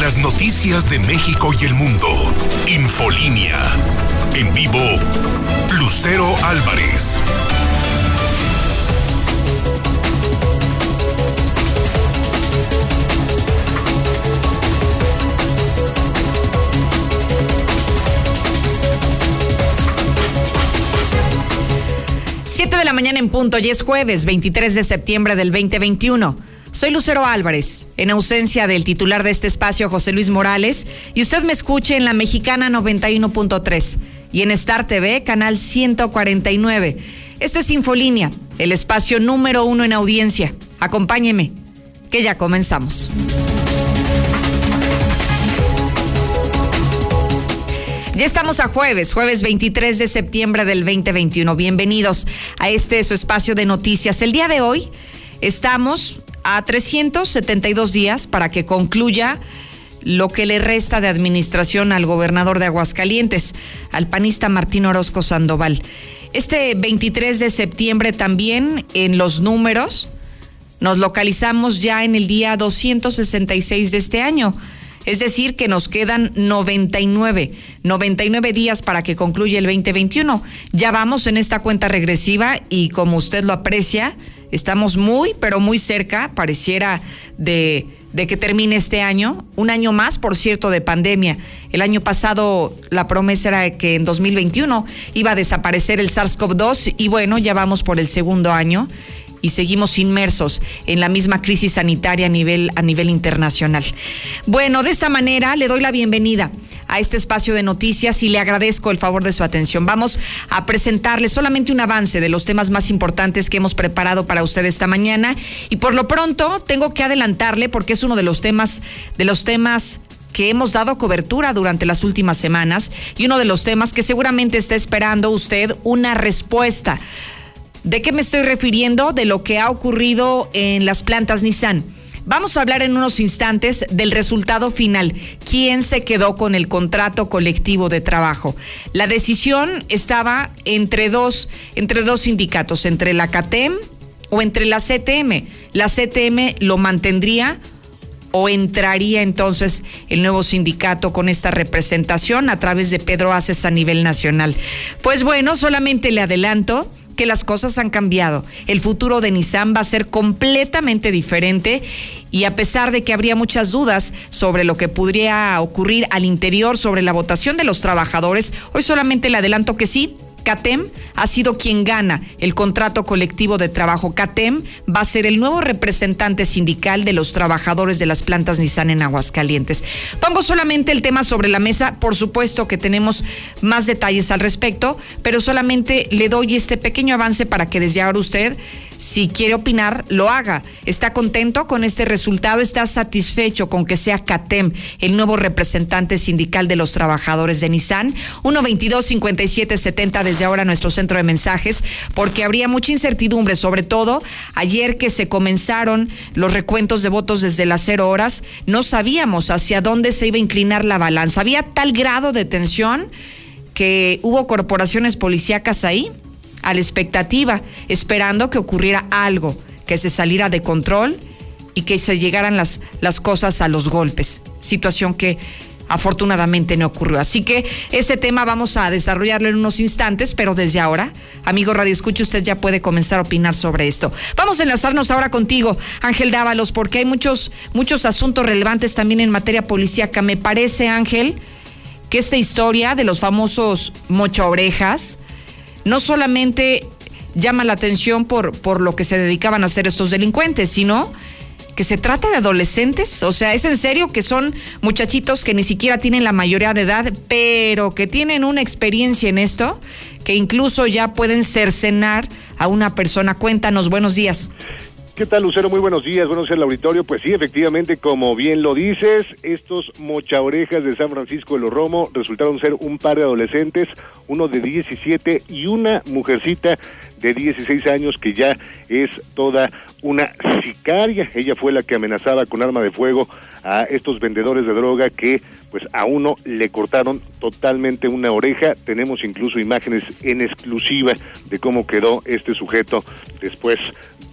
Las noticias de México y el mundo. Infolínea. En vivo, Lucero Álvarez. Siete de la mañana en punto y es jueves 23 de septiembre del 2021. Soy Lucero Álvarez, en ausencia del titular de este espacio, José Luis Morales, y usted me escuche en la mexicana 91.3 y en Star TV, canal 149. Esto es Infolínea, el espacio número uno en audiencia. Acompáñeme, que ya comenzamos. Ya estamos a jueves, jueves 23 de septiembre del 2021. Bienvenidos a este su espacio de noticias. El día de hoy estamos a 372 días para que concluya lo que le resta de administración al gobernador de Aguascalientes, al panista Martín Orozco Sandoval. Este 23 de septiembre también en los números nos localizamos ya en el día 266 de este año. Es decir, que nos quedan 99, 99 días para que concluya el 2021. Ya vamos en esta cuenta regresiva y como usted lo aprecia, estamos muy, pero muy cerca, pareciera, de, de que termine este año. Un año más, por cierto, de pandemia. El año pasado la promesa era que en 2021 iba a desaparecer el SARS-CoV-2 y bueno, ya vamos por el segundo año y seguimos inmersos en la misma crisis sanitaria a nivel, a nivel internacional. Bueno, de esta manera le doy la bienvenida a este espacio de noticias y le agradezco el favor de su atención. Vamos a presentarle solamente un avance de los temas más importantes que hemos preparado para usted esta mañana y por lo pronto tengo que adelantarle porque es uno de los temas de los temas que hemos dado cobertura durante las últimas semanas y uno de los temas que seguramente está esperando usted una respuesta. ¿De qué me estoy refiriendo? De lo que ha ocurrido en las plantas Nissan. Vamos a hablar en unos instantes del resultado final. ¿Quién se quedó con el contrato colectivo de trabajo? La decisión estaba entre dos, entre dos sindicatos, entre la CATEM o entre la CTM. La CTM lo mantendría o entraría entonces el nuevo sindicato con esta representación a través de Pedro Aces a nivel nacional. Pues bueno, solamente le adelanto que las cosas han cambiado. El futuro de Nissan va a ser completamente diferente y a pesar de que habría muchas dudas sobre lo que podría ocurrir al interior sobre la votación de los trabajadores, hoy solamente le adelanto que sí, CATEM ha sido quien gana el contrato colectivo de trabajo. CATEM va a ser el nuevo representante sindical de los trabajadores de las plantas Nissan en Aguascalientes. Pongo solamente el tema sobre la mesa, por supuesto que tenemos más detalles al respecto, pero solamente le doy este pequeño avance para que desde ahora usted si quiere opinar, lo haga. ¿Está contento con este resultado? ¿Está satisfecho con que sea CATEM el nuevo representante sindical de los trabajadores de Nissan? 122-5770 desde ahora nuestro centro de mensajes, porque habría mucha incertidumbre, sobre todo ayer que se comenzaron los recuentos de votos desde las cero horas, no sabíamos hacia dónde se iba a inclinar la balanza. Había tal grado de tensión que hubo corporaciones policíacas ahí a la expectativa, esperando que ocurriera algo, que se saliera de control y que se llegaran las, las cosas a los golpes. Situación que afortunadamente no ocurrió. Así que ese tema vamos a desarrollarlo en unos instantes, pero desde ahora, amigo Radio Escucha, usted ya puede comenzar a opinar sobre esto. Vamos a enlazarnos ahora contigo, Ángel Dávalos, porque hay muchos, muchos asuntos relevantes también en materia policíaca. Me parece, Ángel, que esta historia de los famosos mocha orejas, no solamente llama la atención por, por lo que se dedicaban a hacer estos delincuentes, sino que se trata de adolescentes, o sea, es en serio que son muchachitos que ni siquiera tienen la mayoría de edad, pero que tienen una experiencia en esto, que incluso ya pueden cercenar a una persona. Cuéntanos, buenos días. ¿Qué tal, Lucero? Muy buenos días, buenos días al auditorio. Pues sí, efectivamente, como bien lo dices, estos mochaorejas de San Francisco de los Romo resultaron ser un par de adolescentes, uno de 17 y una mujercita de 16 años que ya es toda una sicaria. Ella fue la que amenazaba con arma de fuego a estos vendedores de droga que pues a uno le cortaron totalmente una oreja. Tenemos incluso imágenes en exclusiva de cómo quedó este sujeto después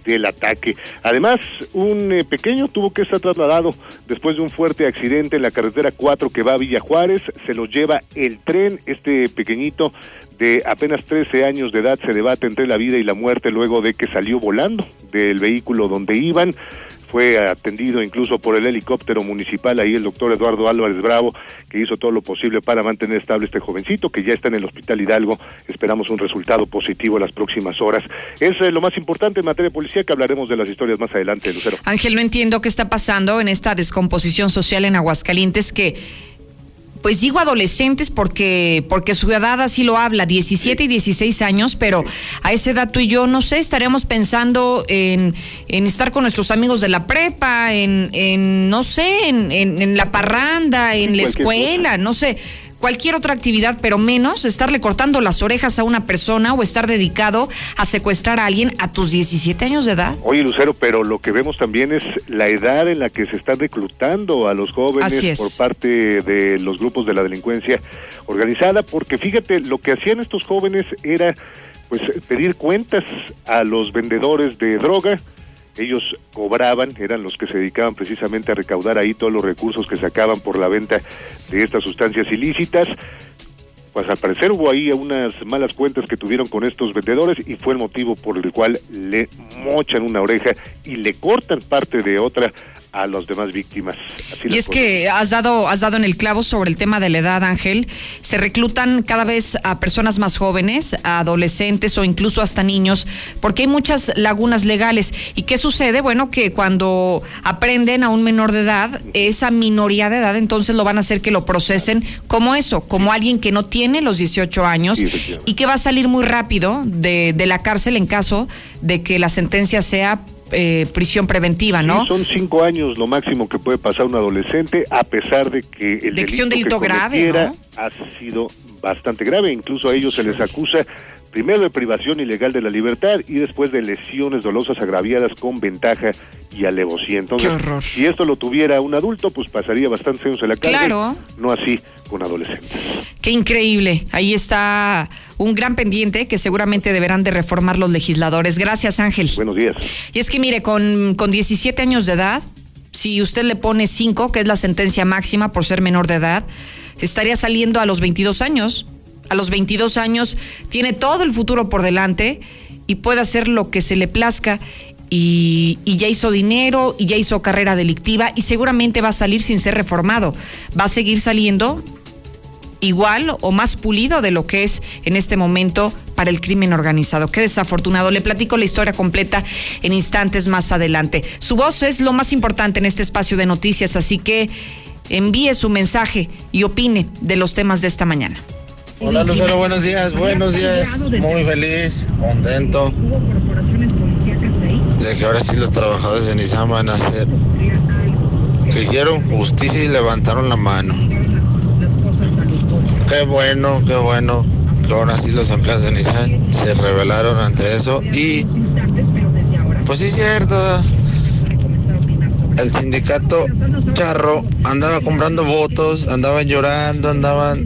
del ataque. Además, un eh, pequeño tuvo que estar trasladado después de un fuerte accidente en la carretera 4 que va a Villa Juárez. Se lo lleva el tren. Este pequeñito de apenas 13 años de edad se debate entre la vida y la muerte luego de que salió volando del vehículo donde iban fue atendido incluso por el helicóptero municipal, ahí el doctor Eduardo Álvarez Bravo, que hizo todo lo posible para mantener estable este jovencito, que ya está en el Hospital Hidalgo. Esperamos un resultado positivo las próximas horas. Es eh, lo más importante en materia de policía, que hablaremos de las historias más adelante, Lucero. Ángel, no entiendo qué está pasando en esta descomposición social en Aguascalientes que pues digo adolescentes porque, porque su edad así lo habla, 17 y 16 años, pero a esa edad tú y yo, no sé, estaríamos pensando en, en estar con nuestros amigos de la prepa, en, en no sé, en, en, la parranda, en la escuela, no sé cualquier otra actividad, pero menos estarle cortando las orejas a una persona o estar dedicado a secuestrar a alguien a tus 17 años de edad. Oye, Lucero, pero lo que vemos también es la edad en la que se están reclutando a los jóvenes por parte de los grupos de la delincuencia organizada, porque fíjate, lo que hacían estos jóvenes era pues pedir cuentas a los vendedores de droga, ellos cobraban, eran los que se dedicaban precisamente a recaudar ahí todos los recursos que sacaban por la venta de estas sustancias ilícitas. Pues al parecer hubo ahí unas malas cuentas que tuvieron con estos vendedores y fue el motivo por el cual le mochan una oreja y le cortan parte de otra a las demás víctimas. y es que has dado, has dado en el clavo sobre el tema de la edad, Ángel. Se reclutan cada vez a personas más jóvenes, a adolescentes o incluso hasta niños, porque hay muchas lagunas legales. ¿Y qué sucede? Bueno, que cuando aprenden a un menor de edad, esa minoría de edad, entonces lo van a hacer que lo procesen como eso, como alguien que no tiene los 18 años y que va a salir muy rápido de, de la cárcel en caso de que la sentencia sea eh, prisión preventiva, ¿no? son cinco años lo máximo que puede pasar un adolescente, a pesar de que el delito, delito grave, ha sido bastante grave. Incluso a ellos se les acusa primero de privación ilegal de la libertad y después de lesiones dolosas agraviadas con ventaja y alevosía. Entonces, si esto lo tuviera un adulto, pues pasaría bastante años en la cárcel. Claro. No así con adolescentes. Qué increíble. Ahí está un gran pendiente que seguramente deberán de reformar los legisladores. Gracias, Ángel. Buenos días. Y es que mire, con, con 17 años de edad, si usted le pone 5, que es la sentencia máxima por ser menor de edad, estaría saliendo a los 22 años a los 22 años, tiene todo el futuro por delante y puede hacer lo que se le plazca. Y, ya hizo dinero y ya hizo carrera delictiva y seguramente va a salir sin ser reformado. Va a seguir saliendo igual o más pulido de lo que es en este momento para el crimen organizado. Qué desafortunado. Le platico la historia completa en instantes más adelante. Su voz es lo más importante en este espacio de noticias, así que envíe su mensaje y opine de los temas de esta mañana. Hola Lucero, buenos días, buenos días. Muy feliz, contento. De que ahora sí los trabajadores de Nissan van a hacer, que hicieron justicia y levantaron la mano. Qué bueno, qué bueno que ahora sí los empleados de Nissan se rebelaron ante eso y pues sí es cierto, el sindicato charro andaba comprando votos, andaban llorando, andaban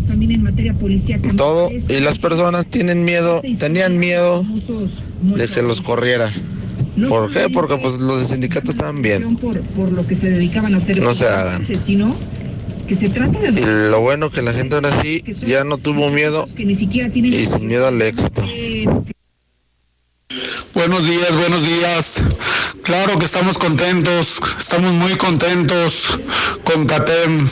todo y las personas tienen miedo, tenían miedo de que los corriera. ¿Por qué? Porque pues los de sindicato están bien. No se hagan. Y lo bueno que la gente ahora sí ya no tuvo miedo y sin miedo al éxito. Buenos días, buenos días. Claro que estamos contentos, estamos muy contentos con CATEM.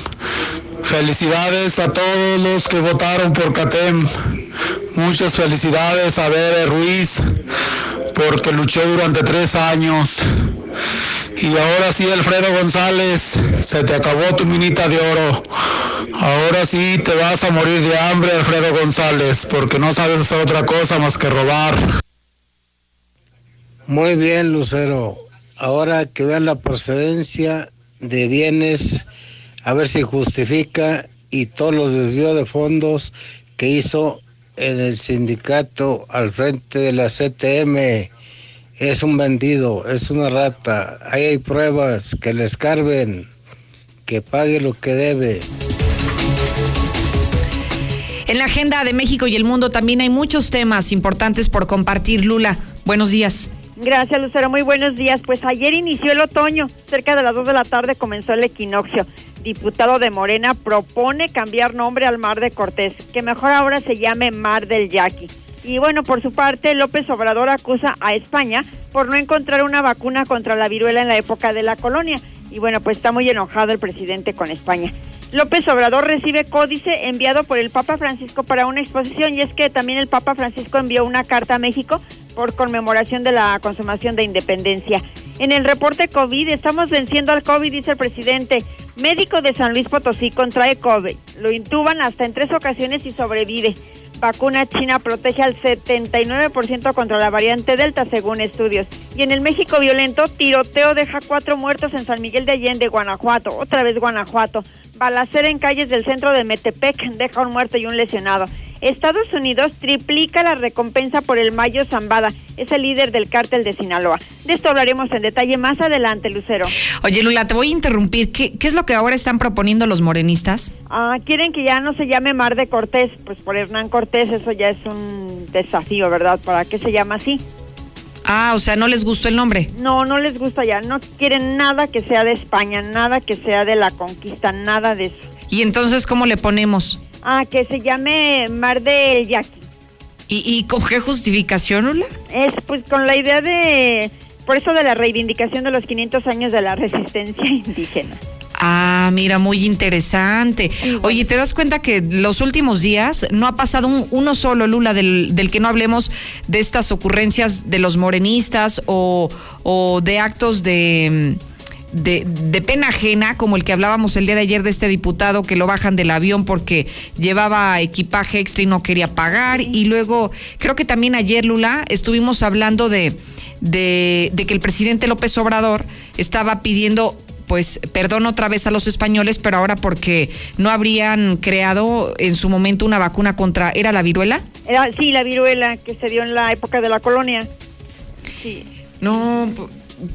Felicidades a todos los que votaron por CATEM. Muchas felicidades a Bebe Ruiz porque luchó durante tres años. Y ahora sí, Alfredo González, se te acabó tu minita de oro. Ahora sí te vas a morir de hambre, Alfredo González, porque no sabes hacer otra cosa más que robar. Muy bien, Lucero. Ahora que vean la procedencia de bienes, a ver si justifica y todos los desvíos de fondos que hizo en el sindicato al frente de la CTM es un vendido, es una rata. Ahí hay pruebas que le escarben, que pague lo que debe. En la agenda de México y el mundo también hay muchos temas importantes por compartir. Lula, buenos días. Gracias, Lucero. Muy buenos días. Pues ayer inició el otoño. Cerca de las 2 de la tarde comenzó el equinoccio. Diputado de Morena propone cambiar nombre al Mar de Cortés, que mejor ahora se llame Mar del Yaqui. Y bueno, por su parte, López Obrador acusa a España por no encontrar una vacuna contra la viruela en la época de la colonia. Y bueno, pues está muy enojado el presidente con España. López Obrador recibe códice enviado por el Papa Francisco para una exposición y es que también el Papa Francisco envió una carta a México por conmemoración de la consumación de independencia. En el reporte COVID, estamos venciendo al COVID, dice el presidente. Médico de San Luis Potosí contrae COVID. Lo intuban hasta en tres ocasiones y sobrevive. Vacuna china protege al 79% contra la variante Delta, según estudios. Y en el México violento, tiroteo deja cuatro muertos en San Miguel de Allende, Guanajuato. Otra vez Guanajuato. Balacera en calles del centro de Metepec deja un muerto y un lesionado. Estados Unidos triplica la recompensa por el Mayo Zambada. Es el líder del cártel de Sinaloa. De esto hablaremos en detalle más adelante, Lucero. Oye, Lula, te voy a interrumpir. ¿Qué, es lo que ahora están proponiendo los morenistas? Ah, quieren que ya no se llame Mar de Cortés. Pues por Hernán Cortés eso ya es un desafío, ¿verdad? ¿Para qué se llama así? Ah, o sea, ¿no les gustó el nombre? No, no les gusta ya. No quieren nada que sea de España, nada que sea de la conquista, nada de eso. ¿Y entonces cómo le ponemos? Ah, que se llame Mar del Yaqui. ¿Y, ¿Y con qué justificación, Lula? Es pues con la idea de, por eso de la reivindicación de los 500 años de la resistencia indígena. Ah, mira, muy interesante. Oye, ¿te das cuenta que los últimos días no ha pasado uno solo, Lula, del, del, que no hablemos de estas ocurrencias de los morenistas o, o de actos de de, pena ajena, como el que hablábamos el día de ayer de este diputado que lo bajan del avión porque llevaba equipaje extra y no quería pagar. Y luego, creo que también ayer, Lula, estuvimos hablando de, de, de que el presidente López Obrador estaba pidiendo pues perdón otra vez a los españoles, pero ahora porque no habrían creado en su momento una vacuna contra, ¿era la viruela? Era, sí, la viruela que se dio en la época de la colonia. Sí. No,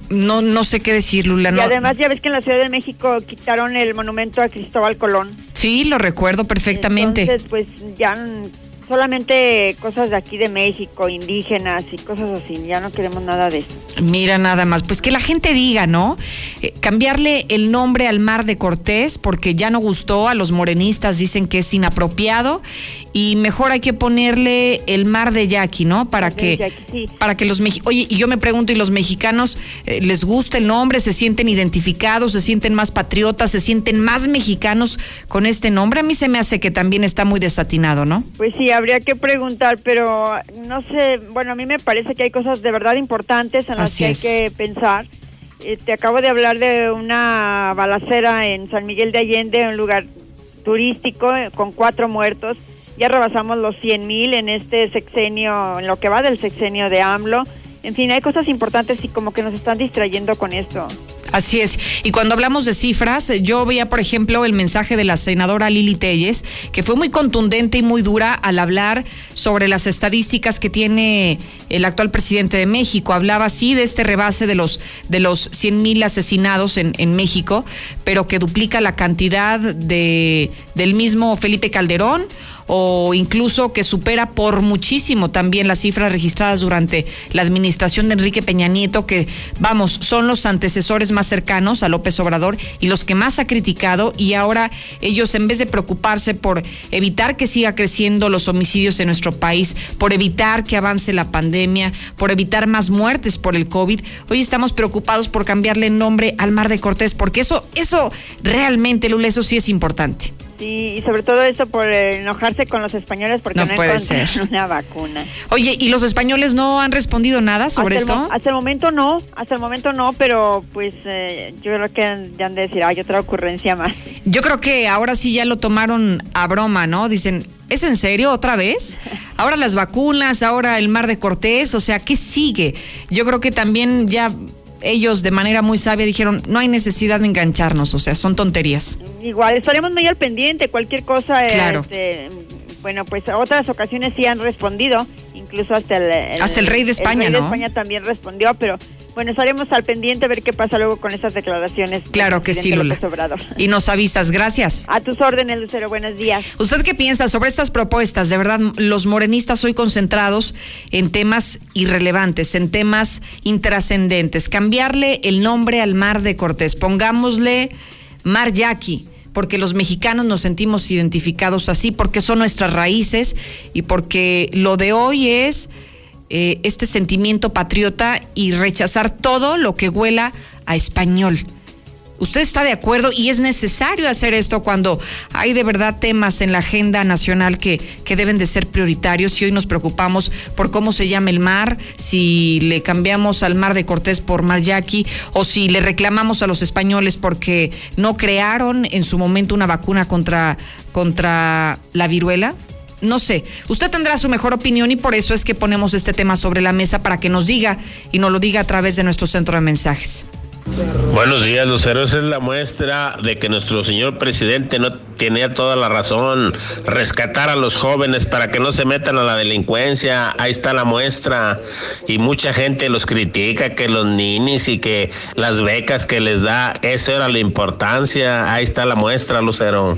no, no sé qué decir, Lula. Y además ya ves que en la Ciudad de México quitaron el monumento a Cristóbal Colón. Sí, lo recuerdo perfectamente. Entonces, pues ya solamente cosas de aquí de México, indígenas y cosas así. Ya no queremos nada de eso. Mira nada más, pues que la gente diga, ¿no? Eh, cambiarle el nombre al mar de Cortés porque ya no gustó a los morenistas, dicen que es inapropiado y mejor hay que ponerle el mar de Yaqui, ¿no? Para que para que los Oye, y yo me pregunto, ¿y los mexicanos eh, les gusta el nombre? ¿Se sienten identificados? ¿Se sienten más patriotas? ¿Se sienten más mexicanos con este nombre? A mí se me hace que también está muy desatinado, ¿no? Pues sí, habría que preguntar, pero no sé, bueno, a mí me parece que hay cosas de verdad importantes en las que hay que pensar. Eh, te acabo de hablar de una balacera en San Miguel de Allende, un lugar turístico eh, con cuatro muertos ya rebasamos los 100 mil en este sexenio, en lo que va del sexenio de AMLO. En fin, hay cosas importantes y como que nos están distrayendo con esto. Así es. Y cuando hablamos de cifras, yo veía, por ejemplo, el mensaje de la senadora Lili Telles, que fue muy contundente y muy dura al hablar sobre las estadísticas que tiene el actual presidente de México. Hablaba así de este rebase de los de los 100 mil asesinados en, en México, pero que duplica la cantidad de del mismo Felipe Calderón o incluso que supera por muchísimo también las cifras registradas durante la administración de Enrique Peña Nieto, que vamos, son los antecesores más cercanos a López Obrador y los que más ha criticado y ahora ellos en vez de preocuparse por evitar que siga creciendo los homicidios en nuestro país, por evitar que avance la pandemia, por evitar más muertes por el COVID, hoy estamos preocupados por cambiarle nombre al Mar de Cortés, porque eso, eso realmente, Lula, eso sí es importante. Sí, y sobre todo eso por enojarse con los españoles porque no, no puede ser. una vacuna. Oye, ¿y los españoles no han respondido nada sobre esto? hasta el momento no, hasta el momento no, pero pues eh, yo creo que ya han de decir, hay otra ocurrencia más. Yo creo que ahora sí ya lo tomaron a broma, ¿no? Dicen, ¿es en serio otra vez? Ahora las vacunas, ahora el mar de Cortés, o sea, ¿qué sigue? Yo creo que también ya ellos de manera muy sabia dijeron, no hay necesidad de engancharnos, o sea, son tonterías. Igual, estaremos muy al pendiente, cualquier cosa, este, bueno, pues a otras ocasiones sí han respondido, incluso hasta el, hasta el rey de España, el rey de España también respondió, pero bueno, estaremos al pendiente a ver qué pasa luego con esas declaraciones. Claro que sí, Lula. Y nos avisas, gracias. A tus órdenes, Lucero, buenos días. ¿Usted qué piensa sobre estas propuestas? De verdad, los morenistas hoy concentrados en temas irrelevantes, en temas intrascendentes. Cambiarle el nombre al mar de Cortés, pongámosle Mar Yaqui porque los mexicanos nos sentimos identificados así, porque son nuestras raíces y porque lo de hoy es eh, este sentimiento patriota y rechazar todo lo que huela a español. ¿Usted está de acuerdo? Y es necesario hacer esto cuando hay de verdad temas en la agenda nacional que, que deben de ser prioritarios y hoy nos preocupamos por cómo se llama el mar, si le cambiamos al mar de Cortés por mar yaqui o si le reclamamos a los españoles porque no crearon en su momento una vacuna contra, contra la viruela. No sé, usted tendrá su mejor opinión y por eso es que ponemos este tema sobre la mesa para que nos diga y nos lo diga a través de nuestro centro de mensajes. Buenos días, Lucero. Esa es la muestra de que nuestro señor presidente no tenía toda la razón. Rescatar a los jóvenes para que no se metan a la delincuencia. Ahí está la muestra. Y mucha gente los critica, que los ninis y que las becas que les da. Eso era la importancia. Ahí está la muestra, Lucero.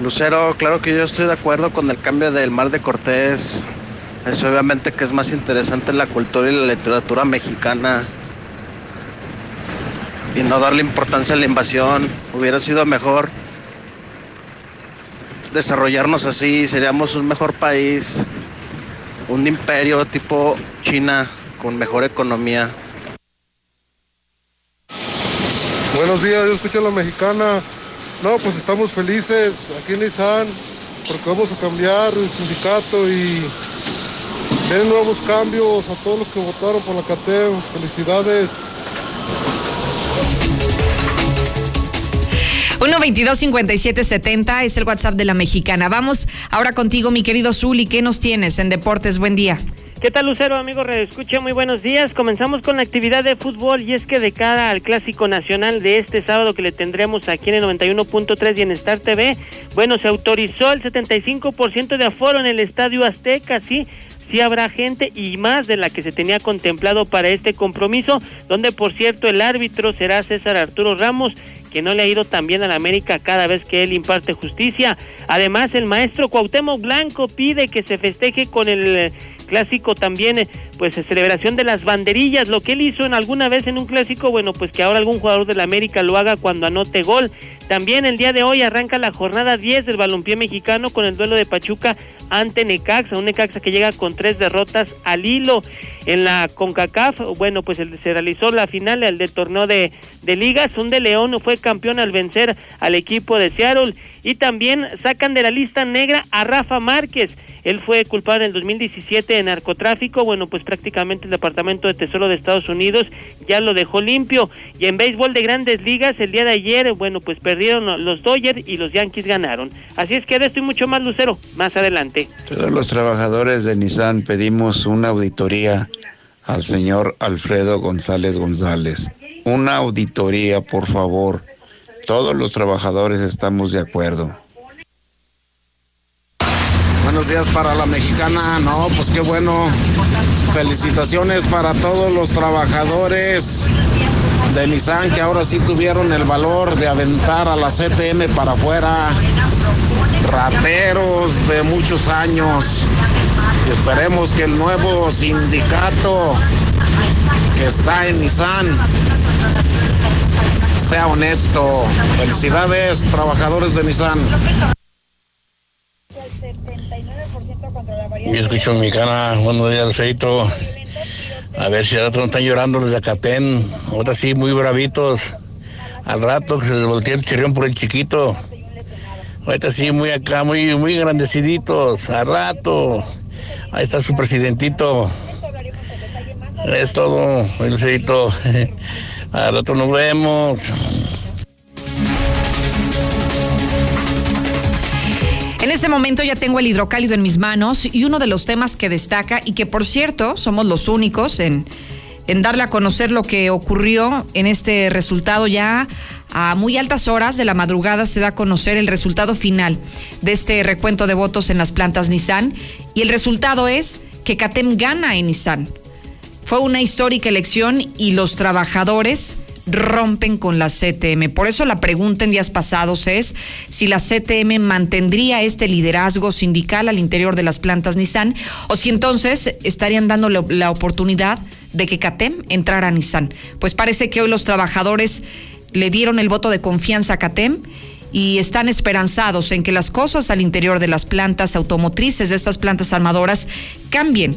Lucero, claro que yo estoy de acuerdo con el cambio del Mar de Cortés. Es obviamente que es más interesante la cultura y la literatura mexicana. Y no darle importancia a la invasión. Hubiera sido mejor desarrollarnos así. Seríamos un mejor país. Un imperio tipo China con mejor economía. Buenos días, yo escucho a la mexicana. No, pues estamos felices aquí en Nissan porque vamos a cambiar el sindicato y ver nuevos cambios a todos los que votaron por la CATEM. Felicidades. 1-22-57-70 es el WhatsApp de la mexicana. Vamos ahora contigo, mi querido Zuli. ¿Qué nos tienes en Deportes? Buen día. ¿Qué tal, Lucero, amigo? Escucha, muy buenos días. Comenzamos con la actividad de fútbol y es que de cara al Clásico Nacional de este sábado que le tendremos aquí en el 91.3 y en Star TV, bueno, se autorizó el 75% de aforo en el Estadio Azteca, sí, sí habrá gente y más de la que se tenía contemplado para este compromiso, donde por cierto el árbitro será César Arturo Ramos, que no le ha ido tan bien a la América cada vez que él imparte justicia. Además, el maestro Cuauhtémoc Blanco pide que se festeje con el clásico también, eh, pues celebración de las banderillas, lo que él hizo en alguna vez en un clásico, bueno, pues que ahora algún jugador de la América lo haga cuando anote gol. También el día de hoy arranca la jornada 10 del balompié mexicano con el duelo de Pachuca ante Necaxa, un Necaxa que llega con tres derrotas al hilo. En la CONCACAF, bueno, pues se realizó la final el del torneo de, de ligas, un de León fue campeón al vencer al equipo de Seattle y también sacan de la lista negra a Rafa Márquez. Él fue culpado en el 2017 de narcotráfico. Bueno, pues prácticamente el Departamento de Tesoro de Estados Unidos ya lo dejó limpio. Y en béisbol de grandes ligas, el día de ayer, bueno, pues perdieron los Dodgers y los Yankees ganaron. Así es que de esto y mucho más, Lucero, más adelante. Todos los trabajadores de Nissan pedimos una auditoría al señor Alfredo González González. Una auditoría, por favor. Todos los trabajadores estamos de acuerdo buenos días para la mexicana. No, pues qué bueno. Felicitaciones para todos los trabajadores de Nissan que ahora sí tuvieron el valor de aventar a la CTM para afuera. Rateros de muchos años. Y esperemos que el nuevo sindicato que está en Nissan sea honesto. Felicidades, trabajadores de Nissan. Yo escucho mi cana, buenos días, Feito. A ver si al rato no están llorando los de Acatén. Ahora sí, muy bravitos. Al rato que se les voltea el chirrión por el chiquito. Ahorita sí, muy acá, muy, muy grandeciditos. Al rato. Ahí está su presidentito. Es todo, el Feito. Al rato nos vemos. En este momento ya tengo el hidrocálido en mis manos y uno de los temas que destaca y que por cierto somos los únicos en, en darle a conocer lo que ocurrió en este resultado ya a muy altas horas de la madrugada se da a conocer el resultado final de este recuento de votos en las plantas Nissan y el resultado es que CATEM gana en Nissan. Fue una histórica elección y los trabajadores rompen con la CTM. Por eso la pregunta en días pasados es si la CTM mantendría este liderazgo sindical al interior de las plantas Nissan o si entonces estarían dando la oportunidad de que CATEM entrara a Nissan. Pues parece que hoy los trabajadores le dieron el voto de confianza a CATEM y están esperanzados en que las cosas al interior de las plantas automotrices, de estas plantas armadoras, cambien.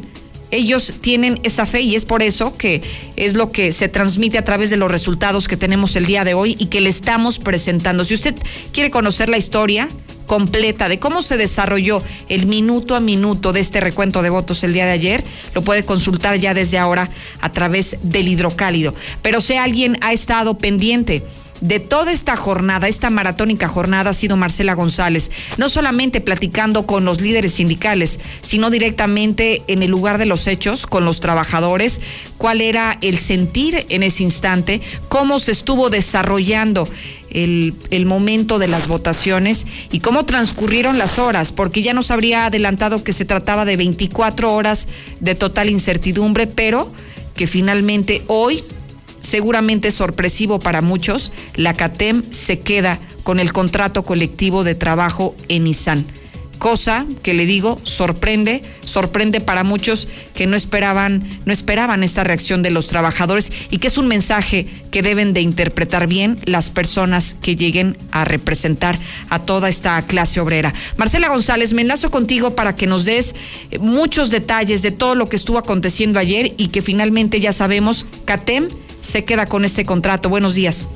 Ellos tienen esa fe y es por eso que es lo que se transmite a través de los resultados que tenemos el día de hoy y que le estamos presentando. Si usted quiere conocer la historia, completa de cómo se desarrolló el minuto a minuto de este recuento de votos el día de ayer, lo puede consultar ya desde ahora a través del hidrocálido. Pero si alguien ha estado pendiente de toda esta jornada, esta maratónica jornada, ha sido Marcela González, no solamente platicando con los líderes sindicales, sino directamente en el lugar de los hechos, con los trabajadores, cuál era el sentir en ese instante, cómo se estuvo desarrollando el, momento de las votaciones y cómo transcurrieron las horas, porque ya nos habría adelantado que se trataba de 24 horas de total incertidumbre, pero que finalmente hoy seguramente sorpresivo para muchos, la CATEM se queda con el contrato colectivo de trabajo en ISAN. Cosa que le digo, sorprende, sorprende para muchos que no esperaban, no esperaban esta reacción de los trabajadores y que es un mensaje que deben de interpretar bien las personas que lleguen a representar a toda esta clase obrera. Marcela González, me enlazo contigo para que nos des eh, muchos detalles de todo lo que estuvo aconteciendo ayer y que finalmente ya sabemos, CATEM se queda con este contrato. Buenos días.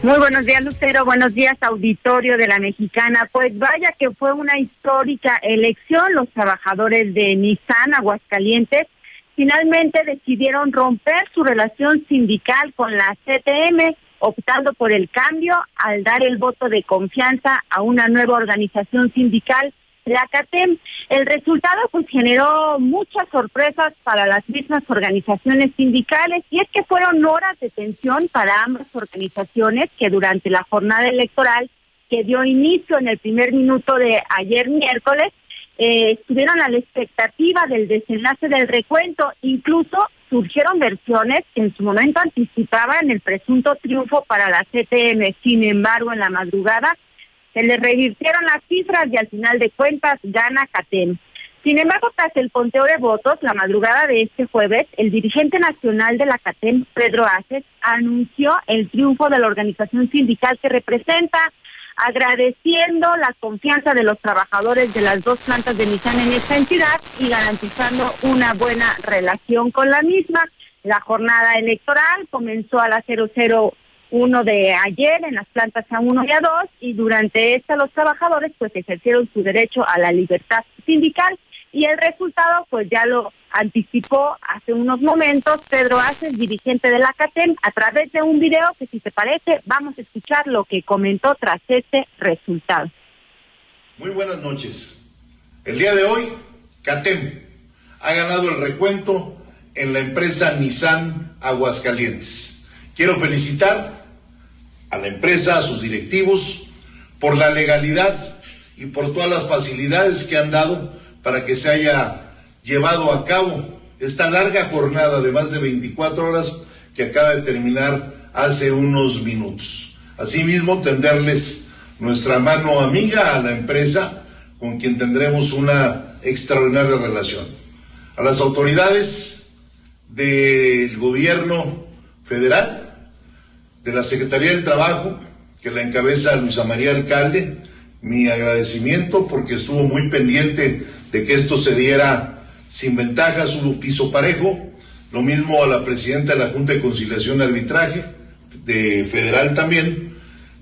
Muy buenos días, Lucero. Buenos días, auditorio de la Mexicana. Pues vaya que fue una histórica elección. Los trabajadores de Nissan Aguascalientes finalmente decidieron romper su relación sindical con la CTM, optando por el cambio al dar el voto de confianza a una nueva organización sindical la CATEM. El resultado pues generó muchas sorpresas para las mismas organizaciones sindicales y es que fueron horas de tensión para ambas organizaciones que durante la jornada electoral que dio inicio en el primer minuto de ayer miércoles eh, estuvieron a la expectativa del desenlace del recuento, incluso surgieron versiones que en su momento anticipaban el presunto triunfo para la CTM. Sin embargo, en la madrugada se le revirtieron las cifras y al final de cuentas gana CATEM. Sin embargo, tras el conteo de votos, la madrugada de este jueves, el dirigente nacional de la CATEM, Pedro Aces, anunció el triunfo de la organización sindical que representa, agradeciendo la confianza de los trabajadores de las dos plantas de Nissan en esta entidad y garantizando una buena relación con la misma. La jornada electoral comenzó a las 00 uno de ayer en las plantas A1 y A2 y durante esta los trabajadores pues ejercieron su derecho a la libertad sindical y el resultado pues ya lo anticipó hace unos momentos Pedro Aces, dirigente de la CATEM, a través de un video que si te parece vamos a escuchar lo que comentó tras este resultado. Muy buenas noches. El día de hoy, CATEM ha ganado el recuento en la empresa Nissan Aguascalientes. Quiero felicitar a la empresa, a sus directivos, por la legalidad y por todas las facilidades que han dado para que se haya llevado a cabo esta larga jornada de más de 24 horas que acaba de terminar hace unos minutos. Asimismo, tenderles nuestra mano amiga a la empresa con quien tendremos una extraordinaria relación. A las autoridades del gobierno federal, de la Secretaría del Trabajo, que la encabeza Luisa María Alcalde, mi agradecimiento porque estuvo muy pendiente de que esto se diera sin ventajas, un piso parejo. Lo mismo a la presidenta de la Junta de Conciliación y Arbitraje, de federal también,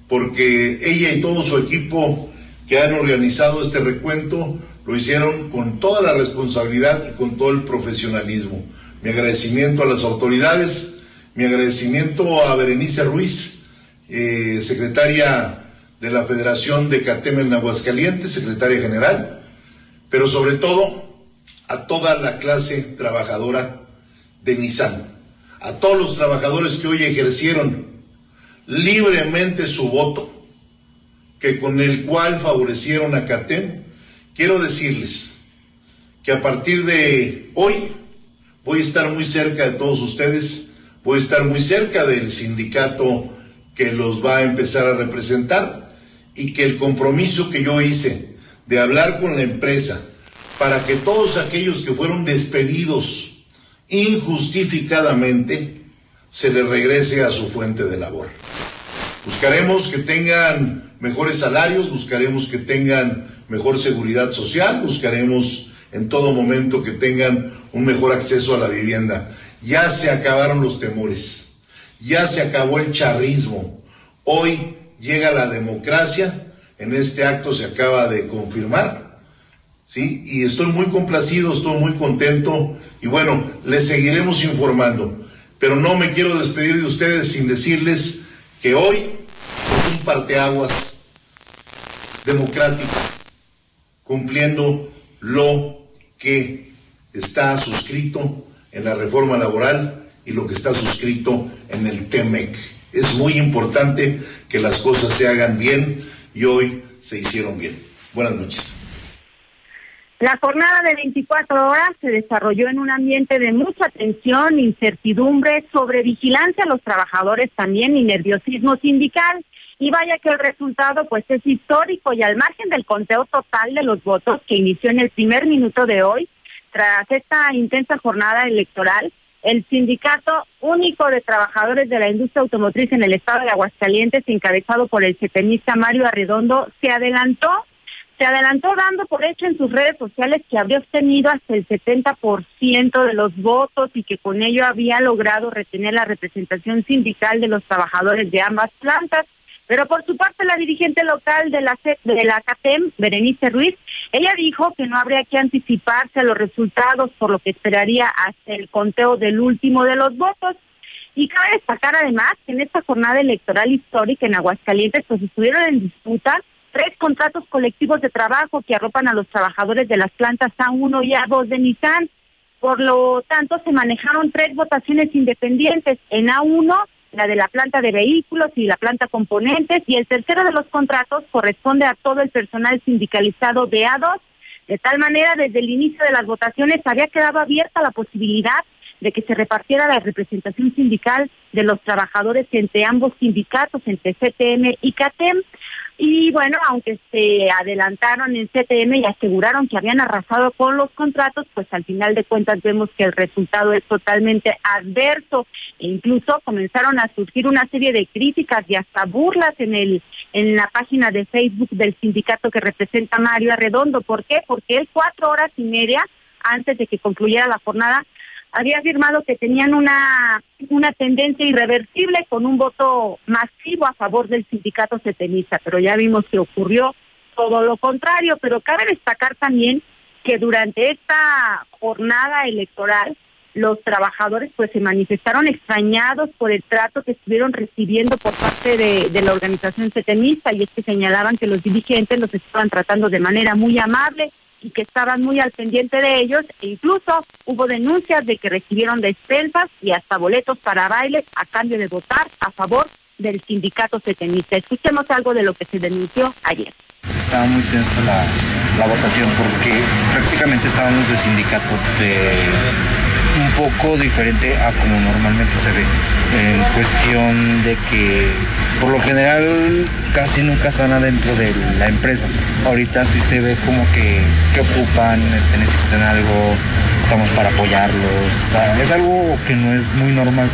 porque ella y todo su equipo que han organizado este recuento lo hicieron con toda la responsabilidad y con todo el profesionalismo. Mi agradecimiento a las autoridades, mi agradecimiento a Berenice Ruiz, eh, secretaria de la Federación de CATEM en Aguascalientes, secretaria general, pero sobre todo a toda la clase trabajadora de Nissan, a todos los trabajadores que hoy ejercieron libremente su voto, que con el cual favorecieron a CATEM, quiero decirles que a partir de hoy voy a estar muy cerca de todos ustedes, voy a estar muy cerca del sindicato que los va a empezar a representar y que el compromiso que yo hice de hablar con la empresa para que todos aquellos que fueron despedidos injustificadamente se les regrese a su fuente de labor. Buscaremos que tengan mejores salarios, buscaremos que tengan mejor seguridad social, buscaremos en todo momento que tengan un mejor acceso a la vivienda. Ya se acabaron los temores, ya se acabó el charrismo. Hoy llega la democracia, en este acto se acaba de confirmar, ¿sí? Y estoy muy complacido, estoy muy contento y bueno, les seguiremos informando. Pero no me quiero despedir de ustedes sin decirles que hoy es un parteaguas democrático, cumpliendo lo que está suscrito en la reforma laboral y lo que está suscrito en el TEMEC. Es muy importante que las cosas se hagan bien y hoy se hicieron bien. Buenas noches. La jornada de 24 horas se desarrolló en un ambiente de mucha tensión, incertidumbre, sobre vigilancia a los trabajadores también y nerviosismo sindical. Y vaya que el resultado pues es histórico y al margen del conteo total de los votos que inició en el primer minuto de hoy, tras esta intensa jornada electoral, el sindicato único de trabajadores de la industria automotriz en el estado de Aguascalientes, encabezado por el setenista Mario Arredondo, se adelantó se adelantó dando por hecho en sus redes sociales que habría obtenido hasta el 70% de los votos y que con ello había logrado retener la representación sindical de los trabajadores de ambas plantas. Pero por su parte la dirigente local de la, de la CATEM, Berenice Ruiz, ella dijo que no habría que anticiparse a los resultados, por lo que esperaría hasta el conteo del último de los votos. Y cabe destacar además que en esta jornada electoral histórica en Aguascalientes pues estuvieron en disputa tres contratos colectivos de trabajo que arropan a los trabajadores de las plantas A1 y A2 de Nissan. Por lo tanto, se manejaron tres votaciones independientes. En A1 la de la planta de vehículos y la planta componentes, y el tercero de los contratos corresponde a todo el personal sindicalizado de A2. De tal manera, desde el inicio de las votaciones había quedado abierta la posibilidad de que se repartiera la representación sindical de los trabajadores entre ambos sindicatos, entre CTM y CATEM. Y bueno, aunque se adelantaron en CTM y aseguraron que habían arrasado con los contratos, pues al final de cuentas vemos que el resultado es totalmente adverso e incluso comenzaron a surgir una serie de críticas y hasta burlas en el en la página de Facebook del sindicato que representa Mario Arredondo. ¿Por qué? Porque él cuatro horas y media antes de que concluyera la jornada había afirmado que tenían una, una tendencia irreversible con un voto masivo a favor del sindicato setenista, pero ya vimos que ocurrió todo lo contrario, pero cabe destacar también que durante esta jornada electoral los trabajadores pues se manifestaron extrañados por el trato que estuvieron recibiendo por parte de, de la organización setenista y es que señalaban que los dirigentes los estaban tratando de manera muy amable, y que estaban muy al pendiente de ellos e incluso hubo denuncias de que recibieron despensas y hasta boletos para bailes a cambio de votar a favor del sindicato setenista. Escuchemos algo de lo que se denunció ayer. Estaba muy tensa la, la votación porque prácticamente estábamos de sindicato de poco diferente a como normalmente se ve, en cuestión de que por lo general casi nunca están adentro de la empresa. Ahorita sí se ve como que, que ocupan, este, necesitan algo, estamos para apoyarlos. es algo que no es muy normal.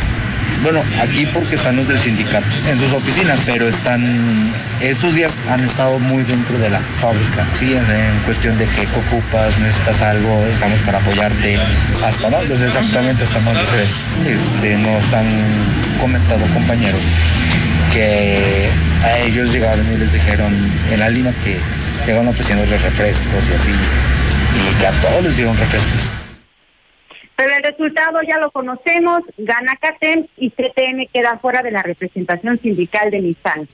Bueno, aquí porque están los del sindicato en sus oficinas, pero están, estos días han estado muy dentro de la fábrica, sí, en cuestión de que ocupas, necesitas algo, estamos para apoyarte, hasta no, pues exactamente hasta no este, nos han comentado compañeros que a ellos llegaron y les dijeron en la línea que llegaron ofreciéndoles refrescos y así, y que a todos les dieron refrescos. Resultado ya lo conocemos, gana CATEM y CTM queda fuera de la representación sindical de Nissan.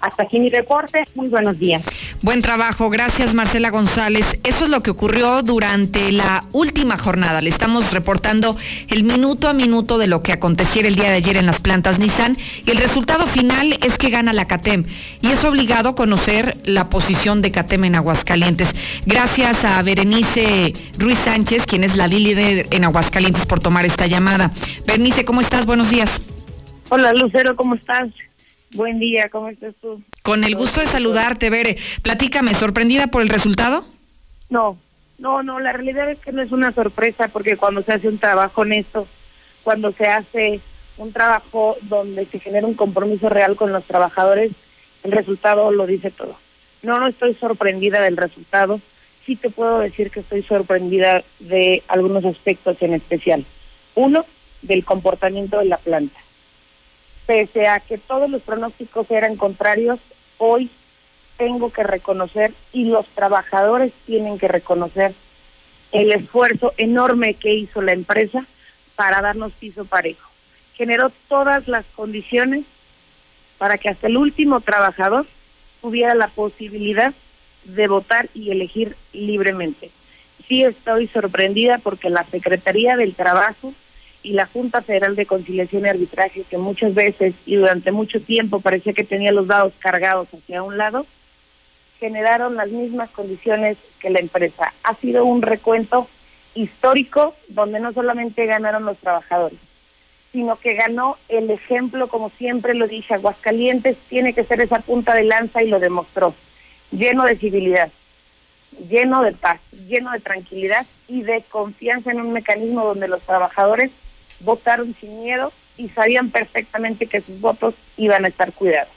Hasta aquí mi reporte, muy buenos días. Buen trabajo, gracias Marcela González. Eso es lo que ocurrió durante la última jornada. Le estamos reportando el minuto a minuto de lo que aconteciera el día de ayer en las plantas Nissan y el resultado final es que gana la CATEM y es obligado conocer la posición de CATEM en Aguascalientes. Gracias a Berenice Ruiz Sánchez, quien es la líder en Aguascalientes por tomar esta llamada. Berenice, ¿cómo estás? Buenos días. Hola Lucero, ¿cómo estás? Buen día, ¿cómo estás tú? Con el gusto de saludarte, Bere. Platícame, ¿sorprendida por el resultado? No, no, no, la realidad es que no es una sorpresa porque cuando se hace un trabajo honesto, cuando se hace un trabajo donde se genera un compromiso real con los trabajadores, el resultado lo dice todo. No, no estoy sorprendida del resultado, sí te puedo decir que estoy sorprendida de algunos aspectos en especial. Uno, del comportamiento de la planta pese a que todos los pronósticos eran contrarios, hoy tengo que reconocer y los trabajadores tienen que reconocer el esfuerzo enorme que hizo la empresa para darnos piso parejo. Generó todas las condiciones para que hasta el último trabajador tuviera la posibilidad de votar y elegir libremente. Sí estoy sorprendida porque la Secretaría del Trabajo y la Junta Federal de Conciliación y Arbitraje, que muchas veces y durante mucho tiempo parecía que tenía los dados cargados hacia un lado, generaron las mismas condiciones que la empresa. Ha sido un recuento histórico donde no solamente ganaron los trabajadores, sino que ganó el ejemplo, como siempre lo dije, Aguascalientes tiene que ser esa punta de lanza y lo demostró, lleno de civilidad, lleno de paz, lleno de tranquilidad y de confianza en un mecanismo donde los trabajadores votaron sin miedo y sabían perfectamente que sus votos iban a estar cuidados.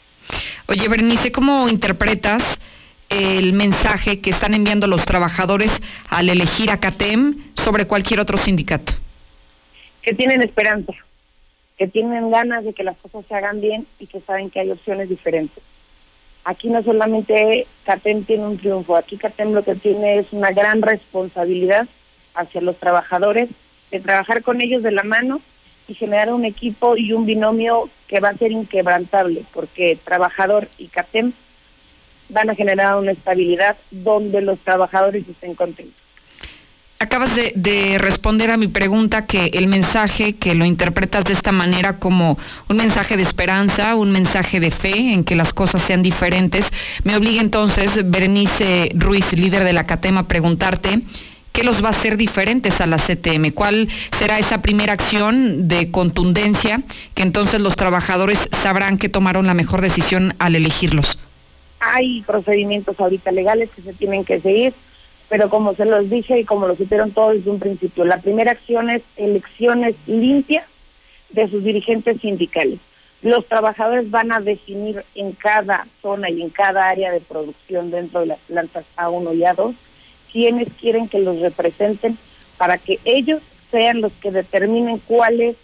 Oye, Bernice, ¿cómo interpretas el mensaje que están enviando los trabajadores al elegir a CATEM sobre cualquier otro sindicato? Que tienen esperanza, que tienen ganas de que las cosas se hagan bien y que saben que hay opciones diferentes. Aquí no solamente CATEM tiene un triunfo, aquí CATEM lo que tiene es una gran responsabilidad hacia los trabajadores de trabajar con ellos de la mano y generar un equipo y un binomio que va a ser inquebrantable, porque trabajador y CATEM van a generar una estabilidad donde los trabajadores estén contentos. Acabas de, de, responder a mi pregunta que el mensaje que lo interpretas de esta manera como un mensaje de esperanza, un mensaje de fe en que las cosas sean diferentes, me obliga entonces, Berenice Ruiz, líder de la CATEM, a preguntarte ¿Qué los va a hacer diferentes a la CTM? ¿Cuál será esa primera acción de contundencia que entonces los trabajadores sabrán que tomaron la mejor decisión al elegirlos? Hay procedimientos ahorita legales que se tienen que seguir, pero como se los dije y como lo supieron todos desde un principio, la primera acción es elecciones limpias de sus dirigentes sindicales. Los trabajadores van a definir en cada zona y en cada área de producción dentro de las plantas A1 y A2 quienes quieren que los representen para que ellos sean los que determinen cuál es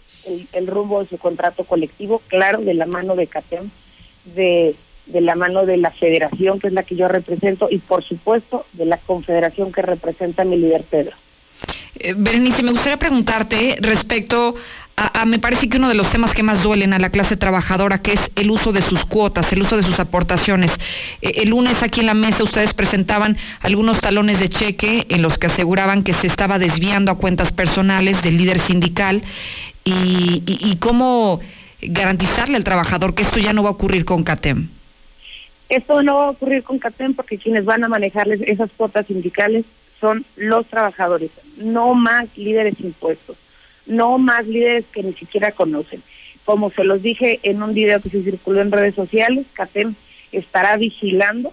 el, rumbo de su contrato colectivo, claro, de la mano de CATEM, de, la mano de la federación, que es la que yo represento, y por supuesto de la confederación que representa mi líder Pedro. Eh, Berenice, me gustaría preguntarte respecto me parece que uno de los temas que más duelen a la clase trabajadora, que es el uso de sus cuotas, el uso de sus aportaciones. Eh, el lunes aquí en la mesa ustedes presentaban algunos talones de cheque en los que aseguraban que se estaba desviando a cuentas personales del líder sindical y, y cómo garantizarle al trabajador que esto ya no va a ocurrir con CATEM. Esto no va a ocurrir con CATEM porque quienes van a manejarles esas cuotas sindicales son los trabajadores, no más líderes impuestos no más líderes que ni siquiera conocen. Como se los dije en un video que se circuló en redes sociales, CATEM estará vigilando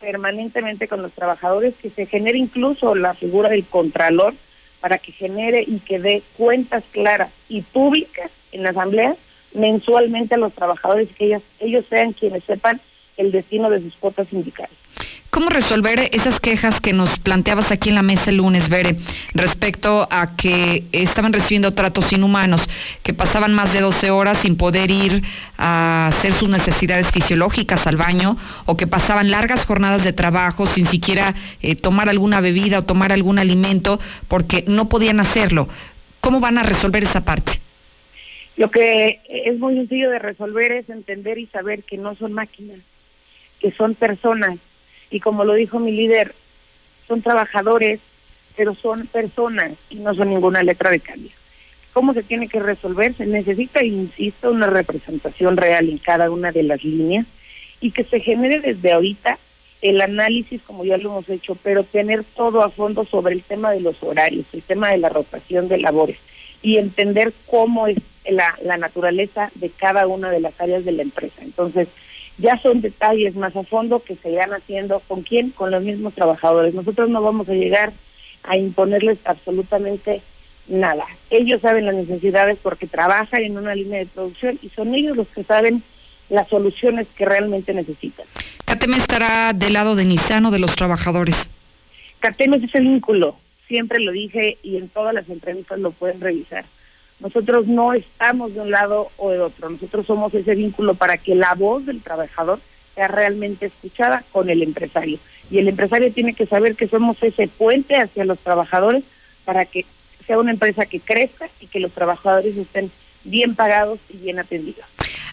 permanentemente con los trabajadores que se genere incluso la figura del contralor para que genere y que dé cuentas claras y públicas en la asamblea mensualmente a los trabajadores que ellos, ellos sean quienes sepan el destino de sus cuotas sindicales. ¿Cómo resolver esas quejas que nos planteabas aquí en la mesa el lunes, Bere, respecto a que estaban recibiendo tratos inhumanos, que pasaban más de 12 horas sin poder ir a hacer sus necesidades fisiológicas al baño, o que pasaban largas jornadas de trabajo sin siquiera eh, tomar alguna bebida o tomar algún alimento porque no podían hacerlo? ¿Cómo van a resolver esa parte? Lo que es muy sencillo de resolver es entender y saber que no son máquinas, que son personas Y como lo dijo mi líder, son trabajadores, pero son personas y no son ninguna letra de cambio. ¿Cómo se tiene que resolver? Se necesita, insisto, una representación real en cada una de las líneas y que se genere desde ahorita el análisis, como ya lo hemos hecho, pero tener todo a fondo sobre el tema de los horarios, el tema de la rotación de labores y entender cómo es la, la naturaleza de cada una de las áreas de la empresa. Entonces, ya son detalles más a fondo que se irán haciendo con quién, con los mismos trabajadores. Nosotros no vamos a llegar a imponerles absolutamente nada. Ellos saben las necesidades porque trabajan en una línea de producción y son ellos los que saben las soluciones que realmente necesitan. ¿Cateme estará del lado de Nissan o de los trabajadores? Cateme es ese vínculo, siempre lo dije y en todas las entrevistas lo pueden revisar. Nosotros no estamos de un lado o de otro, nosotros somos ese vínculo para que la voz del trabajador sea realmente escuchada con el empresario. Y el empresario tiene que saber que somos ese puente hacia los trabajadores para que sea una empresa que crezca y que los trabajadores estén bien pagados y bien atendidos.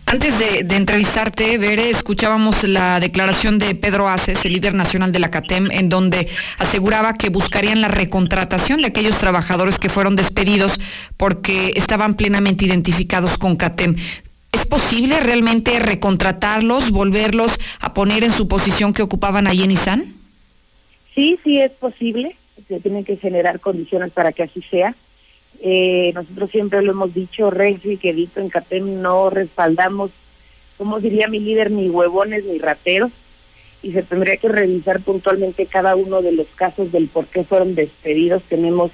Antes de, entrevistarte, Bere, escuchábamos la declaración de Pedro Aces, el líder nacional de la CATEM, en donde aseguraba que buscarían la recontratación de aquellos trabajadores que fueron despedidos porque estaban plenamente identificados con CATEM. ¿Es posible realmente recontratarlos, volverlos a poner en su posición que ocupaban allí en ISAN? Sí, sí es posible. Se tienen que generar condiciones para que así sea. Eh, nosotros siempre lo hemos dicho, Renzi, que Dito en CATEM no respaldamos, como diría mi líder, ni huevones ni rateros, y se tendría que revisar puntualmente cada uno de los casos del por qué fueron despedidos. Tenemos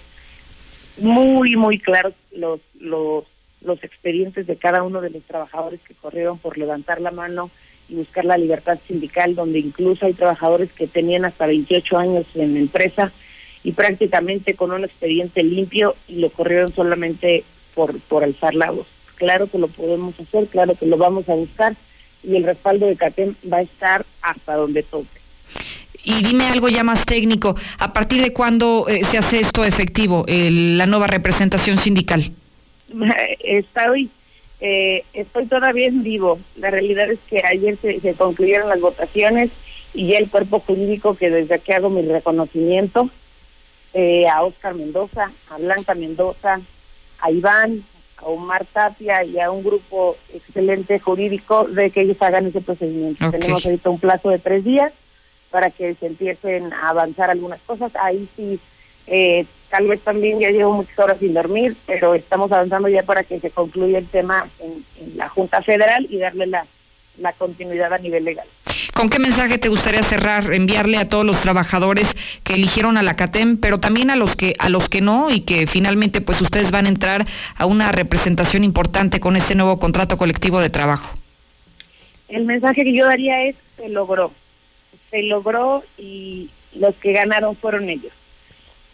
muy, muy claros los, los, los expedientes de cada uno de los trabajadores que corrieron por levantar la mano y buscar la libertad sindical, donde incluso hay trabajadores que tenían hasta 28 años en la empresa y prácticamente con un expediente limpio y lo corrieron solamente por, por alzar la voz. Claro que lo podemos hacer, claro que lo vamos a buscar y el respaldo de CATEM va a estar hasta donde toque. Y dime algo ya más técnico, ¿a partir de cuándo eh, se hace esto efectivo, la nueva representación sindical? Estoy, eh, estoy todavía en vivo. La realidad es que ayer se, se concluyeron las votaciones y ya el cuerpo jurídico que desde aquí hago mi reconocimiento eh, a Oscar Mendoza, a Blanca Mendoza, a Iván, a Omar Tapia y a un grupo excelente jurídico de que ellos hagan ese procedimiento. Tenemos ahorita un plazo de tres días para que se empiecen a avanzar algunas cosas. Ahí sí, eh, tal vez también ya llevo muchas horas sin dormir, pero estamos avanzando ya para que se concluya el tema en, la Junta Federal y darle la, la continuidad a nivel legal. ¿Con qué mensaje te gustaría cerrar, enviarle a todos los trabajadores que eligieron a la CATEM, pero también a los que a los que no y que finalmente pues ustedes van a entrar a una representación importante con este nuevo contrato colectivo de trabajo? El mensaje que yo daría es se logró. Se logró y los que ganaron fueron ellos.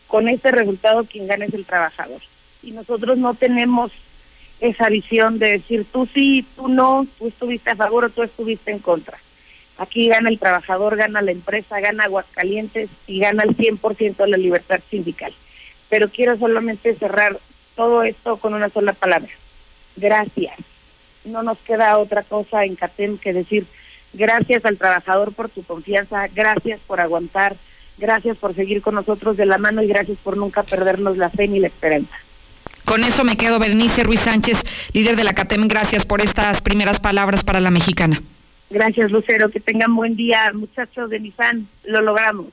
Con este resultado quien gana es el trabajador. Y nosotros no tenemos esa visión de decir tú sí, tú no, tú estuviste a favor o tú estuviste en contra Aquí gana el trabajador, gana la empresa, gana Aguascalientes y gana el 100% la libertad sindical. Pero quiero solamente cerrar todo esto con una sola palabra. Gracias. No nos queda otra cosa en CATEM que decir gracias al trabajador por su confianza, gracias por aguantar, gracias por seguir con nosotros de la mano y gracias por nunca perdernos la fe ni la esperanza. Con eso me quedo, Bernice Ruiz Sánchez, líder de la CATEM. Gracias por estas primeras palabras para la mexicana. Gracias, Lucero. Que tengan buen día, muchachos de Nissan. Lo logramos.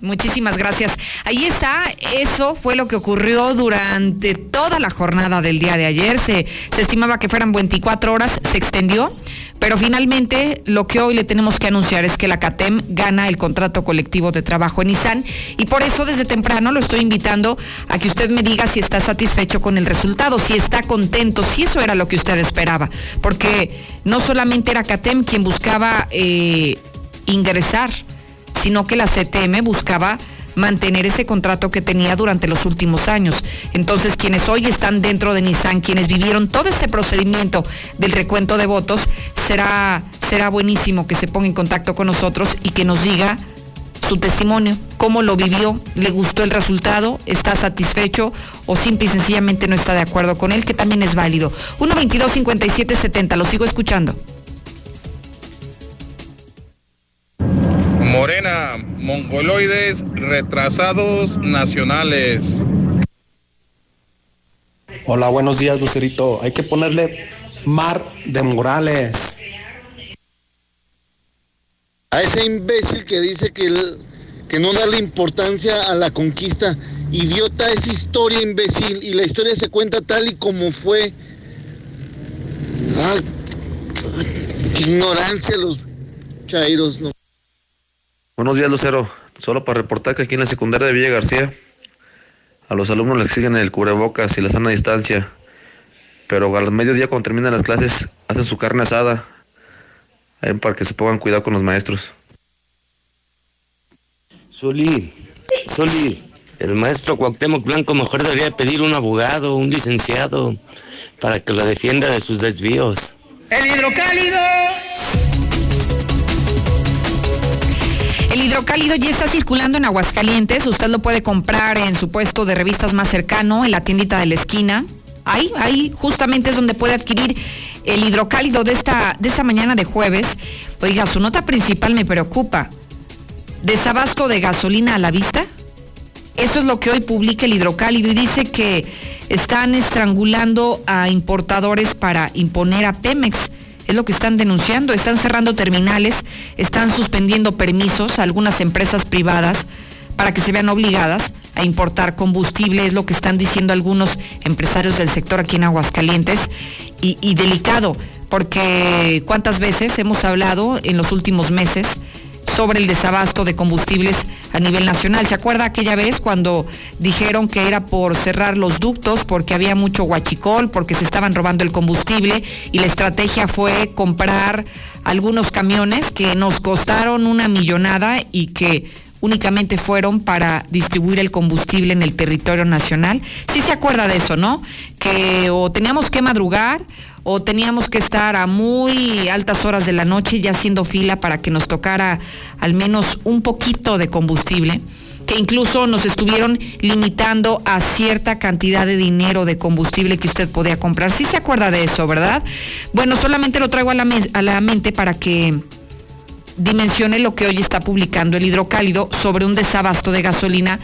Muchísimas gracias. Ahí está, eso fue lo que ocurrió durante toda la jornada del día de ayer. Se, se estimaba que fueran 24 horas, se extendió, pero finalmente lo que hoy le tenemos que anunciar es que la CATEM gana el contrato colectivo de trabajo en Nissan. Y por eso desde temprano lo estoy invitando a que usted me diga si está satisfecho con el resultado, si está contento, si eso era lo que usted esperaba, porque no solamente era CATEM quien buscaba eh, ingresar sino que la CTM buscaba mantener ese contrato que tenía durante los últimos años. Entonces, quienes hoy están dentro de Nissan, quienes vivieron todo ese procedimiento del recuento de votos, será, será buenísimo que se ponga en contacto con nosotros y que nos diga su testimonio, cómo lo vivió, le gustó el resultado, está satisfecho o simple y sencillamente no está de acuerdo con él, que también es válido. 1 22 57 70, lo sigo escuchando. Morena, mongoloides retrasados nacionales. Hola, buenos días, Lucerito. Hay que ponerle Mar de Morales. A ese imbécil que dice que, que no darle importancia a la conquista. Idiota, es historia, imbécil. Y la historia se cuenta tal y como fue. Ah, qué ignorancia los chairos. No. Buenos días, Lucero. Solo para reportar que aquí en la secundaria de Villa García a los alumnos les exigen el cubrebocas y la sana distancia. Pero al mediodía cuando terminan las clases hacen su carne asada. Para que se pongan cuidado con los maestros. Soli, Soli, el maestro Cuauhtémoc Blanco mejor debería pedir un abogado, un licenciado, para que lo defienda de sus desvíos. El hidrocálido. El hidrocálido ya está circulando en Aguascalientes. Usted lo puede comprar en su puesto de revistas más cercano, en la tiendita de la esquina. Ahí, ahí justamente es donde puede adquirir el hidrocálido de esta, de esta mañana de jueves. Oiga, su nota principal me preocupa. ¿Desabasto de gasolina a la vista? Eso es lo que hoy publica el hidrocálido y dice que están estrangulando a importadores para imponer a Pemex. Es lo que están denunciando. Están cerrando terminales, están suspendiendo permisos a algunas empresas privadas para que se vean obligadas a importar combustible, es lo que están diciendo algunos empresarios del sector aquí en Aguascalientes. Y, delicado, porque cuántas veces hemos hablado en los últimos meses sobre el desabasto de combustibles a nivel nacional. ¿Se acuerda aquella vez cuando dijeron que era por cerrar los ductos porque había mucho huachicol, porque se estaban robando el combustible y la estrategia fue comprar algunos camiones que nos costaron una millonada y que únicamente fueron para distribuir el combustible en el territorio nacional? Sí se acuerda de eso, ¿no? Que o teníamos que madrugar o teníamos que estar a muy altas horas de la noche ya haciendo fila para que nos tocara al menos un poquito de combustible que incluso nos estuvieron limitando a cierta cantidad de dinero de combustible que usted podía comprar. Sí se acuerda de eso, ¿verdad? Bueno, solamente lo traigo a la, a la mente para que dimensione lo que hoy está publicando el hidrocálido sobre un desabasto de gasolina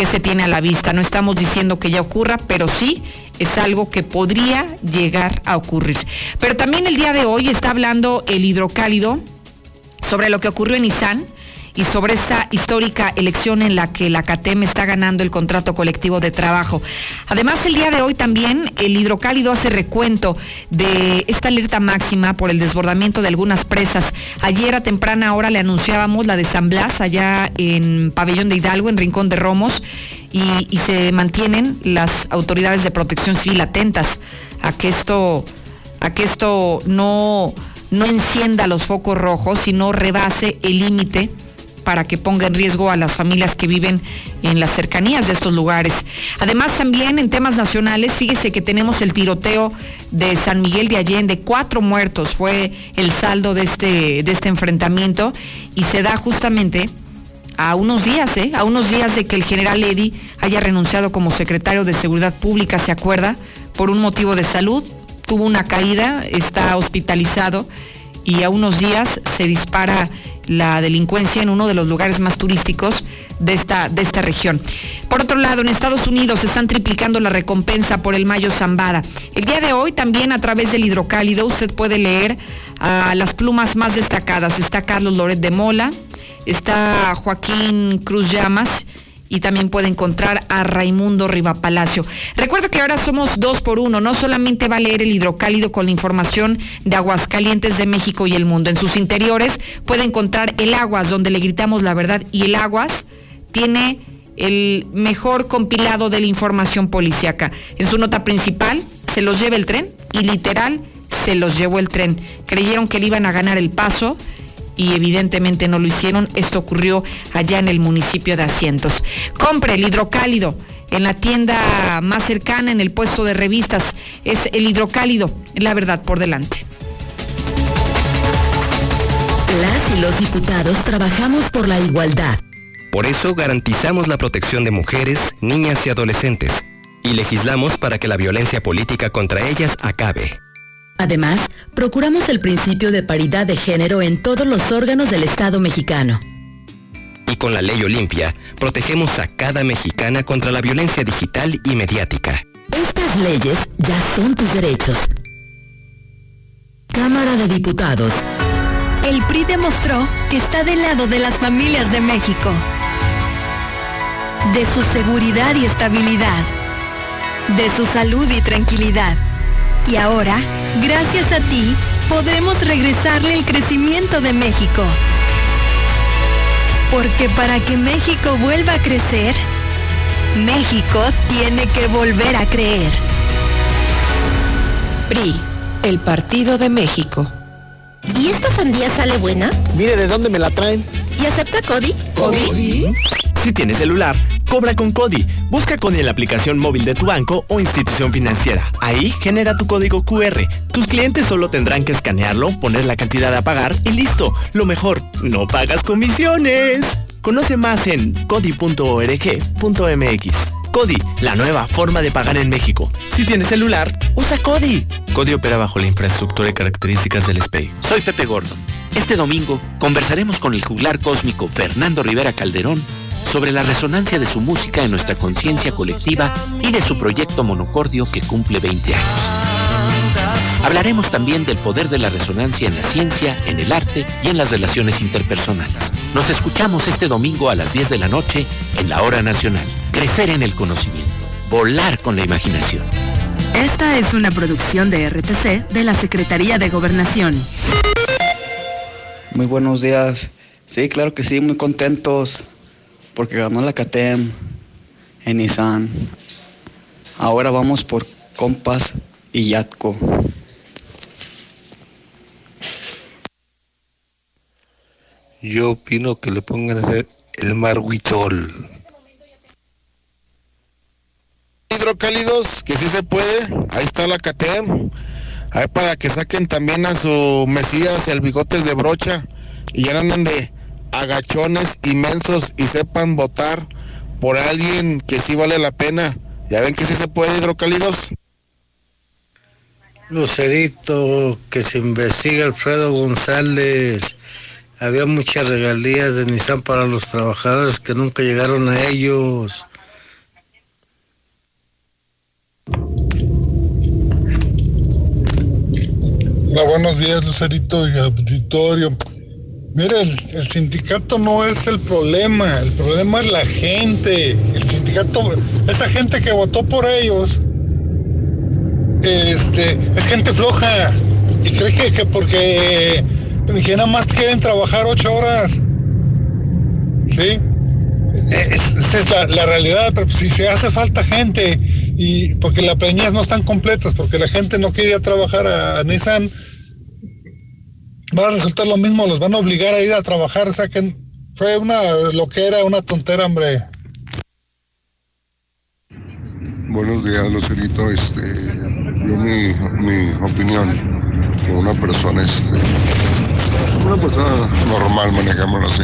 que se tiene a la vista. No estamos diciendo que ya ocurra, pero sí es algo que podría llegar a ocurrir. Pero también el día de hoy está hablando el hidrocálido sobre lo que ocurrió en Nissan y sobre esta histórica elección en la que la CATEM está ganando el contrato colectivo de trabajo. Además, el día de hoy también el hidrocálido hace recuento de esta alerta máxima por el desbordamiento de algunas presas. Ayer a temprana hora le anunciábamos la de San Blas, allá en Pabellón de Hidalgo, en Rincón de Romos y, se mantienen las autoridades de protección civil atentas a que esto, a que esto no, no encienda los focos rojos, sino rebase el límite para que ponga en riesgo a las familias que viven en las cercanías de estos lugares. Además, también en temas nacionales, fíjese que tenemos el tiroteo de San Miguel de Allende, cuatro muertos fue el saldo de este, de este enfrentamiento y se da justamente a unos días, ¿eh? A unos días de que el general Eddy haya renunciado como secretario de Seguridad Pública, ¿se acuerda? Por un motivo de salud, tuvo una caída, está hospitalizado y a unos días se dispara la delincuencia en uno de los lugares más turísticos de esta, de esta región. Por otro lado, en Estados Unidos están triplicando la recompensa por el Mayo Zambada. El día de hoy también a través del hidrocálido usted puede leer a las plumas más destacadas. Está Carlos Loret de Mola, está Joaquín Cruz Llamas y también puede encontrar a Raimundo Rivapalacio. Recuerda que ahora somos dos por uno, no solamente va a leer el hidrocálido con la información de Aguascalientes de México y el mundo. En sus interiores puede encontrar el Aguas, donde le gritamos la verdad, y el Aguas tiene el mejor compilado de la información policiaca. En su nota principal, se los lleva el tren y literal se los llevó el tren. Creyeron que le iban a ganar el paso y evidentemente no lo hicieron. Esto ocurrió allá en el municipio de Asientos. Compre el hidrocálido en la tienda más cercana, en el puesto de revistas. Es el hidrocálido, la verdad por delante. Las y los diputados trabajamos por la igualdad. Por eso garantizamos la protección de mujeres, niñas y adolescentes. Y legislamos para que la violencia política contra ellas acabe. Además, procuramos el principio de paridad de género en todos los órganos del Estado mexicano. Y con la ley Olimpia, protegemos a cada mexicana contra la violencia digital y mediática. Estas leyes ya son tus derechos. Cámara de Diputados. El PRI demostró que está del lado de las familias de México, de su seguridad y estabilidad, de su salud y tranquilidad. Y ahora, gracias a ti, podremos regresarle el crecimiento de México. Porque para que México vuelva a crecer, México tiene que volver a creer. PRI, el Partido de México. ¿Y esta sandía sale buena? Mire de dónde me la traen. ¿Y acepta Cody? ¿Cody? Si tienes celular, cobra con Cody. Busca Cody en la aplicación móvil de tu banco o institución financiera. Ahí genera tu código QR. Tus clientes solo tendrán que escanearlo, poner la cantidad a pagar y listo. Lo mejor, no pagas comisiones. Conoce más en cody.org.mx. Cody, la nueva forma de pagar en México. Si tienes celular, usa Cody. Cody opera bajo la infraestructura y características del SPEI. Soy Pepe Gordon. Este domingo conversaremos con el juglar cósmico Fernando Rivera Calderón sobre la resonancia de su música en nuestra conciencia colectiva y de su proyecto Monocordio que cumple 20 años. Hablaremos también del poder de la resonancia en la ciencia, en el arte y en las relaciones interpersonales. Nos escuchamos este domingo a las 10 de la noche en la Hora Nacional. Crecer en el conocimiento. Volar con la imaginación. Esta es una producción de RTC de la Secretaría de Gobernación. Muy buenos días. Sí, claro que sí, muy contentos porque ganó la CATEM en Nissan. Ahora vamos por Compass y Yatco. Yo opino que le pongan el, el marguitol. Hidrocálidos, que sí se puede. Ahí está la CATEM. Ahí para que saquen también a su Mesías el bigotes de brocha y ya no anden de agachones inmensos y sepan votar por alguien que sí vale la pena. Ya ven que sí se puede, hidrocálidos. Lucerito, que se investiga Alfredo González. Había muchas regalías de Nissan para los trabajadores que nunca llegaron a ellos. Hola, buenos días, Lucerito y auditorio. Mire, el, sindicato no es el problema, el problema es la gente. El sindicato, esa gente que votó por ellos, este, es gente floja. Y cree que, que porque que nada más quieren trabajar ocho horas. ¿Sí? Es- esa es la, realidad, pero si se hace falta gente y porque las peñas no están completas, porque la gente no quiere ir a trabajar a Nissan, va a resultar lo mismo, los van a obligar a ir a trabajar, o que fue una lo que era una tontera, hombre. Buenos días, Lucerito. Este, yo mi, mi opinión como una persona, este, una persona normal, manejámoslo así.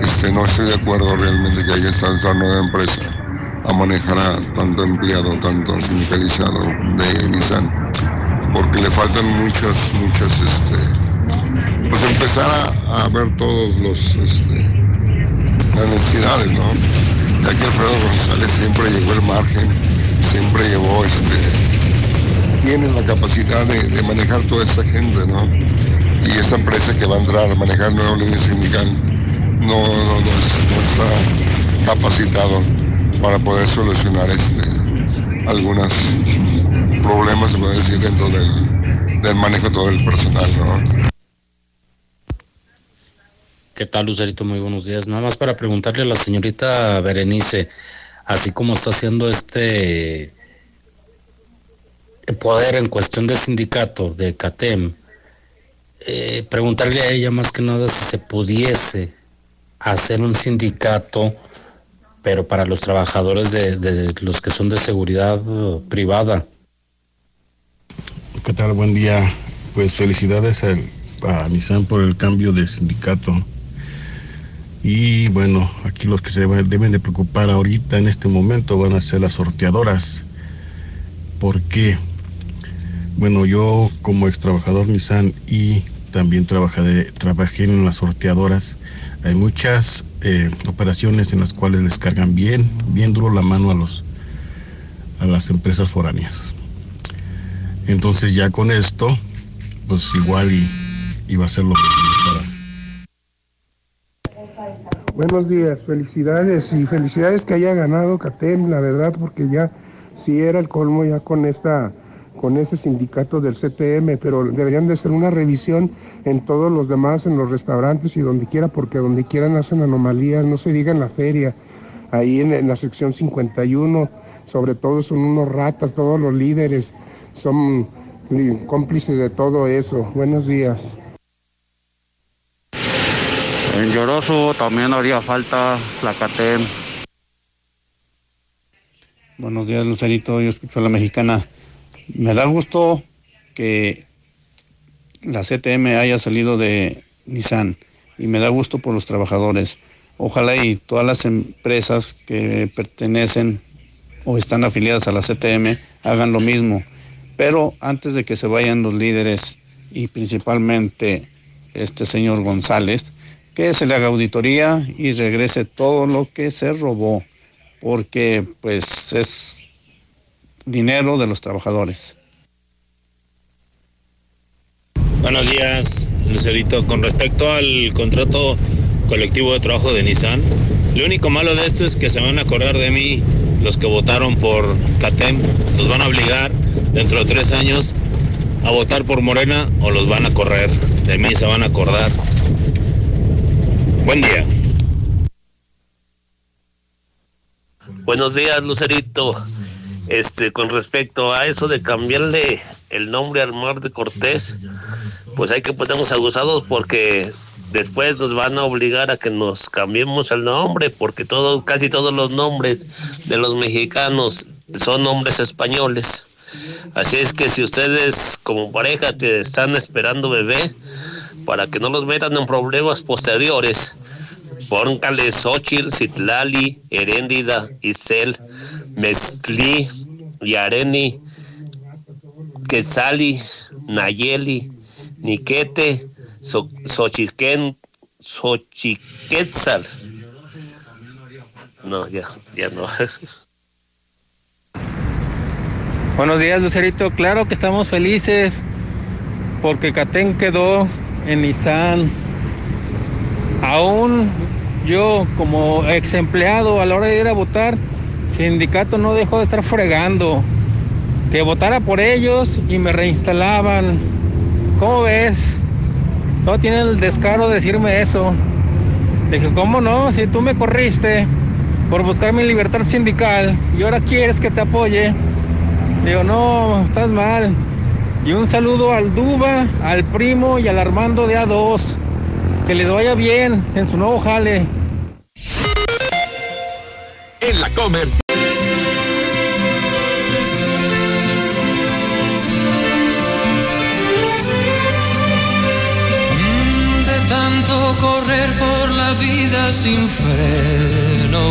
Este, no estoy de acuerdo realmente que haya esta nueva empresa a manejar a tanto empleado, tanto sindicalizado de Nissan, porque le faltan muchas, muchas, este, pues empezar a, ver todos los, este, las necesidades, ¿no? Ya que Alfredo González siempre llevó el margen, siempre llevó este, tiene la capacidad de, manejar toda esta gente, ¿no? Y esa empresa que va a entrar a manejar el nuevo sindical no, no está capacitado para poder solucionar este algunos problemas, se puede decir, dentro del, del manejo de todo el personal, ¿no? ¿Qué tal, Lucerito? Muy buenos días. Nada más para preguntarle a la señorita Berenice, así como está haciendo este poder en cuestión de sindicato, de CATEM, eh, preguntarle a ella más que nada si se pudiese hacer un sindicato, pero para los trabajadores de, de los que son de seguridad privada. ¿Qué tal? Buen día. Pues felicidades al- a, Nissan por el cambio de sindicato. Y bueno, aquí los que se va- deben de preocupar ahorita en este momento van a ser las sorteadoras. ¿Por qué? Bueno, yo como ex trabajador Nissan y también trabajé, trabajé en las sorteadoras. Hay muchas eh, operaciones en las cuales les cargan bien, bien duro la mano a los a las empresas foráneas. Entonces ya con esto, pues igual y, iba a ser lo mismo Buenos días, felicidades y felicidades que haya ganado CATEM, la verdad, porque ya sí era el colmo ya con esta con este sindicato del CTM, pero deberían de ser una revisión en todos los demás, en los restaurantes y donde quiera, porque donde quieran hacen anomalías, no se diga en la feria, ahí en la sección 51, sobre todo son unos ratas, todos los líderes son cómplices de todo eso. Buenos días. En Lloroso también haría falta la CATEM. Buenos días, Lucerito. Yo escucho a la mexicana. Me da gusto que la CTM haya salido de Nissan y me da gusto por los trabajadores. Ojalá y todas las empresas que pertenecen o están afiliadas a la CTM hagan lo mismo. Pero antes de que se vayan los líderes y principalmente este señor González, que se le haga auditoría y regrese todo lo que se robó, porque pues es dinero de los trabajadores. Buenos días, Lucerito. Con respecto al contrato colectivo de trabajo de Nissan, lo único malo de esto es que se van a acordar de mí los que votaron por CATEM, los van a obligar dentro de tres años a votar por Morena o los van a correr. De mí se van a acordar. Buen día. Buenos días, Lucerito. Este, con respecto a eso de cambiarle el nombre al mar de Cortés, pues hay que ponernos abusados porque después nos van a obligar a que nos cambiemos el nombre, porque todo, casi todos los nombres de los mexicanos son nombres españoles. Así es que si ustedes como pareja te están esperando bebé, para que no los metan en problemas posteriores. Póngale Xochitl, Citlali, Heréndida, Isel, Mezcli, Yareni, Quetzali, Nayeli, Niquete, Xochiquén, Xochiquetzal. No, ya, ya no. Buenos días, Lucerito. Claro que estamos felices porque Catén quedó en Nissan. Aún yo como ex empleado a la hora de ir a votar, sindicato no dejó de estar fregando. Que votara por ellos y me reinstalaban. ¿Cómo ves? No tienen el descaro de decirme eso. Dije, ¿cómo no? Si tú me corriste por buscar mi libertad sindical y ahora quieres que te apoye. Digo, no, estás mal. Y un saludo al Duba, al primo y al Armando de A2. Que les vaya bien en su nuevo jale. En la Comer. De tanto correr por la vida sin freno.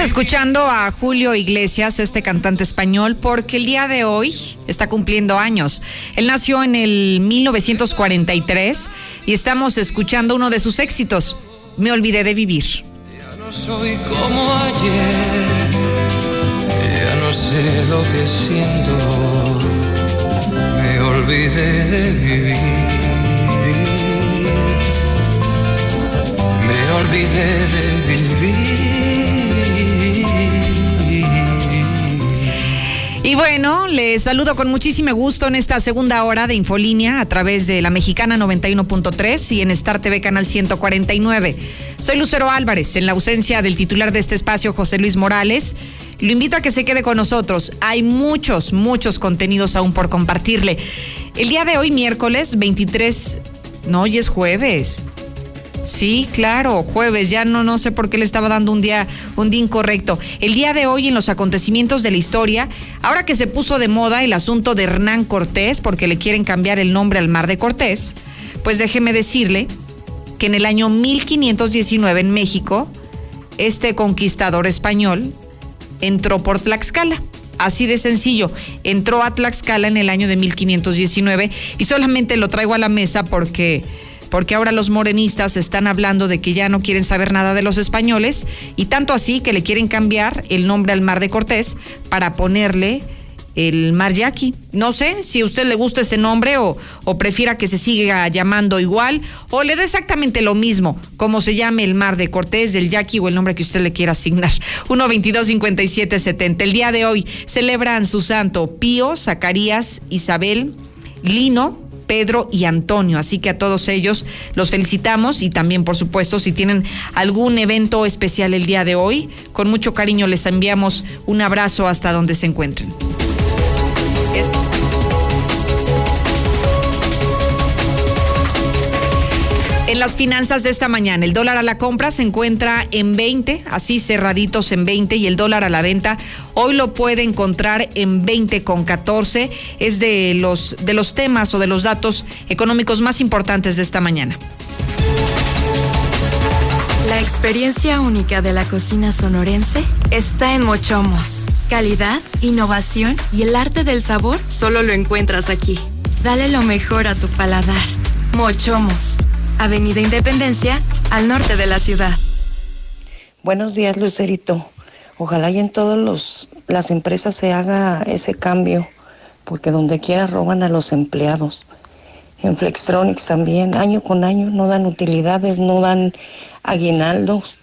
Escuchando a Julio Iglesias, este cantante español, porque el día de hoy está cumpliendo años. Él nació en el 1943 y estamos escuchando uno de sus éxitos, Me olvidé de vivir. Ya no soy como ayer, ya no sé lo que siento, me olvidé de vivir, me olvidé de vivir. Y bueno, les saludo con muchísimo gusto en esta segunda hora de Infolínea a través de la Mexicana 91.3 y en Star TV Canal 149. Soy Lucero Álvarez, en la ausencia del titular de este espacio, José Luis Morales. Lo invito a que se quede con nosotros. Hay muchos, muchos contenidos aún por compartirle. El día de hoy, miércoles 23, no, hoy es jueves. Sí, claro, jueves, ya no, no sé por qué le estaba dando un día, un día incorrecto. El día de hoy en los acontecimientos de la historia, ahora que se puso de moda el asunto de Hernán Cortés, porque le quieren cambiar el nombre al mar de Cortés, pues déjeme decirle que en el año 1519 en México, este conquistador español entró por Tlaxcala. Así de sencillo, entró a Tlaxcala en el año de 1519 y solamente lo traigo a la mesa porque porque ahora los morenistas están hablando de que ya no quieren saber nada de los españoles y tanto así que le quieren cambiar el nombre al mar de Cortés para ponerle el Mar Yaqui. No sé si a usted le gusta ese nombre o, o, prefiera que se siga llamando igual o le dé exactamente lo mismo, como se llame el Mar de Cortés, del Yaqui o el nombre que usted le quiera asignar. 1 22 57 70. El día de hoy celebran su santo Pío, Zacarías, Isabel, Lino, Pedro y Antonio. Así que a todos ellos los felicitamos y también, por supuesto, si tienen algún evento especial el día de hoy, con mucho cariño les enviamos un abrazo hasta donde se encuentren. En las finanzas de esta mañana, el dólar a la compra se encuentra en 20, así cerraditos en 20, y el dólar a la venta hoy lo puede encontrar en 20 con 14. Es de los, de los temas o de los datos económicos más importantes de esta mañana. La experiencia única de la cocina sonorense está en Mochomos. Calidad, innovación y el arte del sabor solo lo encuentras aquí. Dale lo mejor a tu paladar. Mochomos Avenida Independencia, al norte de la ciudad. Buenos días, Lucerito. Ojalá y en todas las empresas se haga ese cambio, porque donde quiera roban a los empleados. En Flextronics también, año con año, no dan utilidades, no dan aguinaldos,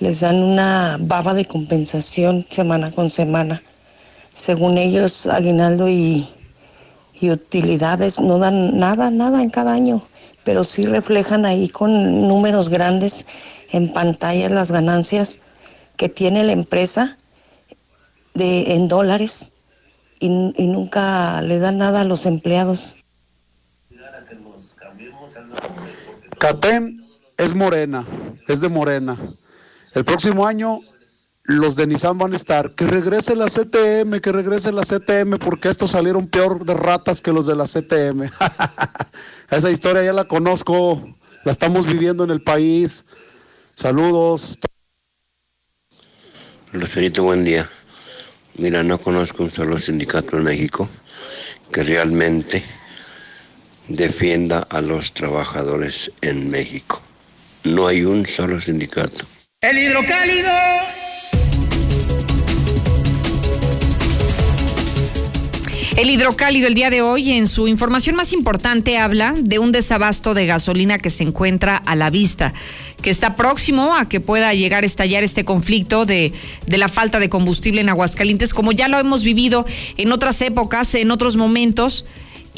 les dan una baba de compensación semana con semana. Según ellos, aguinaldo y, y utilidades no dan nada, nada en cada año pero sí reflejan ahí con números grandes en pantalla las ganancias que tiene la empresa de, en dólares y, nunca le dan nada a los empleados. CATEM es morena, es de morena. El próximo año los de Nissan van a estar. Que regrese la CTM, que regrese la CTM, porque estos salieron peor de ratas que los de la CTM. Esa historia ya la conozco, la estamos viviendo en el país. Saludos. Lucerito, buen día. Mira, no conozco un solo sindicato en México que realmente defienda a los trabajadores en México. No hay un solo sindicato. El hidrocálido. El hidrocálido el día de hoy en su información más importante habla de un desabasto de gasolina que se encuentra a la vista, que está próximo a que pueda llegar a estallar este conflicto de, de la falta de combustible en Aguascalientes, como ya lo hemos vivido en otras épocas, en otros momentos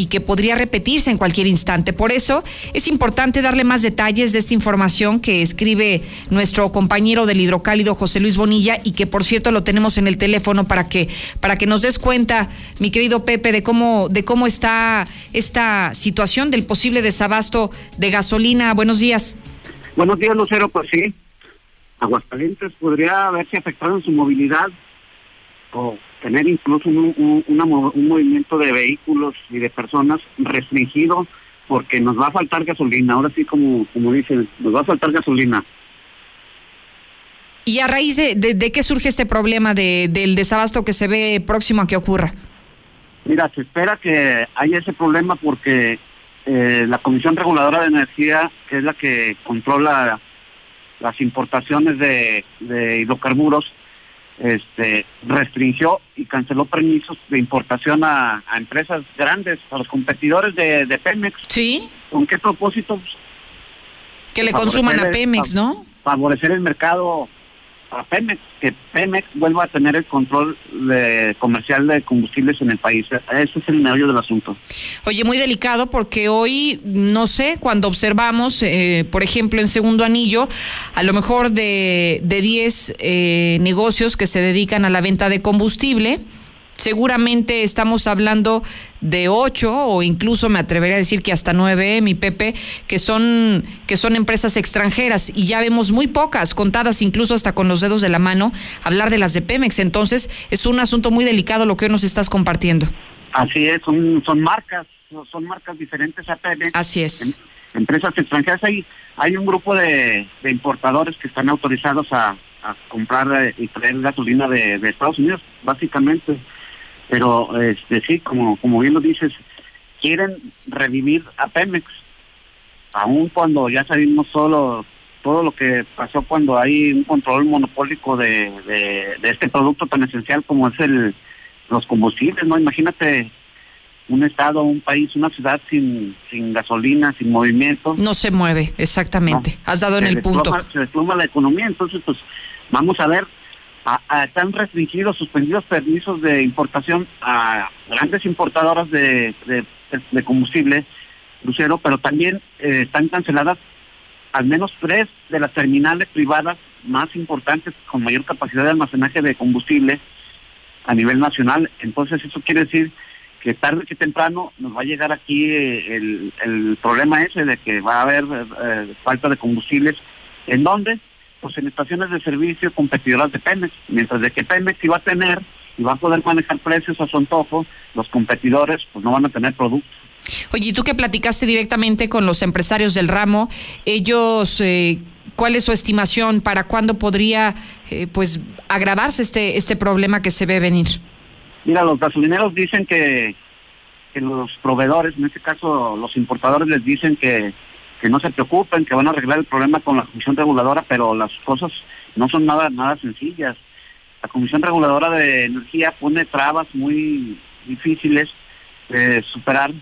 y que podría repetirse en cualquier instante. Por eso es importante darle más detalles de esta información que escribe nuestro compañero del hidrocálido José Luis Bonilla y que por cierto lo tenemos en el teléfono para que para que nos des cuenta, mi querido Pepe, de cómo de cómo está esta situación del posible desabasto de gasolina. Buenos días. Buenos días, Lucero, pues sí. Aguascalientes podría haberse afectado en su movilidad o tener incluso un, movimiento de vehículos y de personas restringido porque nos va a faltar gasolina. Ahora sí, como, como dicen, nos va a faltar gasolina. ¿Y a raíz de, de, qué surge este problema de, del desabasto que se ve próximo a que ocurra? Mira, se espera que haya ese problema porque eh, la Comisión Reguladora de Energía, que es la que controla las importaciones de, de hidrocarburos, este, restringió y canceló permisos de importación a, empresas grandes, a los competidores de, Pemex. Sí. ¿Con qué propósito? Que le consuman a Pemex, ¿no? Favorecer el mercado a Pemex, que Pemex vuelva a tener el control de, comercial de combustibles en el país. Ese es el meollo del asunto. Oye, muy delicado porque hoy, no sé, cuando observamos, eh, por ejemplo, en segundo anillo, a lo mejor de 10 eh, negocios que se dedican a la venta de combustible, seguramente estamos hablando de ocho o incluso me atrevería a decir que hasta nueve, mi Pepe, que son, que son empresas extranjeras y ya vemos muy pocas, contadas incluso hasta con los dedos de la mano, hablar de las de Pemex. Entonces es un asunto muy delicado lo que hoy nos estás compartiendo. Así es, son, son marcas, son marcas diferentes a Pemex. Así es. empresas extranjeras, hay, hay un grupo de, importadores que están autorizados a, comprar eh, y traer gasolina de Estados Unidos, básicamente pero este sí, como, como bien lo dices, quieren revivir a Pemex, aun cuando ya sabemos solo todo lo que pasó cuando hay un control monopólico de, de, este producto tan esencial como es el los combustibles, ¿no? Imagínate un estado, un país, una ciudad sin, sin gasolina, sin movimiento. No se mueve, exactamente. Has dado en el punto. Se desploma la economía, entonces pues vamos a ver están restringidos, suspendidos permisos de importación a grandes importadoras de, de, combustible crucero, pero también eh, están canceladas al menos tres de las terminales privadas más importantes con mayor capacidad de almacenaje de combustible a nivel nacional. Entonces eso quiere decir que tarde que temprano nos va a llegar aquí eh, el, el problema ese de que va a haber eh, falta de combustibles. ¿En dónde? Pues en estaciones de servicio competidoras de Pemex, mientras de que Pemex iba a tener y va a poder manejar precios a su antojo, los competidores pues no van a tener productos. Oye, ¿y tú que platicaste directamente con los empresarios del ramo, ellos, eh, cuál es su estimación para cuándo podría eh, pues agravarse este, este problema que se ve venir? Mira, los gasolineros dicen que, que los proveedores, en este caso los importadores les dicen que que no se preocupen, que van a arreglar el problema con la Comisión Reguladora, pero las cosas no son nada, nada sencillas. La Comisión Reguladora de Energía pone trabas muy difíciles de superar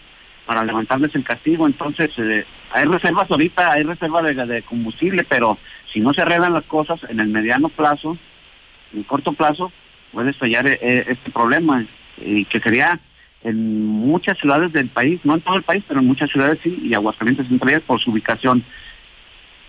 para levantarles el castigo. Entonces, eh, hay reservas ahorita, hay reserva de, combustible, pero si no se arreglan las cosas en el mediano plazo, en el corto plazo, puede estallar eh, este problema y que sería en muchas ciudades del país, no en todo el país, pero en muchas ciudades sí, y Aguascalientes entre ellas por su ubicación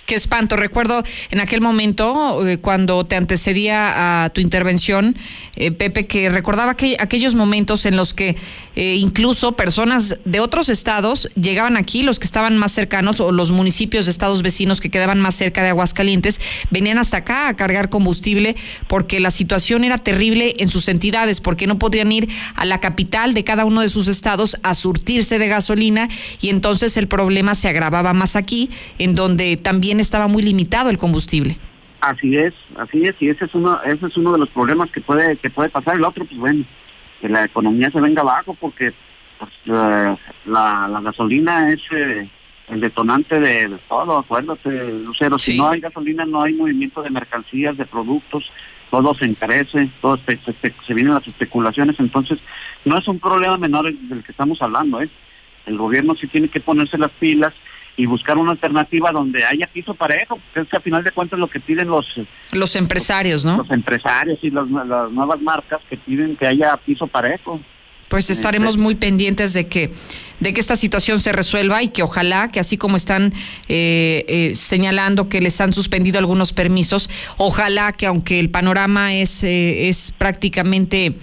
Qué espanto. Recuerdo en aquel momento, eh, cuando te antecedía a tu intervención, eh, Pepe, que recordaba que aquellos momentos en los que eh, incluso personas de otros estados llegaban aquí, los que estaban más cercanos, o los municipios de estados vecinos que quedaban más cerca de Aguascalientes, venían hasta acá a cargar combustible porque la situación era terrible en sus entidades, porque no podían ir a la capital de cada uno de sus estados a surtirse de gasolina y entonces el problema se agravaba más aquí, en donde también estaba muy limitado el combustible. Así es, así es, y ese es uno, ese es uno de los problemas que puede, que puede pasar. El otro, pues bueno, que la economía se venga abajo porque pues, la, la, gasolina es eh, el detonante de, todo, acuérdate, Lucero, si no hay gasolina no hay movimiento de mercancías, de productos, todo se encarece, todo se, se, vienen las especulaciones, entonces no es un problema menor del que estamos hablando, ¿eh? El gobierno sí tiene que ponerse las pilas y buscar una alternativa donde haya piso parejo, que es que a final de cuentas lo que piden los los empresarios, ¿no? Los empresarios y las nuevas marcas que piden que haya piso parejo. Pues estaremos muy pendientes de que de que esta situación se resuelva y que ojalá que así como están eh, eh, señalando que les han suspendido algunos permisos, ojalá que aunque el panorama es eh, es prácticamente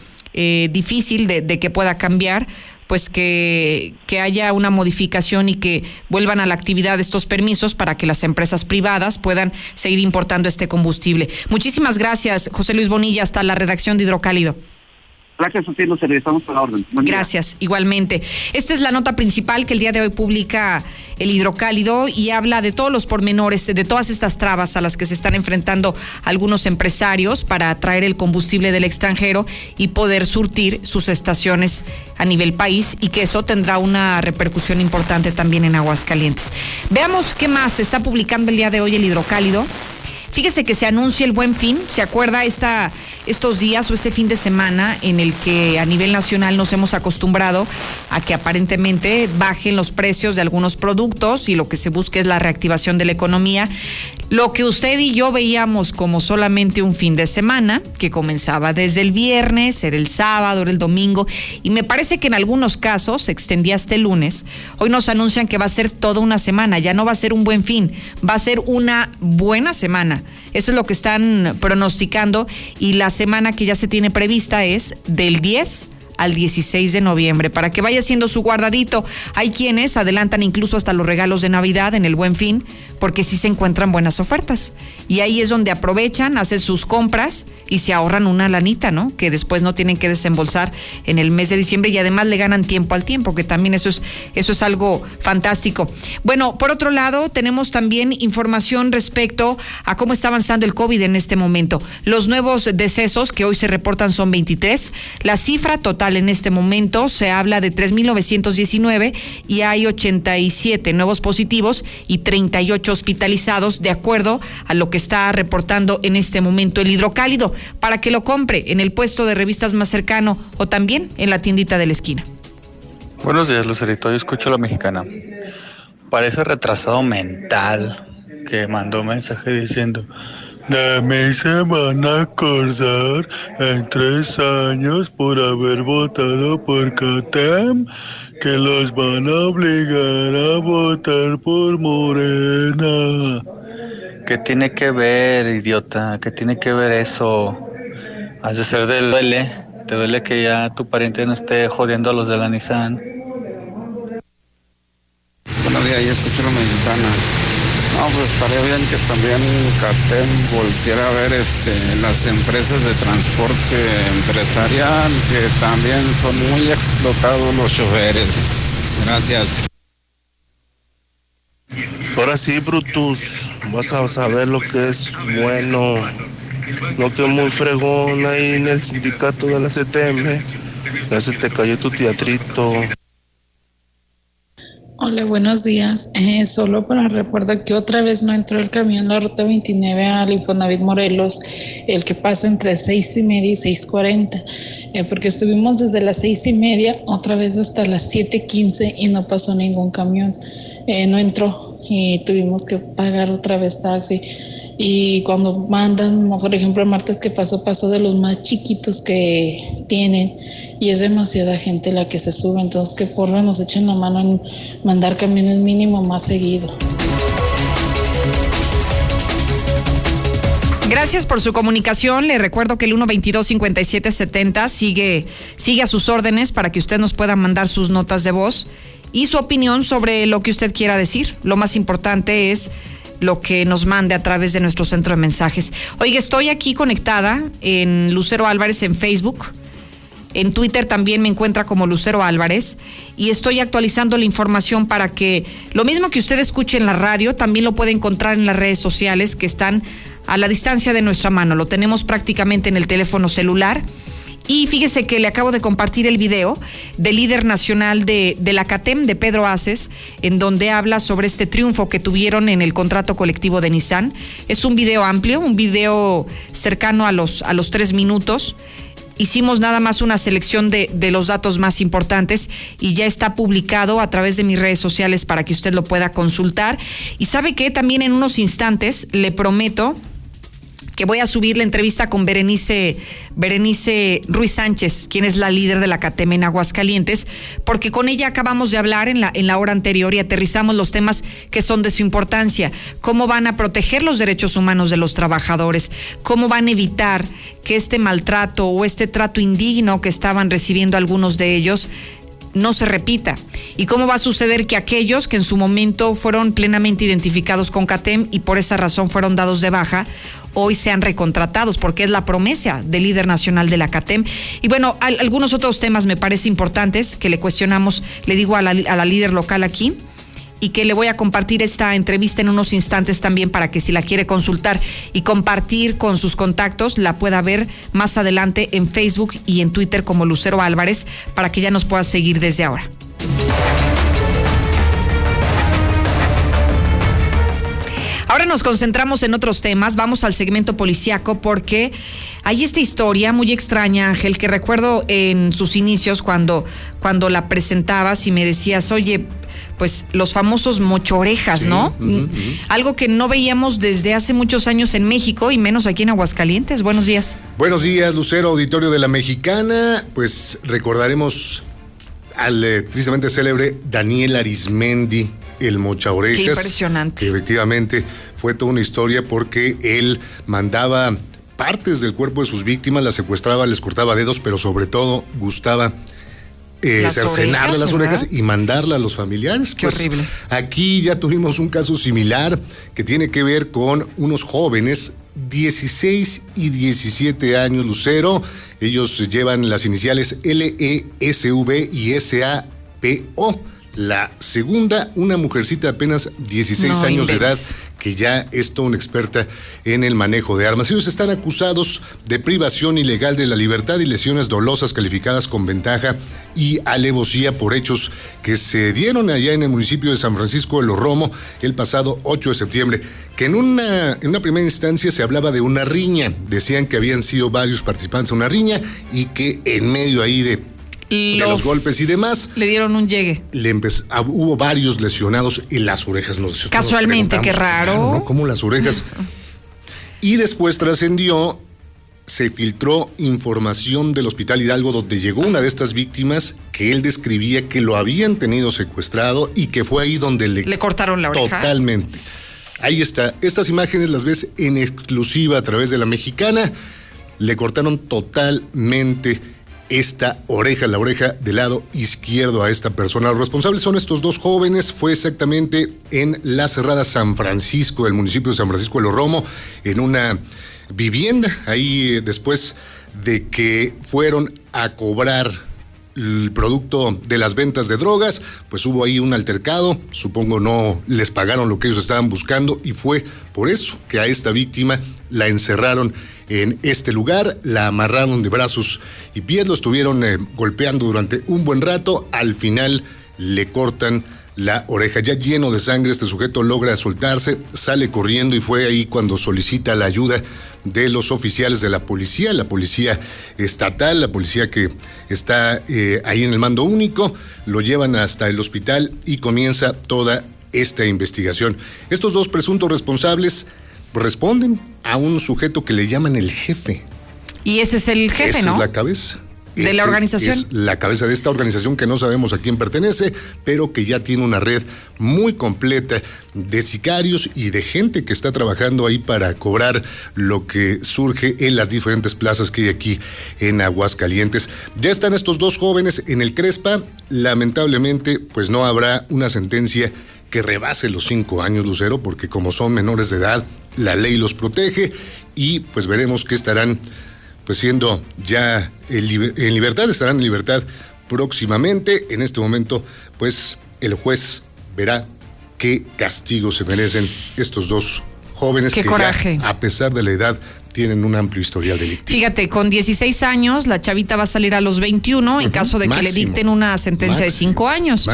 difícil de, de que pueda cambiar, pues que, que, haya una modificación y que vuelvan a la actividad estos permisos para que las empresas privadas puedan seguir importando este combustible. Muchísimas gracias, José Luis Bonilla, hasta la redacción de Hidrocálido. Gracias, Sofía, nos estamos a la orden. Gracias, igualmente. Esta es la nota principal que el día de hoy publica el hidrocálido y habla de todos los pormenores, de todas estas trabas a las que se están enfrentando algunos empresarios para traer el combustible del extranjero y poder surtir sus estaciones a nivel país y que eso tendrá una repercusión importante también en Aguascalientes. Veamos qué más se está publicando el día de hoy el hidrocálido. Fíjese que se anuncia el buen fin, ¿se acuerda esta, estos días o este fin de semana en el que a nivel nacional nos hemos acostumbrado a que aparentemente bajen los precios de algunos productos y lo que se busca es la reactivación de la economía? Lo que usted y yo veíamos como solamente un fin de semana, que comenzaba desde el viernes, era el sábado, era el domingo, y me parece que en algunos casos se extendía hasta el lunes, hoy nos anuncian que va a ser toda una semana, ya no va a ser un buen fin, va a ser una buena semana. Eso es lo que están pronosticando y la semana que ya se tiene prevista es del 10 al 16 de noviembre para que vaya haciendo su guardadito. Hay quienes adelantan incluso hasta los regalos de Navidad en el Buen Fin porque sí se encuentran buenas ofertas. Y ahí es donde aprovechan, hacen sus compras y se ahorran una lanita, ¿no? Que después no tienen que desembolsar en el mes de diciembre y además le ganan tiempo al tiempo, que también eso es, eso es algo fantástico. Bueno, por otro lado, tenemos también información respecto a cómo está avanzando el COVID en este momento. Los nuevos decesos que hoy se reportan son 23. La cifra total en este momento se habla de 3.919 y hay 87 nuevos positivos y 38 hospitalizados, de acuerdo a lo que está reportando en este momento el hidrocálido, para que lo compre en el puesto de revistas más cercano o también en la tiendita de la esquina. Buenos días, Lucerito. Yo escucho a la mexicana. Parece retrasado mental que mandó mensaje diciendo. De mí se van a acordar en tres años por haber votado por CATEM que los van a obligar a votar por Morena. ¿Qué tiene que ver, idiota? ¿Qué tiene que ver eso? Has de ser del duele. Te duele que ya tu pariente no esté jodiendo a los de la Nissan. Buenos días, ya escucho la mexicana. No, pues estaría bien que también CATEM volviera a ver este, las empresas de transporte empresarial, que también son muy explotados los choferes. Gracias. Ahora sí, Brutus, vas a saber lo que es bueno, lo que muy fregón ahí en el sindicato de la CTM. Ya se te cayó tu teatrito. Hola, buenos días. Eh, solo para recordar que otra vez no entró el camión la ruta 29 al Infonavit Morelos, el que pasa entre seis y media y 6.40, eh, porque estuvimos desde las seis y media otra vez hasta las 7.15 y no pasó ningún camión. Eh, no entró y tuvimos que pagar otra vez taxi. Y cuando mandan, por ejemplo, el martes que pasó, pasó de los más chiquitos que tienen y es demasiada gente la que se sube, entonces que porra nos echen la mano en mandar camiones mínimo más seguido. Gracias por su comunicación. Le recuerdo que el 122-5770 sigue, sigue a sus órdenes para que usted nos pueda mandar sus notas de voz y su opinión sobre lo que usted quiera decir. Lo más importante es lo que nos mande a través de nuestro centro de mensajes. Oiga, estoy aquí conectada en Lucero Álvarez en Facebook. En Twitter también me encuentra como Lucero Álvarez y estoy actualizando la información para que lo mismo que usted escuche en la radio, también lo puede encontrar en las redes sociales que están a la distancia de nuestra mano. Lo tenemos prácticamente en el teléfono celular. Y fíjese que le acabo de compartir el video del líder nacional de, de, la CATEM, de Pedro Aces, en donde habla sobre este triunfo que tuvieron en el contrato colectivo de Nissan. Es un video amplio, un video cercano a los, a los tres minutos. Hicimos nada más una selección de, de los datos más importantes y ya está publicado a través de mis redes sociales para que usted lo pueda consultar. Y sabe que también en unos instantes le prometo que voy a subir la entrevista con Berenice, Berenice Ruiz Sánchez, quien es la líder de la CATEM en Aguascalientes, porque con ella acabamos de hablar en la, en la hora anterior y aterrizamos los temas que son de su importancia, cómo van a proteger los derechos humanos de los trabajadores, cómo van a evitar que este maltrato o este trato indigno que estaban recibiendo algunos de ellos no se repita? ¿Y cómo va a suceder que aquellos que en su momento fueron plenamente identificados con CATEM y por esa razón fueron dados de baja, hoy sean recontratados? Porque es la promesa del líder nacional de la CATEM. Y bueno, al, algunos otros temas me parece importantes que le cuestionamos, le digo a la, a la líder local aquí y que le voy a compartir esta entrevista en unos instantes también para que si la quiere consultar y compartir con sus contactos, la pueda ver más adelante en Facebook y en Twitter como Lucero Álvarez para que ya nos pueda seguir desde ahora. Ahora nos concentramos en otros temas, vamos al segmento policiaco porque hay esta historia muy extraña, Ángel, que recuerdo en sus inicios cuando, cuando la presentabas y me decías, oye, pues los famosos mochorejas, ¿no? Mm, algo que no veíamos desde hace muchos años en México y menos aquí en Aguascalientes. Buenos días. Buenos días, Lucero, auditorio de la Mexicana. Pues recordaremos al eh, tristemente célebre Daniel Arismendi, el mocha orejas. Qué impresionante. efectivamente fue toda una historia porque él mandaba partes del cuerpo de sus víctimas, las secuestraba, les cortaba dedos, pero sobre todo gustaba eh, cercenarle las orejas y mandarla a los familiares. Qué pues, horrible. Aquí ya tuvimos un caso similar que tiene que ver con unos jóvenes 16 y 17 años, Lucero. Ellos llevan las iniciales L-E-S-V y S-A-P-O. La segunda, una mujercita de apenas 16 años de edad que ya es toda una experta en el manejo de armas. Ellos están acusados de privación ilegal de la libertad y lesiones dolosas calificadas con ventaja y alevosía por hechos que se dieron allá en el municipio de San Francisco de los Romo el pasado 8 de septiembre, que en una, en una primera instancia se hablaba de una riña, decían que habían sido varios participantes en una riña y que en medio ahí de de los golpes y demás. Le dieron un llegue. Le ah, hubo varios lesionados en las orejas. Casualmente, qué raro. ¿no? Como las orejas. y después trascendió, se filtró información del Hospital Hidalgo donde llegó una de estas víctimas que él describía que lo habían tenido secuestrado y que fue ahí donde le... Le cortaron la oreja. Totalmente. Ahí está. Estas imágenes las ves en exclusiva a través de la mexicana. Le cortaron totalmente esta oreja, la oreja del lado izquierdo a esta persona. Los responsables son estos dos jóvenes, fue exactamente en la cerrada San Francisco, del municipio de San Francisco de los Romo, en una vivienda, ahí eh, después de que fueron a cobrar el producto de las ventas de drogas, pues hubo ahí un altercado, supongo no les pagaron lo que ellos estaban buscando y fue por eso que a esta víctima la encerraron en este lugar, la amarraron de brazos y pies, lo estuvieron eh, golpeando durante un buen rato, al final le cortan la oreja. Ya lleno de sangre, este sujeto logra soltarse, sale corriendo y fue ahí cuando solicita la ayuda de los oficiales de la policía, la policía estatal, la policía que está eh, ahí en el mando único, lo llevan hasta el hospital y comienza toda esta investigación. Estos dos presuntos responsables responden a un sujeto que le llaman el jefe. Y ese es el jefe, Esa ¿no? Es la cabeza. De la organización. Es la cabeza de esta organización que no sabemos a quién pertenece, pero que ya tiene una red muy completa de sicarios y de gente que está trabajando ahí para cobrar lo que surge en las diferentes plazas que hay aquí en Aguascalientes. Ya están estos dos jóvenes en el Crespa. Lamentablemente, pues no habrá una sentencia que rebase los cinco años, Lucero, porque como son menores de edad, la ley los protege y pues veremos que estarán pues siendo ya en, libertad, estarán en libertad próximamente. En este momento, pues el juez verá qué castigo se merecen estos dos jóvenes que coraje. a pesar de la edad tienen un amplio historial delictivo. Fíjate, con 16 años la chavita va a salir a los 21 en caso de que le dicten una sentencia de 5 años.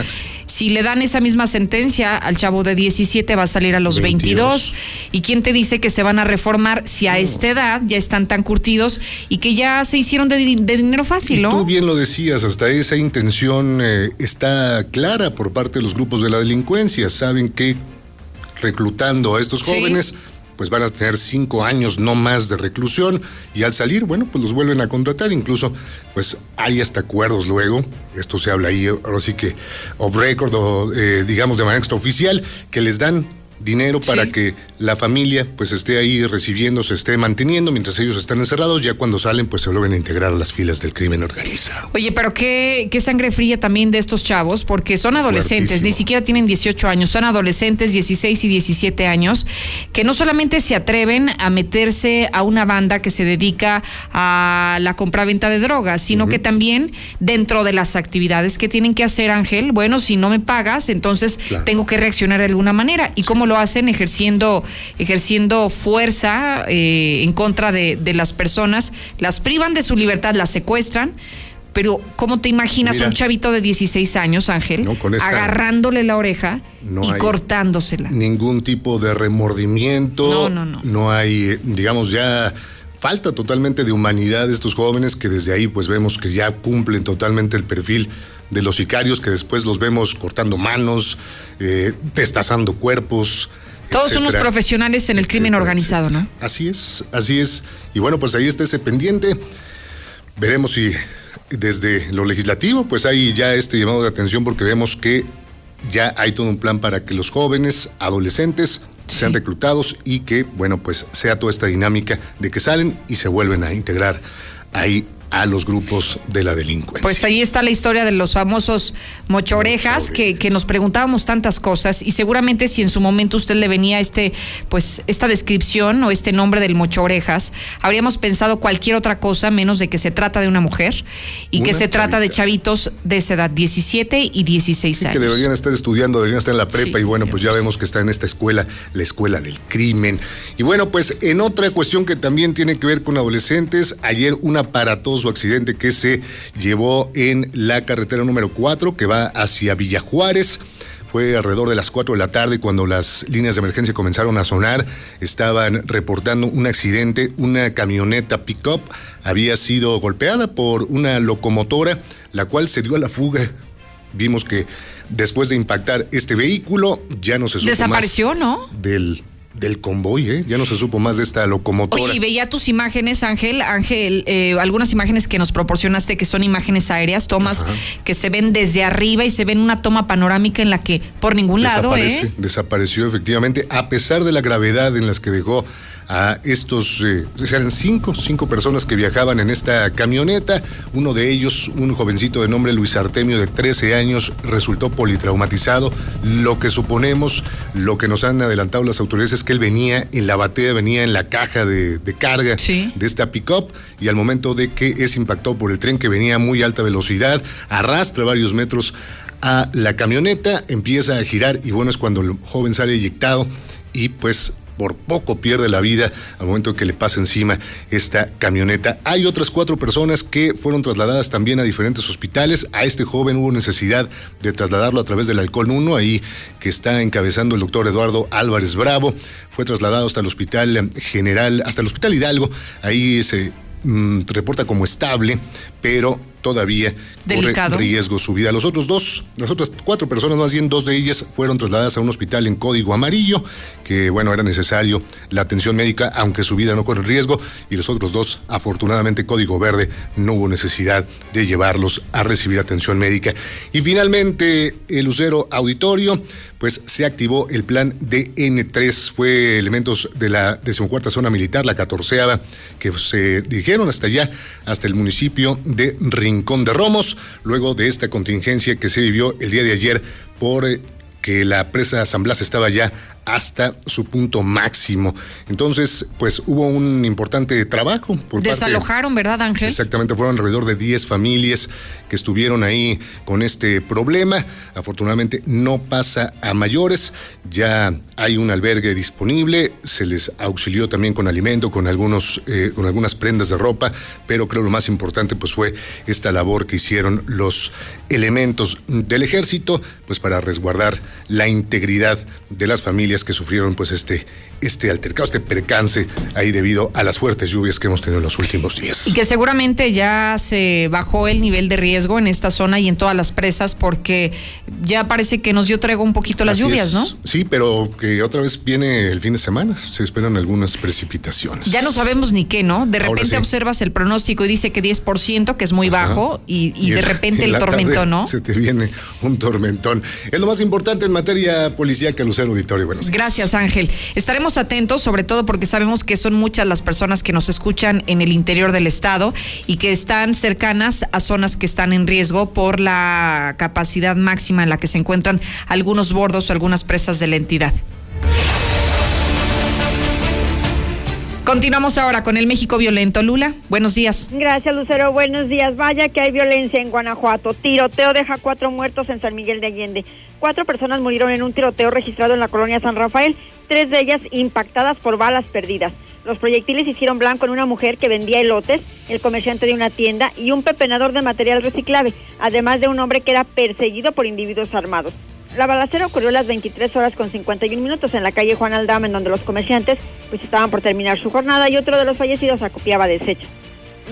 Si le dan esa misma sentencia al chavo de 17 va a salir a los 22. ¿Y quién te dice que se van a reformar si a esta edad ya están tan curtidos y que ya se hicieron de, dinero fácil, ¿no? Tú bien lo decías, hasta esa intención eh, está clara por parte de los grupos de la delincuencia. Saben que reclutando a estos jóvenes pues van a tener cinco años no más de reclusión y al salir, bueno, pues los vuelven a contratar, incluso pues hay hasta acuerdos luego, esto se habla ahí, ahora sí que off record o eh, digamos de manera extraoficial, que les dan dinero para que la familia pues esté ahí recibiendo, se esté manteniendo mientras ellos están encerrados, ya cuando salen pues se vuelven a integrar a las filas del crimen organizado. Oye, pero qué, qué sangre fría también de estos chavos, porque son adolescentes, ni siquiera tienen 18 años, son adolescentes 16 y 17 años, que no solamente se atreven a meterse a una banda que se dedica a la compra-venta de drogas, sino que también dentro de las actividades que tienen que hacer, Ángel, bueno, si no me pagas, entonces tengo que reaccionar de alguna manera. ¿Y cómo lo hacen? Ejerciendo ejerciendo fuerza eh, en contra de, las personas, las privan de su libertad, las secuestran. Pero, ¿cómo te imaginas un chavito de 16 años, Ángel, agarrándole la oreja y cortándosela? Ningún tipo de remordimiento. No, no, no. No hay, eh, digamos, ya falta totalmente de humanidad de estos jóvenes que desde ahí pues vemos que ya cumplen totalmente el perfil de los sicarios que después los vemos cortando manos, eh, destazando cuerpos. Todos somos etcétera. profesionales en el crimen organizado, ¿no? Así es, así es. Y bueno, pues ahí está ese pendiente. Veremos si desde lo legislativo, pues hay ya este llamado de atención porque vemos que ya hay todo un plan para que los jóvenes, adolescentes, sean reclutados y que, bueno, pues sea toda esta dinámica de que salen y se vuelven a integrar ahí a los grupos de la delincuencia. Pues ahí está la historia de los famosos mochorejas que, que nos preguntábamos tantas cosas y seguramente si en su momento usted le venía este, pues esta descripción o este nombre del mochorejas, habríamos pensado cualquier otra cosa menos de que se trata de una mujer y que se trata de chavitos de esa edad, 17 y 16 Sí, años. que deberían estar estudiando, deberían estar en la prepa y bueno, pues ya vemos que está en esta escuela, la escuela del crimen. Y bueno, pues en otra cuestión que también tiene que ver con adolescentes, ayer un aparatoso accidente que se llevó en la carretera número 4 que va hacia Villa Juárez. Fue alrededor de las 4 de la tarde cuando las líneas de emergencia comenzaron a sonar. Estaban reportando un accidente. Una camioneta pickup había sido golpeada por una locomotora, la cual se dio a la fuga. Vimos que después de impactar este vehículo ya no se supo Desapareció, más ¿no? del, del convoy, ¿eh? Ya no se supo más de esta locomotora. Oye, y veía tus imágenes, Ángel, Ángel, eh, algunas imágenes que nos proporcionaste que son imágenes aéreas, tomas que se ven desde arriba y se ven una toma panorámica en la que por ningún lado, ¿eh? desapareció efectivamente, a pesar de la gravedad en las que dejó a estos, eh, eran cinco, cinco personas que viajaban en esta camioneta. Uno de ellos, un jovencito de nombre Luis Artemio de 13 años, resultó politraumatizado. Lo que suponemos, lo que nos han adelantado las autoridades es que él venía en la batea, venía en la caja de, de carga de esta pick-up y al momento de que es impactado por el tren que venía a muy alta velocidad, arrastra varios metros a la camioneta, empieza a girar y bueno, es cuando el joven sale eyectado y pues por poco pierde la vida al momento que le pasa encima esta camioneta. Hay otras cuatro personas que fueron trasladadas también a diferentes hospitales. A este joven hubo necesidad de trasladarlo a través del Halcón 1, ahí que está encabezando el doctor Eduardo Álvarez Bravo. Fue trasladado hasta el Hospital General, hasta el Hospital Hidalgo. Ahí se mm, reporta como estable, pero todavía Delicado. corre riesgo su vida. Los otros dos, las otras cuatro personas, más bien dos de ellas, fueron trasladadas a un hospital en código amarillo, que bueno, era necesario la atención médica, aunque su vida no corre riesgo, y los otros dos, afortunadamente, código verde, no hubo necesidad de llevarlos a recibir atención médica. Y finalmente, el Lucero Auditorio, pues se activó el plan DN3, fue elementos de la decimocuarta zona militar, la catorceava, que se dirigieron hasta allá, hasta el municipio de Rincón de Romos, luego de esta contingencia que se vivió el día de ayer por eh, que la presa San Blas estaba ya hasta su punto máximo. Entonces, pues hubo un importante trabajo por parte Desalojaron, ¿verdad, Ángel? Exactamente, fueron alrededor de 10 familias que estuvieron ahí con este problema. Afortunadamente no pasa a mayores, ya hay un albergue disponible, se les auxilió también con alimento, con, algunos, eh, con algunas prendas de ropa, pero creo lo más importante pues fue esta labor que hicieron los elementos del ejército pues para resguardar la integridad de las familias que sufrieron pues este este altercado, este percance ahí debido a las fuertes lluvias que hemos tenido en los últimos días. Y que seguramente ya se bajó el nivel de riesgo en esta zona y en todas las presas porque ya parece que nos dio tregua un poquito las Así lluvias, es. ¿no? Sí, pero que otra vez viene el fin de semana. Se esperan algunas precipitaciones. Ya no sabemos ni qué, ¿no? De repente sí. observas el pronóstico y dice que 10%, que es muy bajo, y, y de en- repente en el tormentón, ¿no? Se te viene un tormentón. Es lo más importante en materia policíaca, Lucero Auditorio. Buenos días. Gracias, Ángel. Estaremos atentos, sobre todo porque sabemos que son muchas las personas que nos escuchan en el interior del estado y que están cercanas a zonas que están en riesgo por la capacidad máxima en la que se encuentran algunos bordos o algunas presas de la entidad. Continuamos ahora con el México violento. Lula, buenos días. Gracias, Lucero. Buenos días. Vaya que hay violencia en Guanajuato. Tiroteo deja cuatro muertos en San Miguel de Allende. Cuatro personas murieron en un tiroteo registrado en la colonia San Rafael, tres de ellas impactadas por balas perdidas. Los proyectiles hicieron blanco en una mujer que vendía elotes, el comerciante de una tienda y un pepenador de material reciclable, además de un hombre que era perseguido por individuos armados. La balacera ocurrió a las 23 horas con 51 minutos en la calle Juan Aldama, en donde los comerciantes pues estaban por terminar su jornada y otro de los fallecidos acopiaba desechos.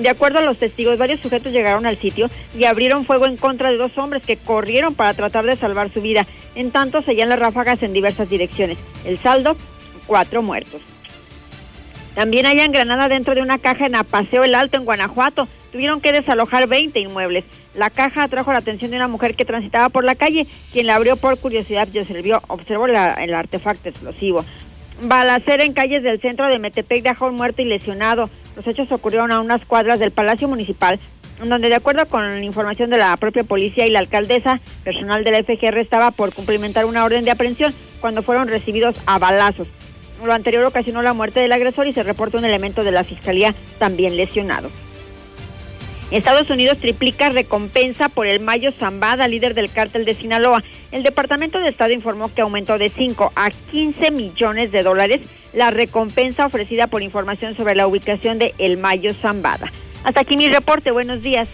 De acuerdo a los testigos, varios sujetos llegaron al sitio y abrieron fuego en contra de dos hombres que corrieron para tratar de salvar su vida. En tanto, seguían las ráfagas en diversas direcciones. El saldo, cuatro muertos. También hayan granada dentro de una caja en Apaseo El Alto, en Guanajuato. Tuvieron que desalojar 20 inmuebles. La caja atrajo la atención de una mujer que transitaba por la calle, quien la abrió por curiosidad y observó, observó el artefacto explosivo. Balacera en calles del centro de Metepec dejó muerto y lesionado. Los hechos ocurrieron a unas cuadras del Palacio Municipal, donde de acuerdo con información de la propia policía y la alcaldesa, personal de la FGR estaba por cumplimentar una orden de aprehensión cuando fueron recibidos a balazos. Lo anterior ocasionó la muerte del agresor y se reporta un elemento de la fiscalía también lesionado. Estados Unidos triplica recompensa por el Mayo Zambada, líder del cártel de Sinaloa. El Departamento de Estado informó que aumentó de 5 a 15 millones de dólares la recompensa ofrecida por información sobre la ubicación de El Mayo Zambada. Hasta aquí mi reporte. Buenos días.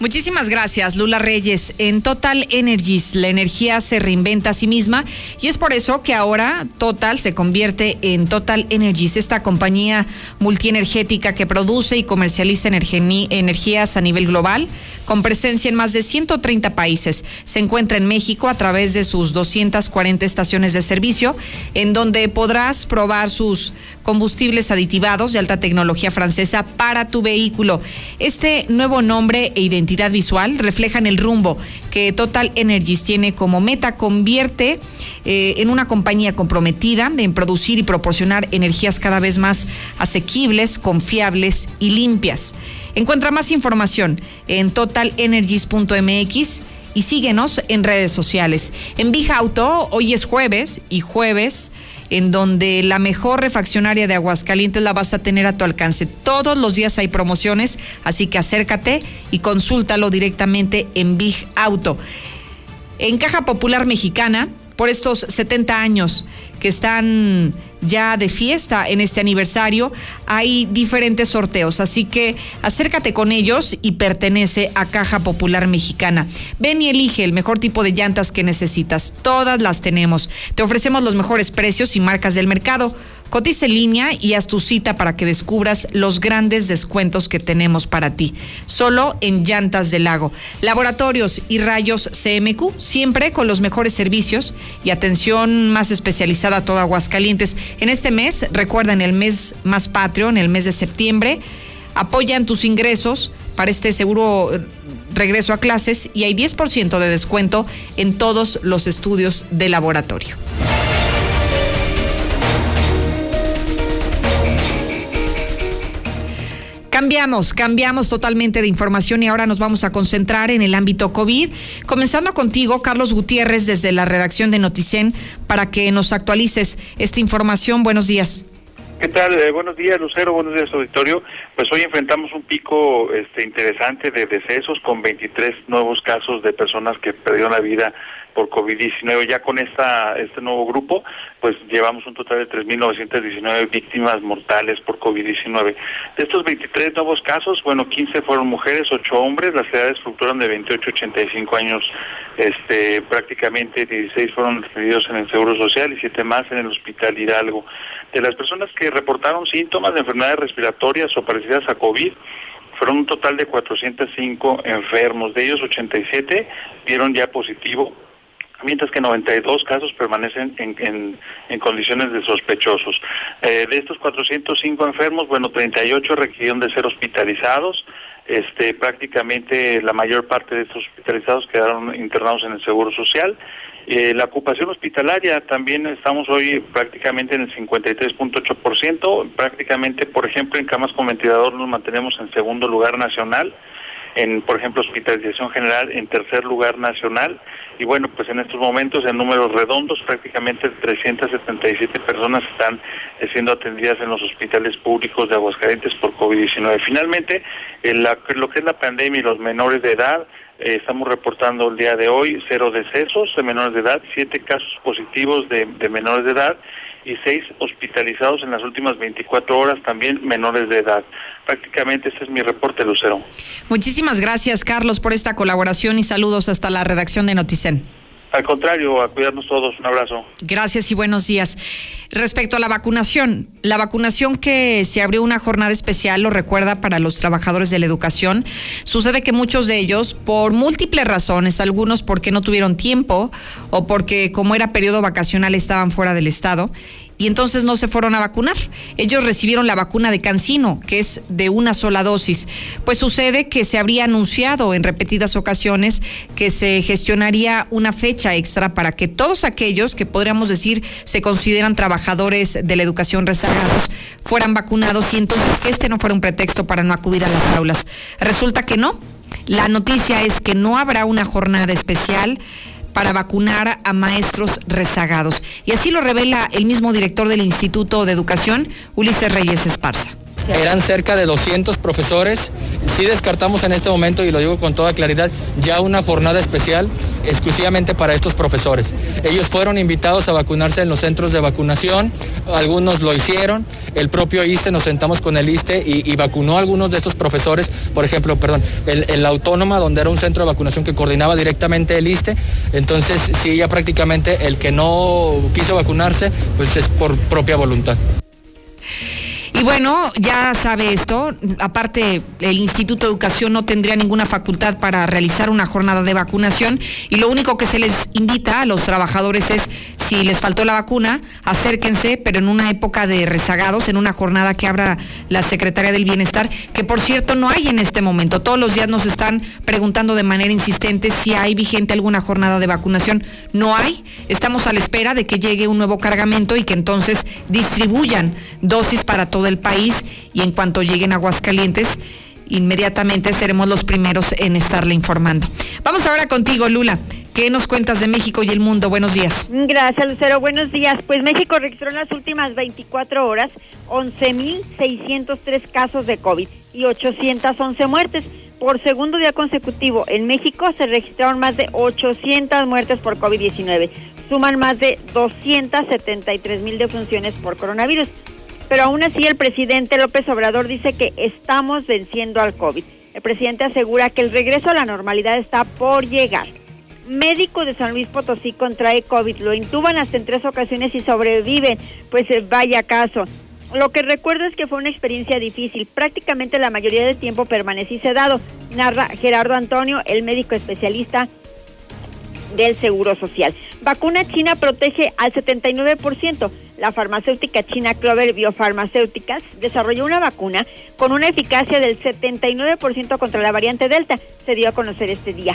Muchísimas gracias, Lula Reyes. En Total Energies, la energía se reinventa a sí misma y es por eso que ahora Total se convierte en Total Energies, esta compañía multienergética que produce y comercializa energías a nivel global con presencia en más de 130 países. Se encuentra en México a través de sus 240 estaciones de servicio, en donde podrás probar sus combustibles aditivados de alta tecnología francesa para tu vehículo. Este nuevo nombre e identidad visual reflejan el rumbo que Total Energies tiene como meta, convierte eh, en una compañía comprometida en producir y proporcionar energías cada vez más asequibles, confiables y limpias. Encuentra más información en totalenergies.mx y síguenos en redes sociales. En Big Auto, hoy es jueves y jueves en donde la mejor refaccionaria de Aguascalientes la vas a tener a tu alcance. Todos los días hay promociones, así que acércate y consúltalo directamente en Big Auto. En Caja Popular Mexicana, por estos 70 años que están ya de fiesta en este aniversario, hay diferentes sorteos, así que acércate con ellos y pertenece a Caja Popular Mexicana. Ven y elige el mejor tipo de llantas que necesitas. Todas las tenemos. Te ofrecemos los mejores precios y marcas del mercado. Cotiza en línea y haz tu cita para que descubras los grandes descuentos que tenemos para ti. Solo en Llantas del Lago. Laboratorios y rayos CMQ, siempre con los mejores servicios y atención más especializada a todo Aguascalientes. En este mes, recuerden el mes más patrio, en el mes de septiembre, apoyan tus ingresos para este seguro eh, regreso a clases y hay 10% de descuento en todos los estudios de laboratorio. Cambiamos, cambiamos totalmente de información y ahora nos vamos a concentrar en el ámbito COVID. Comenzando contigo, Carlos Gutiérrez, desde la redacción de Noticen, para que nos actualices esta información. Buenos días. ¿Qué tal? Eh, buenos días, Lucero. Buenos días, auditorio. Pues hoy enfrentamos un pico este, interesante de decesos con 23 nuevos casos de personas que perdieron la vida por COVID-19. Ya con esta este nuevo grupo, pues llevamos un total de 3.919 víctimas mortales por COVID-19. De estos 23 nuevos casos, bueno, 15 fueron mujeres, 8 hombres, las edades fluctuaron de 28 a 85 años, este, prácticamente 16 fueron referidos en el Seguro Social y 7 más en el Hospital Hidalgo. De las personas que reportaron síntomas de enfermedades respiratorias o parecidas a COVID, fueron un total de 405 enfermos, de ellos 87 dieron ya positivo mientras que 92 casos permanecen en, en, condiciones de sospechosos. Eh, de estos 405 enfermos, bueno, 38 requirieron de ser hospitalizados. Este, prácticamente la mayor parte de estos hospitalizados quedaron internados en el Seguro Social. Eh, la ocupación hospitalaria también estamos hoy prácticamente en el 53.8%. Prácticamente, por ejemplo, en camas con ventilador nos mantenemos en segundo lugar nacional en, por ejemplo, hospitalización general en tercer lugar nacional. Y bueno, pues en estos momentos, en números redondos, prácticamente 377 personas están eh, siendo atendidas en los hospitales públicos de Aguascalientes por COVID-19. Finalmente, lo que es la pandemia y los menores de edad, eh, estamos reportando el día de hoy cero decesos de menores de edad, siete casos positivos de, de menores de edad y seis hospitalizados en las últimas 24 horas, también menores de edad. Prácticamente este es mi reporte, Lucero. Muchísimas gracias, Carlos, por esta colaboración y saludos hasta la redacción de Noticen. Al contrario, a cuidarnos todos. Un abrazo. Gracias y buenos días. Respecto a la vacunación, la vacunación que se abrió una jornada especial, lo recuerda para los trabajadores de la educación, sucede que muchos de ellos, por múltiples razones, algunos porque no tuvieron tiempo o porque como era periodo vacacional estaban fuera del estado, y entonces no se fueron a vacunar. Ellos recibieron la vacuna de Cancino, que es de una sola dosis. Pues sucede que se habría anunciado en repetidas ocasiones que se gestionaría una fecha extra para que todos aquellos que podríamos decir se consideran trabajadores de la educación rezagados fueran vacunados y entonces que este no fuera un pretexto para no acudir a las aulas. Resulta que no. La noticia es que no habrá una jornada especial para vacunar a maestros rezagados. Y así lo revela el mismo director del Instituto de Educación, Ulises Reyes Esparza. Eran cerca de 200 profesores. Sí descartamos en este momento, y lo digo con toda claridad, ya una jornada especial exclusivamente para estos profesores. Ellos fueron invitados a vacunarse en los centros de vacunación, algunos lo hicieron, el propio ISTE, nos sentamos con el ISTE y, vacunó a algunos de estos profesores, por ejemplo, perdón, el, Autónoma, donde era un centro de vacunación que coordinaba directamente el ISTE, entonces sí, ya prácticamente el que no quiso vacunarse, pues es por propia voluntad. Y bueno, ya sabe esto, aparte el Instituto de Educación no tendría ninguna facultad para realizar una jornada de vacunación y lo único que se les invita a los trabajadores es si les faltó la vacuna, acérquense, pero en una época de rezagados, en una jornada que abra la Secretaría del Bienestar, que por cierto no hay en este momento. Todos los días nos están preguntando de manera insistente si hay vigente alguna jornada de vacunación. No hay. Estamos a la espera de que llegue un nuevo cargamento y que entonces distribuyan dosis para todo el país y en cuanto lleguen Aguascalientes, inmediatamente seremos los primeros en estarle informando. Vamos ahora contigo, Lula. ¿Qué nos cuentas de México y el mundo? Buenos días. Gracias, Lucero. Buenos días. Pues México registró en las últimas 24 horas 11.603 casos de COVID y 811 muertes. Por segundo día consecutivo, en México se registraron más de 800 muertes por COVID-19. Suman más de 273 mil defunciones por coronavirus. Pero aún así el presidente López Obrador dice que estamos venciendo al COVID. El presidente asegura que el regreso a la normalidad está por llegar. Médico de San Luis Potosí contrae COVID, lo intuban hasta en tres ocasiones y sobreviven. Pues eh, vaya caso. Lo que recuerdo es que fue una experiencia difícil. Prácticamente la mayoría del tiempo permanecí sedado, narra Gerardo Antonio, el médico especialista del Seguro Social. Vacuna china protege al 79%. La farmacéutica china Clover Biofarmacéuticas desarrolló una vacuna con una eficacia del 79% contra la variante Delta. Se dio a conocer este día.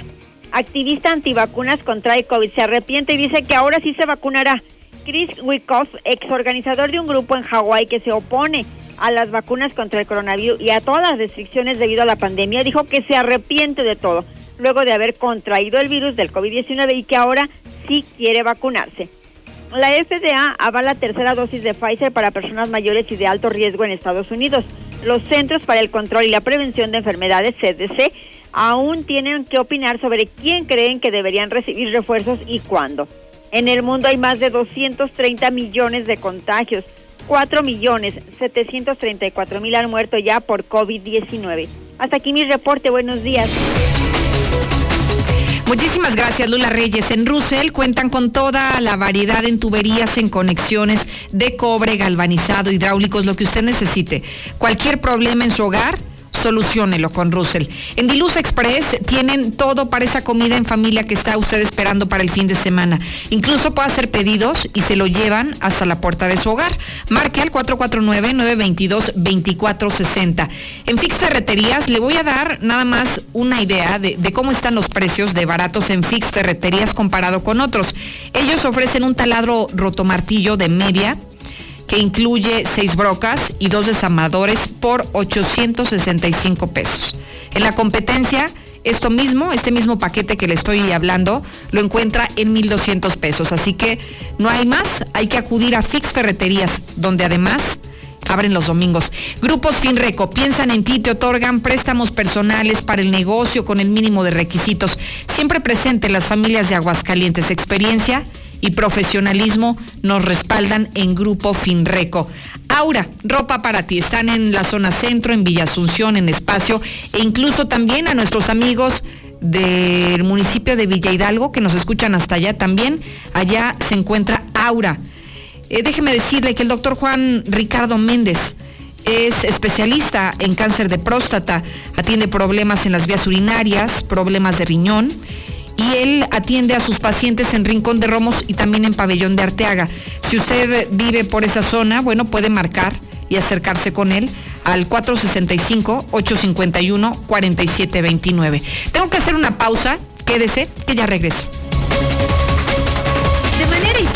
Activista antivacunas contrae COVID se arrepiente y dice que ahora sí se vacunará. Chris Wyckoff, exorganizador de un grupo en Hawái que se opone a las vacunas contra el coronavirus y a todas las restricciones debido a la pandemia, dijo que se arrepiente de todo luego de haber contraído el virus del COVID-19 y que ahora sí quiere vacunarse. La FDA avala tercera dosis de Pfizer para personas mayores y de alto riesgo en Estados Unidos. Los Centros para el Control y la Prevención de Enfermedades, CDC, aún tienen que opinar sobre quién creen que deberían recibir refuerzos y cuándo. En el mundo hay más de 230 millones de contagios. 4 millones 734 mil han muerto ya por COVID-19. Hasta aquí mi reporte. Buenos días. Muchísimas gracias, Lula Reyes. En Russell cuentan con toda la variedad en tuberías, en conexiones de cobre, galvanizado, hidráulicos, lo que usted necesite. Cualquier problema en su hogar solucionelo con Russell. En Diluz Express tienen todo para esa comida en familia que está usted esperando para el fin de semana. Incluso puede hacer pedidos y se lo llevan hasta la puerta de su hogar. Marque al 449-922-2460. En Fix Ferreterías le voy a dar nada más una idea de, cómo están los precios de baratos en Fix Ferreterías comparado con otros. Ellos ofrecen un taladro rotomartillo de media que incluye seis brocas y dos desamadores por 865 pesos. En la competencia, esto mismo, este mismo paquete que le estoy hablando, lo encuentra en 1.200 pesos. Así que no hay más, hay que acudir a Fix Ferreterías, donde además abren los domingos. Grupos Finreco piensan en ti, te otorgan préstamos personales para el negocio con el mínimo de requisitos. Siempre presente las familias de Aguascalientes. Experiencia y profesionalismo nos respaldan en Grupo Finreco. Aura, ropa para ti. Están en la zona centro, en Villa Asunción, en Espacio e incluso también a nuestros amigos del municipio de Villa Hidalgo, que nos escuchan hasta allá también. Allá se encuentra Aura. Eh, déjeme decirle que el doctor Juan Ricardo Méndez es especialista en cáncer de próstata, atiende problemas en las vías urinarias, problemas de riñón y él atiende a sus pacientes en Rincón de Romos y también en Pabellón de Arteaga. Si usted vive por esa zona, bueno, puede marcar y acercarse con él al 465-851-4729. Tengo que hacer una pausa, quédese, que ya regreso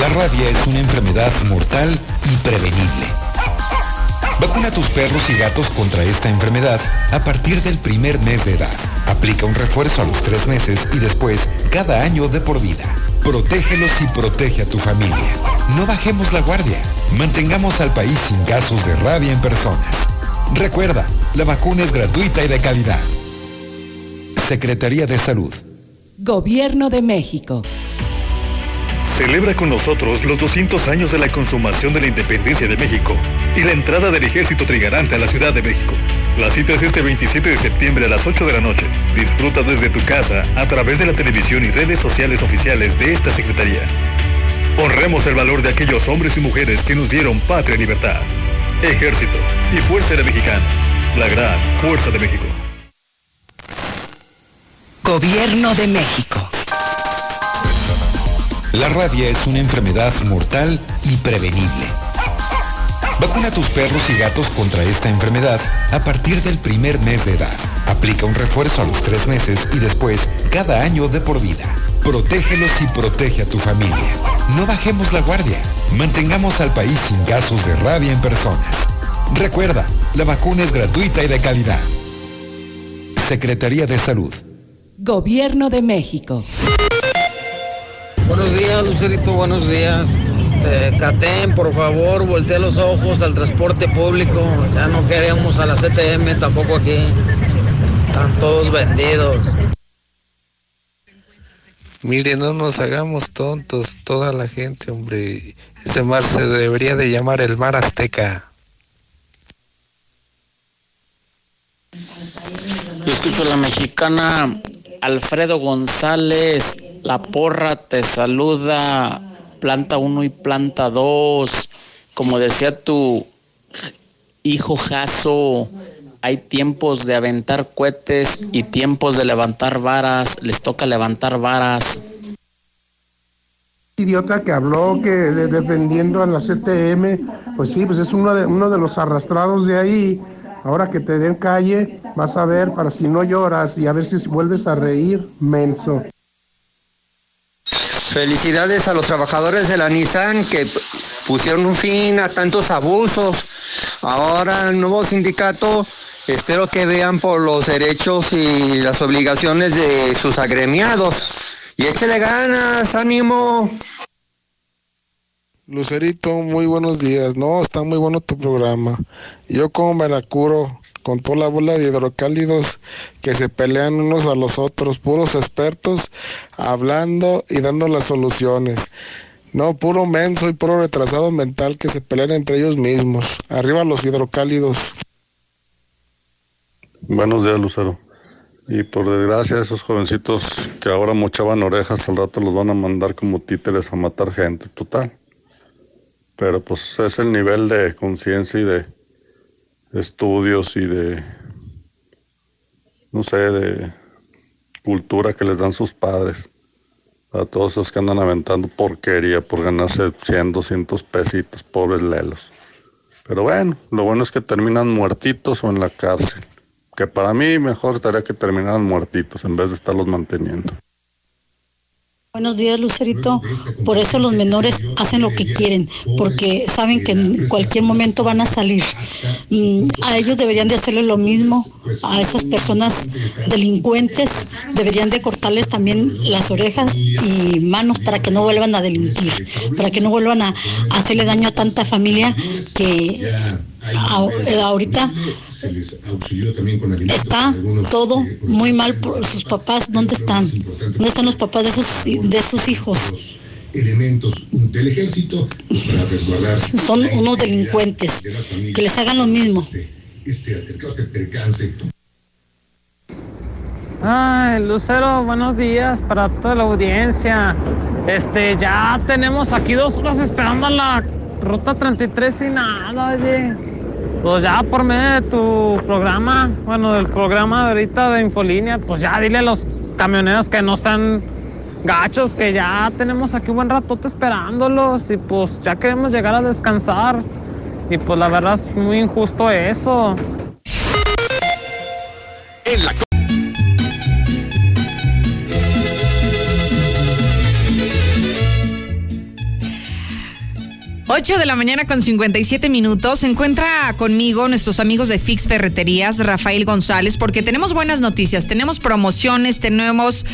La rabia es una enfermedad mortal y prevenible. Vacuna a tus perros y gatos contra esta enfermedad a partir del primer mes de edad. Aplica un refuerzo a los tres meses y después cada año de por vida. Protégelos y protege a tu familia. No bajemos la guardia. Mantengamos al país sin casos de rabia en personas. Recuerda, la vacuna es gratuita y de calidad. Secretaría de Salud. Gobierno de México. Celebra con nosotros los 200 años de la consumación de la independencia de México y la entrada del ejército trigarante a la Ciudad de México. La cita es este 27 de septiembre a las 8 de la noche. Disfruta desde tu casa a través de la televisión y redes sociales oficiales de esta Secretaría. Honremos el valor de aquellos hombres y mujeres que nos dieron patria y libertad. Ejército y Fuerza de Mexicanos. La gran Fuerza de México. Gobierno de México. La rabia es una enfermedad mortal y prevenible. Vacuna a tus perros y gatos contra esta enfermedad a partir del primer mes de edad. Aplica un refuerzo a los tres meses y después cada año de por vida. Protégelos y protege a tu familia. No bajemos la guardia. Mantengamos al país sin casos de rabia en personas. Recuerda, la vacuna es gratuita y de calidad. Secretaría de Salud. Gobierno de México. Buenos días, Lucerito, buenos días. Este, Catén, por favor, voltee los ojos al transporte público. Ya no queremos a la CTM tampoco aquí. Están todos vendidos. Mire, no nos hagamos tontos, toda la gente, hombre. Ese mar se debería de llamar el mar azteca. Yo escucho la mexicana Alfredo González, la porra te saluda, planta 1 y planta 2. Como decía tu hijo Jaso, hay tiempos de aventar cohetes y tiempos de levantar varas, les toca levantar varas. Idiota que habló que defendiendo a la CTM, pues sí, pues es uno de, uno de los arrastrados de ahí Ahora que te den calle, vas a ver para si no lloras y a ver si vuelves a reír, menso. Felicidades a los trabajadores de la Nissan que pusieron un fin a tantos abusos. Ahora el nuevo sindicato, espero que vean por los derechos y las obligaciones de sus agremiados. Y échale ganas, ánimo. Lucerito, muy buenos días. No, está muy bueno tu programa. Yo como me la curo con toda la bola de hidrocálidos que se pelean unos a los otros, puros expertos hablando y dando las soluciones. No, puro menso y puro retrasado mental que se pelean entre ellos mismos. Arriba los hidrocálidos. Buenos días, Lucero. Y por desgracia, esos jovencitos que ahora mochaban orejas, al rato los van a mandar como títeres a matar gente, total pero pues es el nivel de conciencia y de estudios y de, no sé, de cultura que les dan sus padres. A todos esos que andan aventando porquería por ganarse 100, 200 pesitos, pobres lelos. Pero bueno, lo bueno es que terminan muertitos o en la cárcel. Que para mí mejor estaría que terminaran muertitos en vez de estarlos manteniendo. Buenos días, Lucerito. Por eso los menores hacen lo que quieren, porque saben que en cualquier momento van a salir. Mm, a ellos deberían de hacerle lo mismo, a esas personas delincuentes deberían de cortarles también las orejas y manos para que no vuelvan a delinquir, para que no vuelvan a hacerle daño a tanta familia que ahorita está todo muy mal por sus papás. ¿Dónde están? ¿Dónde están los papás de sus, de sus hijos? elementos del ejército para resguardar son unos delincuentes que les hagan lo mismo este, este percance Ay, Lucero, buenos días para toda la audiencia. Este, ya tenemos aquí dos horas esperando a la ruta 33 y nada, oye. Pues ya por medio de tu programa, bueno, del programa ahorita de Infolínea, pues ya dile a los camioneros que no sean gachos, que ya tenemos aquí un buen ratote esperándolos y pues ya queremos llegar a descansar. Y pues la verdad es muy injusto eso. 8 de la mañana con 57 minutos. Se encuentra conmigo nuestros amigos de Fix Ferreterías, Rafael González, porque tenemos buenas noticias, tenemos promociones, tenemos,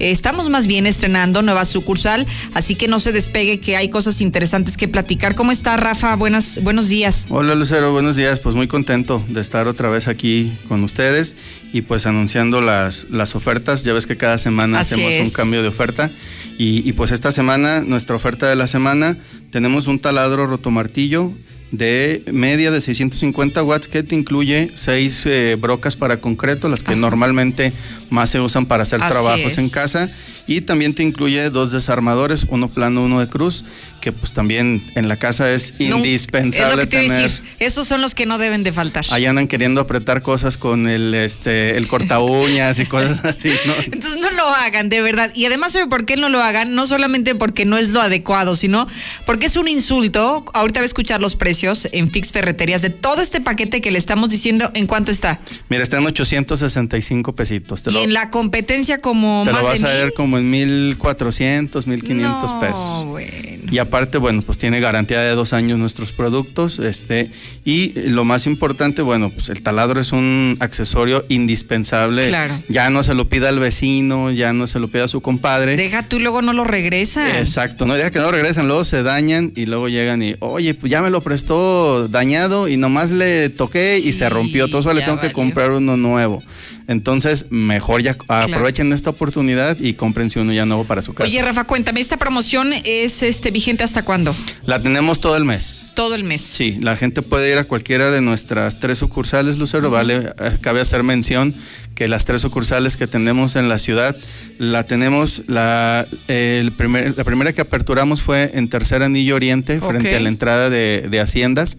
eh, estamos más bien estrenando nueva sucursal, así que no se despegue que hay cosas interesantes que platicar. ¿Cómo está Rafa? Buenas, buenos días. Hola Lucero, buenos días. Pues muy contento de estar otra vez aquí con ustedes y pues anunciando las, las ofertas. Ya ves que cada semana hacemos un cambio de oferta. Y, y pues esta semana, nuestra oferta de la semana tenemos un taladro rotomartillo de media de 650 watts que te incluye seis eh, brocas para concreto, las que normalmente más se usan para hacer trabajos en casa y también te incluye dos desarmadores, uno plano, uno de cruz, que pues también en la casa es indispensable tener. Esos son los que no deben de faltar. Ahí andan queriendo apretar cosas con el este el corta uñas y cosas así, ¿no? Entonces no lo hagan, de verdad. Y además, ¿sabe por qué no lo hagan? No solamente porque no es lo adecuado, sino porque es un insulto. Ahorita va a escuchar los precios en Fix Ferreterías de todo este paquete que le estamos diciendo. ¿En cuánto está? Mira, está en 865 pesitos. y en la competencia como te lo vas a ver como en 1400, 1500 no, pesos. Bueno. Y aparte, bueno, pues tiene garantía de dos años nuestros productos. Este, y lo más importante, bueno, pues el taladro es un accesorio indispensable. Claro. Ya no se lo pida al vecino, ya no se lo pida a su compadre. Deja tú, luego no lo regresan. Exacto, no deja que no regresan, luego se dañan y luego llegan y, oye, pues ya me lo prestó dañado y nomás le toqué y se rompió. Todo eso le tengo que comprar uno nuevo. Entonces, mejor ya aprovechen esta oportunidad y compren uno ya nuevo para su casa. Oye, Rafa, cuéntame, ¿esta promoción es este vigente hasta cuándo? La tenemos todo el mes. Todo el mes. Sí, la gente puede ir a cualquiera de nuestras tres sucursales, Lucero, vale, eh, cabe hacer mención que las tres sucursales que tenemos en la ciudad, la tenemos, la, el primer, la primera que aperturamos fue en Tercer Anillo Oriente, frente a la entrada de, Haciendas.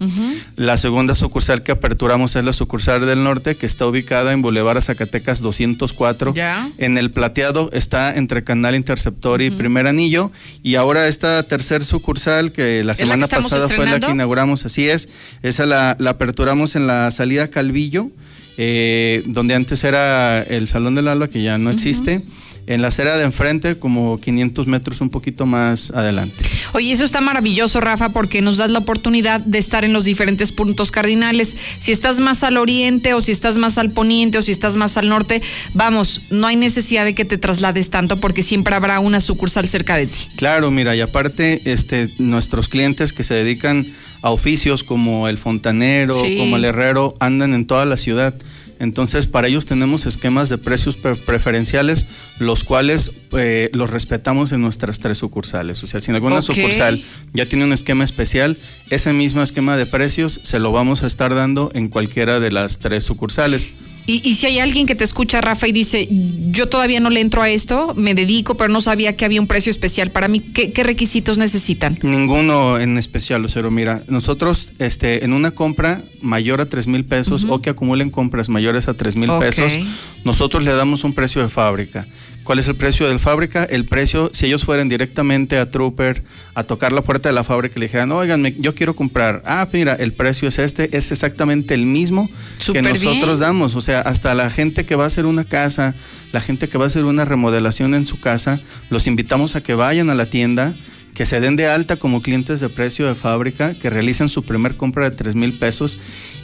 La segunda sucursal que aperturamos es la sucursal del norte, que está ubicada en Boulevard Zacatecas 204. ¿Ya? En el plateado está entre Canal Interceptor y Primer Anillo. Y ahora esta tercer sucursal, que la semana pasada fue la que inauguramos, así es, esa la, la aperturamos en la salida Calvillo eh, donde antes era el Salón del Alba, que ya no existe. En la acera de enfrente, como 500 metros un poquito más adelante. Oye, eso está maravilloso, Rafa, porque nos das la oportunidad de estar en los diferentes puntos cardinales. Si estás más al oriente, o si estás más al poniente, o si estás más al norte, vamos, no hay necesidad de que te traslades tanto, porque siempre habrá una sucursal cerca de ti. Claro, mira, y aparte, este, nuestros clientes que se dedican a oficios como el fontanero, como el herrero, andan en toda la ciudad. Entonces, para ellos tenemos esquemas de precios preferenciales, los cuales eh, los respetamos en nuestras tres sucursales. O sea, si en alguna sucursal ya tiene un esquema especial, ese mismo esquema de precios se lo vamos a estar dando en cualquiera de las tres sucursales. Y, si hay alguien que te escucha, Rafa, y dice, yo todavía no le entro a esto, me dedico, pero no sabía que había un precio especial para mí, ¿qué, requisitos necesitan? Ninguno en especial, Lucero. Mira, nosotros este, en una compra mayor a 3 mil pesos o que acumulen compras mayores a 3 mil pesos, nosotros le damos un precio de fábrica. ¿Cuál es el precio de fábrica? El precio, si ellos fueran directamente a Trooper a tocar la puerta de la fábrica y le dijeran, oigan, yo quiero comprar. Ah, mira, el precio es este, es exactamente el mismo que nosotros damos. O sea, hasta la gente que va a hacer una casa, la gente que va a hacer una remodelación en su casa, los invitamos a que vayan a la tienda que se den de alta como clientes de precio de fábrica, que realicen su primer compra de 3 mil pesos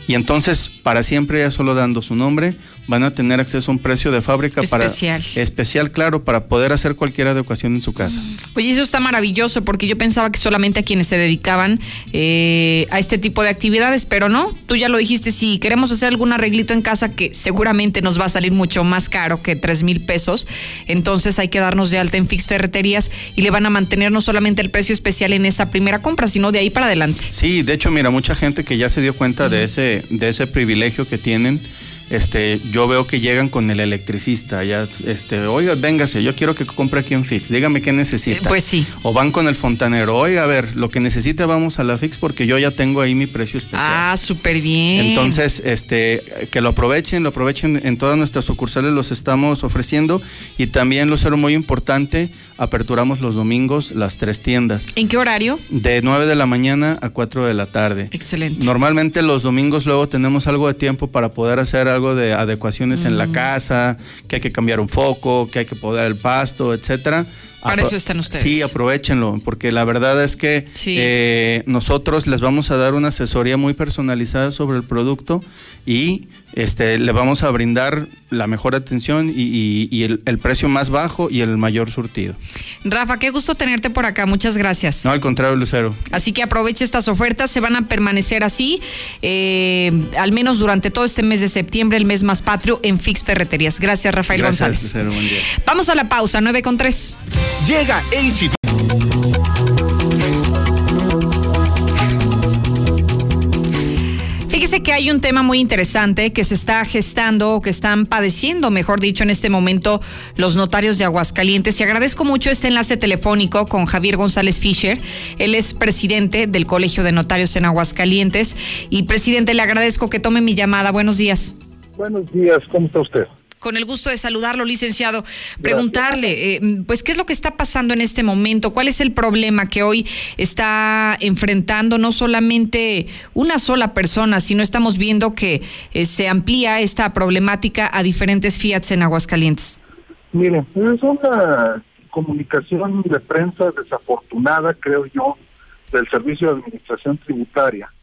y entonces para siempre ya solo dando su nombre van a tener acceso a un precio de fábrica especial. para especial claro para poder hacer cualquier adecuación en su casa. Mm. Oye eso está maravilloso porque yo pensaba que solamente a quienes se dedicaban eh, a este tipo de actividades, pero no. Tú ya lo dijiste si queremos hacer algún arreglito en casa que seguramente nos va a salir mucho más caro que 3 mil pesos, entonces hay que darnos de alta en Fix Ferreterías y le van a mantener no solamente el precio especial en esa primera compra, sino de ahí para adelante. Sí, de hecho mira mucha gente que ya se dio cuenta de ese de, ese privilegio que tienen este, yo veo que llegan con el electricista, ya, este, oiga, véngase, yo quiero que compre aquí en Fix, dígame qué necesita. Pues sí. O van con el fontanero, oiga, a ver, lo que necesite vamos a la Fix porque yo ya tengo ahí mi precio especial. Ah, súper bien. Entonces, este, que lo aprovechen, lo aprovechen en todas nuestras sucursales, los estamos ofreciendo y también lo será muy importante, aperturamos los domingos las tres tiendas. ¿En qué horario? De 9 de la mañana a 4 de la tarde. Excelente. Normalmente los domingos luego tenemos algo de tiempo para poder hacer algo de adecuaciones en la mm. casa, que hay que cambiar un foco, que hay que podar el pasto, etcétera. Para eso están ustedes. Sí, aprovechenlo, porque la verdad es que eh, nosotros les vamos a dar una asesoría muy personalizada sobre el producto y este, le vamos a brindar la mejor atención y, el, precio más bajo y el mayor surtido. Rafa, qué gusto tenerte por acá, muchas gracias. No, al contrario, Lucero. Así que aproveche estas ofertas, se van a permanecer así, eh, al menos durante todo este mes de septiembre, el mes más patrio en Fix Ferreterías. Gracias, Rafael González. Lucero, buen día. Vamos a la pausa, 9 con 3. Llega HB. Que hay un tema muy interesante que se está gestando o que están padeciendo, mejor dicho, en este momento los notarios de Aguascalientes. Y agradezco mucho este enlace telefónico con Javier González Fischer. Él es presidente del Colegio de Notarios en Aguascalientes. Y presidente, le agradezco que tome mi llamada. Buenos días. Buenos días, ¿cómo está usted? Con el gusto de saludarlo, licenciado. Preguntarle, eh, pues, ¿qué es lo que está pasando en este momento? ¿Cuál es el problema que hoy está enfrentando no solamente una sola persona, sino estamos viendo que eh, se amplía esta problemática a diferentes Fiats en Aguascalientes? Mire, es una comunicación de prensa desafortunada, creo yo, del Servicio de Administración Tributaria,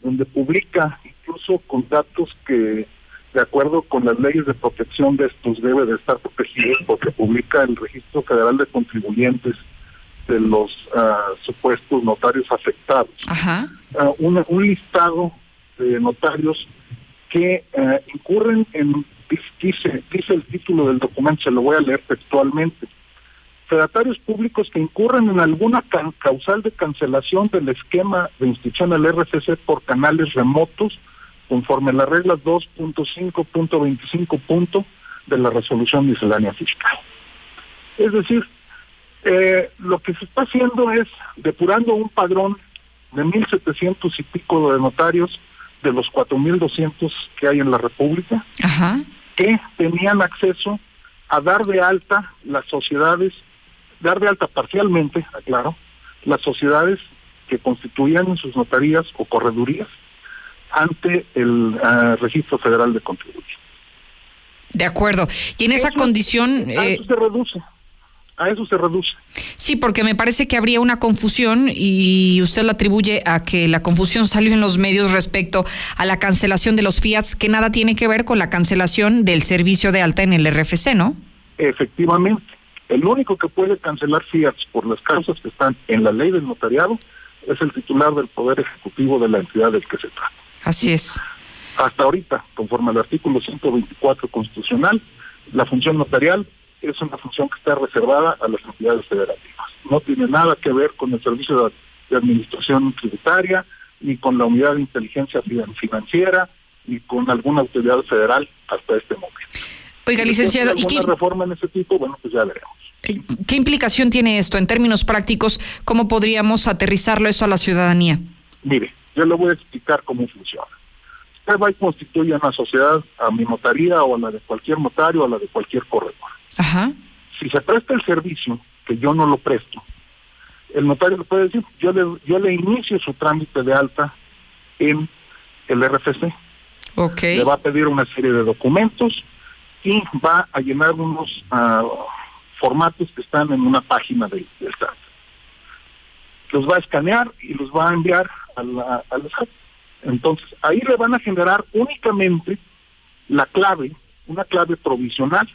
donde publica incluso con datos que de acuerdo con las leyes de protección de estos, debe de estar protegidos porque publica el Registro Federal de Contribuyentes de los ah, supuestos notarios afectados. Ajá. Ah, un listado de notarios que ah, incurren en, dice, dice el título del documento, se lo voy a leer textualmente, fedatarios públicos que incurren en alguna causal de cancelación del esquema de institución del RCC por canales remotos, conforme a las reglas 2.5.25 punto de la resolución miscelánea fiscal. Es decir, eh, lo que se está haciendo es depurando un padrón de 1.700 y pico de notarios de los 4.200 que hay en la República, que tenían acceso a dar de alta las sociedades, dar de alta parcialmente, aclaro, las sociedades que constituían sus notarías o corredurías ante el ah, Registro Federal de Contribución. De acuerdo. Y en esa condición... A eso eh, se reduce. A eso se reduce. Sí, porque me parece que habría una confusión y usted la atribuye a que la confusión salió en los medios respecto a la cancelación de los Fiats, que nada tiene que ver con la cancelación del servicio de alta en el RFC, ¿no? Efectivamente. El único que puede cancelar Fiats por las causas que están en la ley del notariado es el titular del Poder Ejecutivo de la entidad del que se trata. Así es. Hasta ahorita, conforme al artículo 124 constitucional, la función notarial es una función que está reservada a las entidades federativas. No tiene nada que ver con el servicio de, administración tributaria, ni con la unidad de inteligencia financiera, ni con alguna autoridad federal hasta este momento. Oiga, licenciado, ¿y qué reforma en ese tipo? Bueno, pues ya veremos. Eh, ¿Qué implicación tiene esto en términos prácticos? ¿Cómo podríamos aterrizarlo eso a la ciudadanía? Mire, yo le voy a explicar cómo funciona. Usted va y constituye una sociedad a mi notaría o a la de cualquier notario o a la de cualquier corredor. Ajá. Si se presta el servicio, que yo no lo presto, el notario le puede decir, yo le, yo le inicio su trámite de alta en el RFC. Okay. Le va a pedir una serie de documentos y va a llenar unos ah, formatos que están en una página del, SAT. Los va a escanear y los va a enviar al SAT. Entonces, ahí le van a generar únicamente la clave, una clave provisional,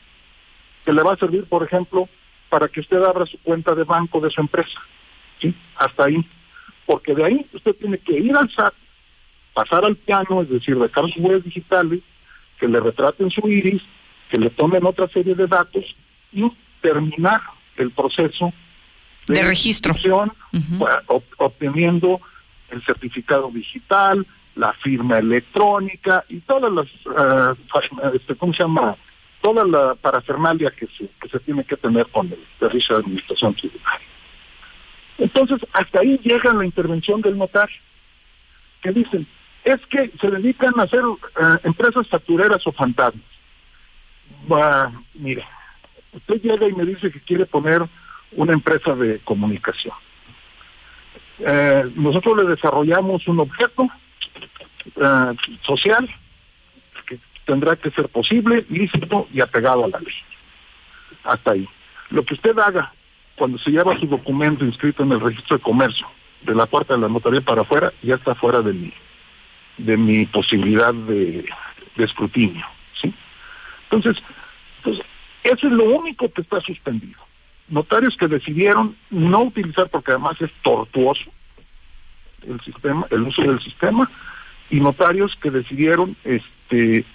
que le va a servir, por ejemplo, para que usted abra su cuenta de banco de su empresa. ¿sí? Hasta ahí. Porque de ahí usted tiene que ir al SAT, pasar al piano, es decir, dejar sus huellas digitales, que le retraten su iris, que le tomen otra serie de datos y terminar el proceso de, registro, obteniendo el certificado digital, la firma electrónica y todas las, uh, ¿cómo se llama? Toda la parafernalia que se, que se tiene que tener con el servicio de administración tributaria. Entonces, hasta ahí llega la intervención del notario, que dicen, es que se dedican a hacer eh, empresas factureras o fantasmas. Va, mire, usted llega y me dice que quiere poner una empresa de comunicación. Eh, nosotros le desarrollamos un objeto eh, social que tendrá que ser posible, lícito y apegado a la ley. Hasta ahí. Lo que usted haga cuando se lleva su documento inscrito en el registro de comercio de la puerta de la notaría para afuera, ya está fuera de mi, de mi posibilidad de, escrutinio. ¿sí? Entonces, entonces, eso es lo único que está suspendido. Notarios que decidieron no utilizar, porque además es tortuoso el sistema, el uso del sistema, y notarios que decidieron este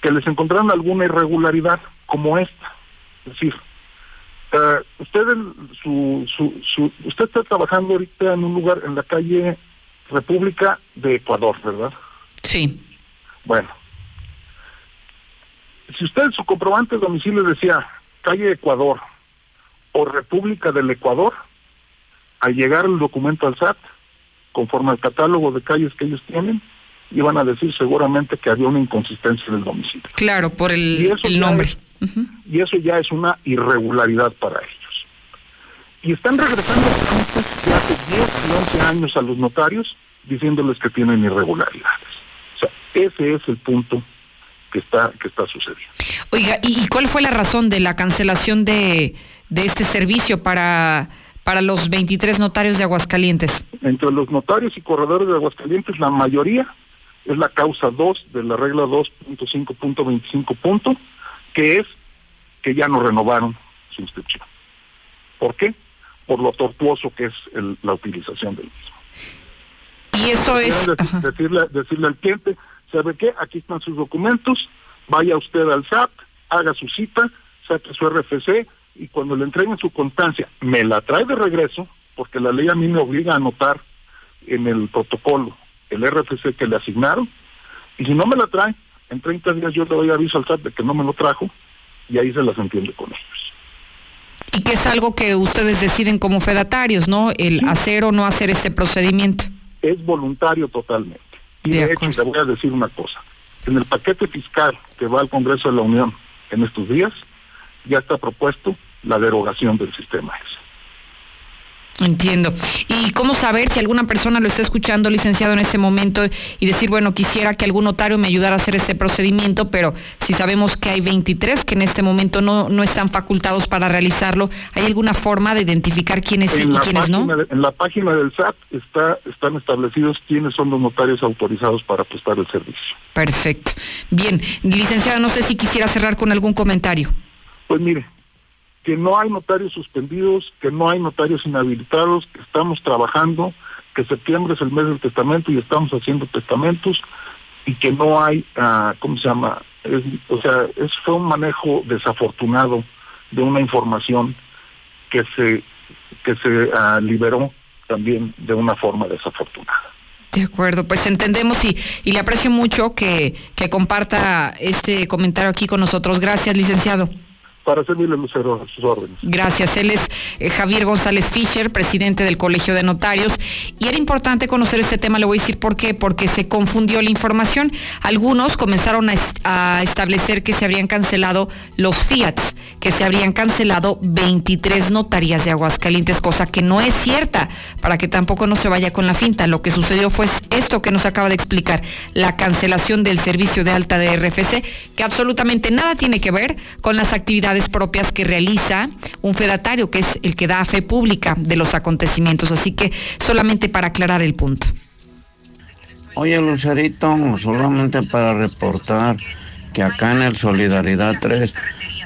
que les encontraron alguna irregularidad como esta. Es decir, uh, usted, su, su, su, usted está trabajando ahorita en un lugar, en la calle República de Ecuador, ¿verdad? Sí. Bueno, si usted en su comprobante de domicilio decía calle Ecuador o República del Ecuador, al llegar el documento al SAT, conforme al catálogo de calles que ellos tienen, iban a decir seguramente que había una inconsistencia en el domicilio. Claro, por el, el nombre. Y eso ya es una irregularidad para ellos. Y están regresando de hace 10 y 11 años a los notarios diciéndoles que tienen irregularidades. O sea, ese es el punto que está, que está sucediendo. Oiga, ¿y cuál fue la razón de la cancelación de, de este servicio para, para los 23 notarios de Aguascalientes? Entre los notarios y corredores de Aguascalientes, la mayoría es la causa 2 de la regla 2.5.25 punto, que es que ya no renovaron su inscripción. ¿Por qué? Por lo tortuoso que es la utilización del mismo. Y eso es... decirle, decirle al cliente, ¿sabe qué? Aquí están sus documentos, vaya usted al SAT, haga su cita, saque su RFC y cuando le entreguen su constancia, me la trae de regreso, porque la ley a mí me obliga a anotar en el protocolo el RFC que le asignaron, y si no me la trae, en 30 días yo le doy aviso al SAT de que no me lo trajo, y ahí se las entiende con ellos. Y que es algo que ustedes deciden como fedatarios, ¿no? El hacer o no hacer este procedimiento. Es voluntario totalmente. Y de, hecho, le voy a decir una cosa. En el paquete fiscal que va al Congreso de la Unión en estos días, ya está propuesto la derogación del sistema ese. Entiendo. ¿Y cómo saber si alguna persona lo está escuchando, licenciado, en este momento y decir, bueno, quisiera que algún notario me ayudara a hacer este procedimiento, pero si sabemos que hay 23 que en este momento no, no están facultados para realizarlo, ¿hay alguna forma de identificar quiénes sí y quiénes no? en la página del SAT está, están establecidos quiénes son los notarios autorizados para prestar el servicio. Perfecto. Bien, licenciado, no sé si quisiera cerrar con algún comentario. Pues mire, que no hay notarios suspendidos, que no hay notarios inhabilitados, que estamos trabajando, que septiembre es el mes del testamento y estamos haciendo testamentos y que no hay, uh, ¿cómo se llama? o sea, es, fue un manejo desafortunado de una información que se, que se uh, liberó también de una forma desafortunada. De acuerdo, pues entendemos y, y le aprecio mucho que, que comparta este comentario aquí con nosotros. Gracias, licenciado para servirle Lucero a sus órdenes. Gracias. Él es eh, Javier González Fischer, presidente del Colegio de Notarios. Y era importante conocer este tema, le voy a decir por qué, porque se confundió la información. Algunos comenzaron a, a establecer que se habrían cancelado los fiats, que se habrían cancelado 23 notarías de Aguascalientes, cosa que no es cierta, para que tampoco no se vaya con la finta. Lo que sucedió fue esto que nos acaba de explicar, la cancelación del servicio de alta de RFC, que absolutamente nada tiene que ver con las actividades propias que realiza un fedatario, que es el que da fe pública de los acontecimientos. Así que solamente para aclarar el punto. Oye, Lucerito, solamente para reportar que acá en el Solidaridad 3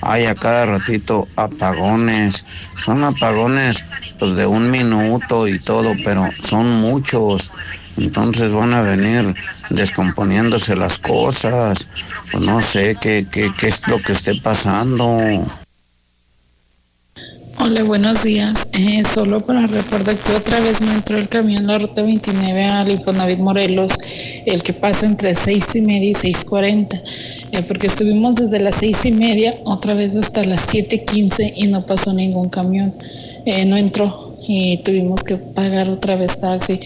hay a cada ratito apagones. Son apagones pues de un minuto y todo, pero son muchos. Entonces van a venir descomponiéndose las cosas. Pues no sé qué, qué, es lo que esté pasando. Hola, buenos días. Eh, solo para recordar que otra vez me entró el camión la ruta 29 al Infonavit Morelos, el que pasa entre seis y media y 6.40, eh, porque estuvimos desde las seis y media otra vez hasta las 7.15 y no pasó ningún camión. Eh, no entró y tuvimos que pagar otra vez taxi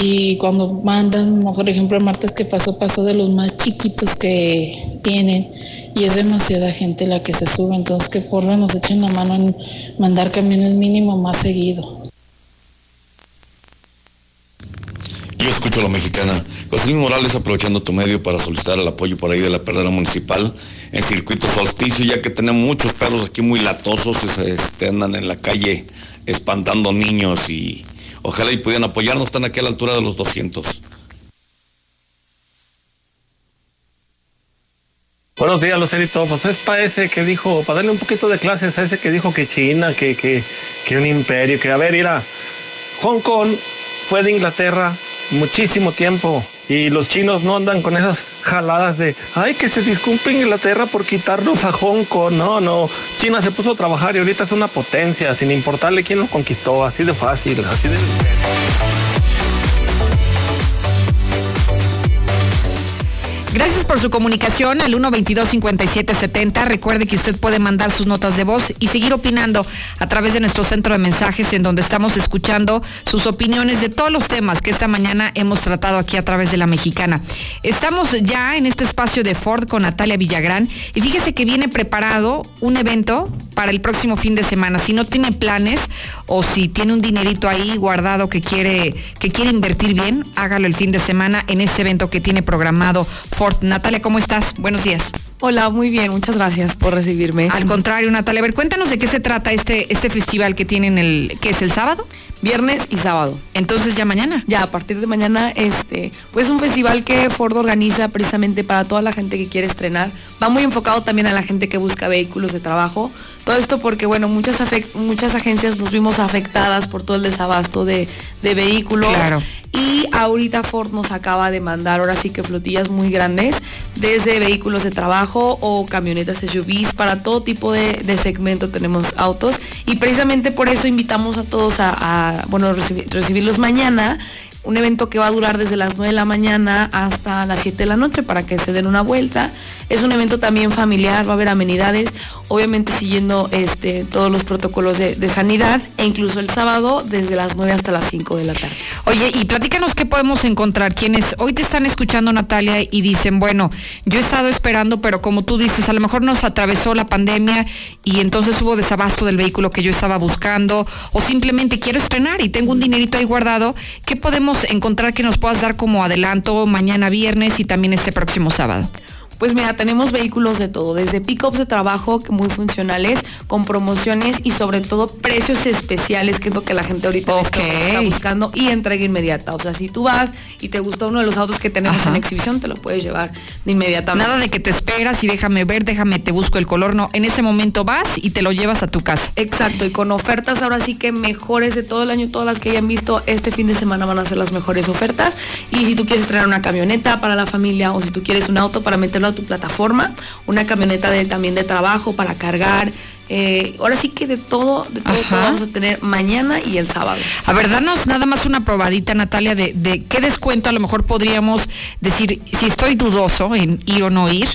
y cuando mandan, por ejemplo, martes que pasó, pasó de los más chiquitos que tienen y es demasiada gente la que se sube, entonces que por nos echen la mano en mandar camiones mínimo más seguido. Yo escucho a la mexicana. José Morales aprovechando tu medio para solicitar el apoyo por ahí de la perrera municipal en circuito solsticio, ya que tenemos muchos perros aquí muy latosos, este, andan en la calle espantando niños y Ojalá y pudieran apoyarnos, están aquí a la altura de los 200. Buenos días, Lucerito. Pues es para ese que dijo, para darle un poquito de clases a ese que dijo que China, que, que, que un imperio, que a ver, mira, Hong Kong fue de Inglaterra muchísimo tiempo y los chinos no andan con esas jaladas de, ay, que se disculpe Inglaterra por quitarnos a Hong Kong. No, no. China se puso a trabajar y ahorita es una potencia, sin importarle quién lo conquistó. Así de fácil, así de... Gracias por su comunicación al 122-5770. Recuerde que usted puede mandar sus notas de voz y seguir opinando a través de nuestro centro de mensajes en donde estamos escuchando sus opiniones de todos los temas que esta mañana hemos tratado aquí a través de la mexicana. Estamos ya en este espacio de Ford con Natalia Villagrán y fíjese que viene preparado un evento para el próximo fin de semana. Si no tiene planes o si tiene un dinerito ahí guardado que quiere, que quiere invertir bien, hágalo el fin de semana en este evento que tiene programado Ford Natalia, ¿cómo estás? Buenos días. Hola, muy bien, muchas gracias por recibirme. Al contrario, Natalia, a ver, cuéntanos de qué se trata este, este festival que tienen el, que es el sábado. Viernes y sábado. Entonces ya mañana. Ya, a partir de mañana, este, pues un festival que Ford organiza precisamente para toda la gente que quiere estrenar. Va muy enfocado también a la gente que busca vehículos de trabajo. Todo esto porque, bueno, muchas, muchas agencias nos vimos afectadas por todo el desabasto de, de vehículos. Claro. Y ahorita Ford nos acaba de mandar, ahora sí que flotillas muy grandes, desde vehículos de trabajo o camionetas SUVs, para todo tipo de, segmento tenemos autos. Y precisamente por eso invitamos a todos a, bueno, recibirlos mañana un evento que va a durar desde las 9 de la mañana hasta las 7 de la noche para que se den una vuelta. Es un evento también familiar, va a haber amenidades, obviamente siguiendo este, todos los protocolos de, sanidad e incluso el sábado desde las 9 hasta las 5 de la tarde. Oye, y platícanos qué podemos encontrar. Quienes hoy te están escuchando, Natalia, y dicen, bueno, yo he estado esperando, pero como tú dices, a lo mejor nos atravesó la pandemia y entonces hubo desabasto del vehículo que yo estaba buscando, o simplemente quiero estrenar y tengo un dinerito ahí guardado, ¿qué podemos encontrar que nos puedas dar como adelanto mañana viernes y también este próximo sábado? Pues mira, tenemos vehículos de todo, desde pickups de trabajo muy funcionales, con promociones y sobre todo precios especiales, que es lo que la gente ahorita está buscando, y entrega inmediata. O sea, si tú vas y te gusta uno de los autos que tenemos en exhibición, te lo puedes llevar de inmediatamente. Nada de que te esperas y déjame ver, déjame, te busco el color. No, en ese momento vas y te lo llevas a tu casa. Exacto, y con ofertas ahora sí que mejores de todo el año, todas las que hayan visto, este fin de semana van a ser las mejores ofertas. Y si tú quieres traer una camioneta para la familia o si tú quieres un auto para meterlo a tu plataforma, una camioneta de, también de trabajo para cargar. eh, ahora sí que de todo, de todo, todo vamos a tener mañana y el sábado. A ver, danos nada más una probadita, Natalia, de, de qué descuento a lo mejor podríamos decir, si estoy dudoso en ir o no ir,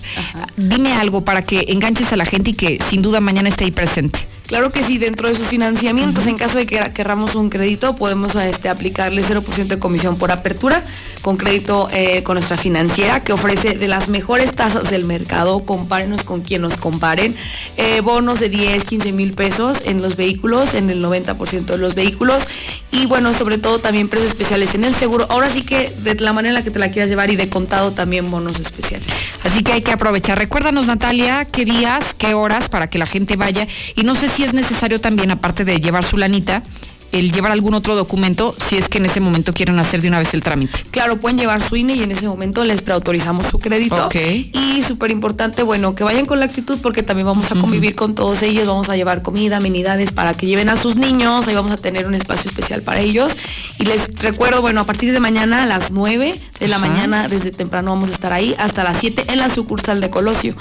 dime algo para que enganches a la gente y que sin duda mañana esté ahí presente. Claro que sí, dentro de sus financiamientos, en caso de que querramos un crédito, podemos este, aplicarle 0% de comisión por apertura con crédito eh, con nuestra financiera que ofrece de las mejores tasas del mercado. Compárenos con quien nos comparen. Eh, bonos de 10, 15 mil pesos en los vehículos, en el 90% de los vehículos. Y bueno, sobre todo también precios especiales en el seguro. Ahora sí que de la manera en la que te la quieras llevar y de contado también bonos especiales. Así que hay que aprovechar. Recuérdanos, Natalia, qué días, qué horas para que la gente vaya. Y no sé si es necesario también, aparte de llevar su lanita, el llevar algún otro documento si es que en ese momento quieren hacer de una vez el trámite. Claro, pueden llevar su INE y en ese momento les preautorizamos su crédito. Ok. Y súper importante, bueno, que vayan con la actitud porque también vamos a convivir con todos ellos, vamos a llevar comida, amenidades para que lleven a sus niños, ahí vamos a tener un espacio especial para ellos. Y les recuerdo, bueno, a partir de mañana a las 9 de la mañana, desde temprano vamos a estar ahí hasta las 7 en la sucursal de Colosio.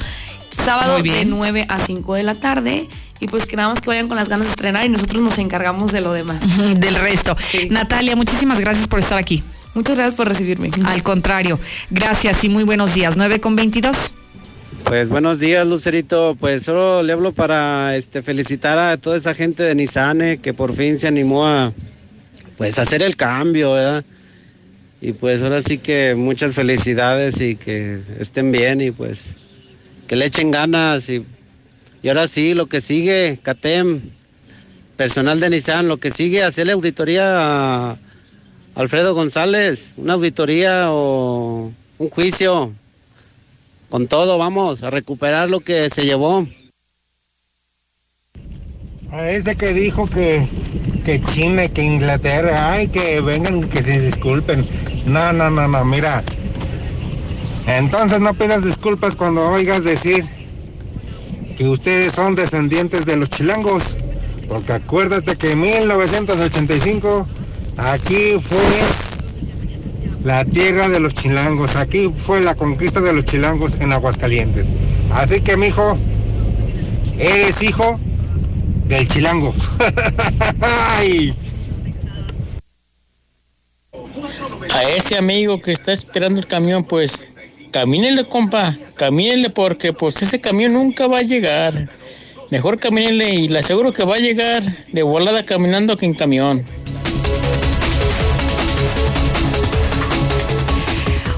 Sábado de 9 a 5 de la tarde. Y pues que nada más que vayan con las ganas de estrenar y nosotros nos encargamos de lo demás. Del resto. Natalia, muchísimas gracias por estar aquí. Muchas gracias por recibirme. Al contrario, gracias y muy buenos días. 9 con 22. Pues buenos días, Lucerito. Pues solo le hablo para este felicitar a toda esa gente de Nissan eh, que por fin se animó a pues hacer el cambio, ¿verdad? Y pues ahora sí que muchas felicidades y que estén bien y pues que le echen ganas y, y ahora sí, lo que sigue, CATEM, personal de Nissan, lo que sigue, hacerle auditoría a Alfredo González, una auditoría o un juicio con todo, vamos, a recuperar lo que se llevó. A ese que dijo que, que China, que Inglaterra, ay, que vengan, que se disculpen. No, no, no, no, mira. Entonces no pidas disculpas cuando oigas decir que ustedes son descendientes de los chilangos. Porque acuérdate que en 1985 aquí fue la tierra de los chilangos. Aquí fue la conquista de los chilangos en Aguascalientes. Así que, mijo, eres hijo del chilango. A ese amigo que está esperando el camión, pues camínele, compa, camínele porque pues ese camión nunca va a llegar. Mejor camínele y le aseguro que va a llegar de volada caminando que en camión.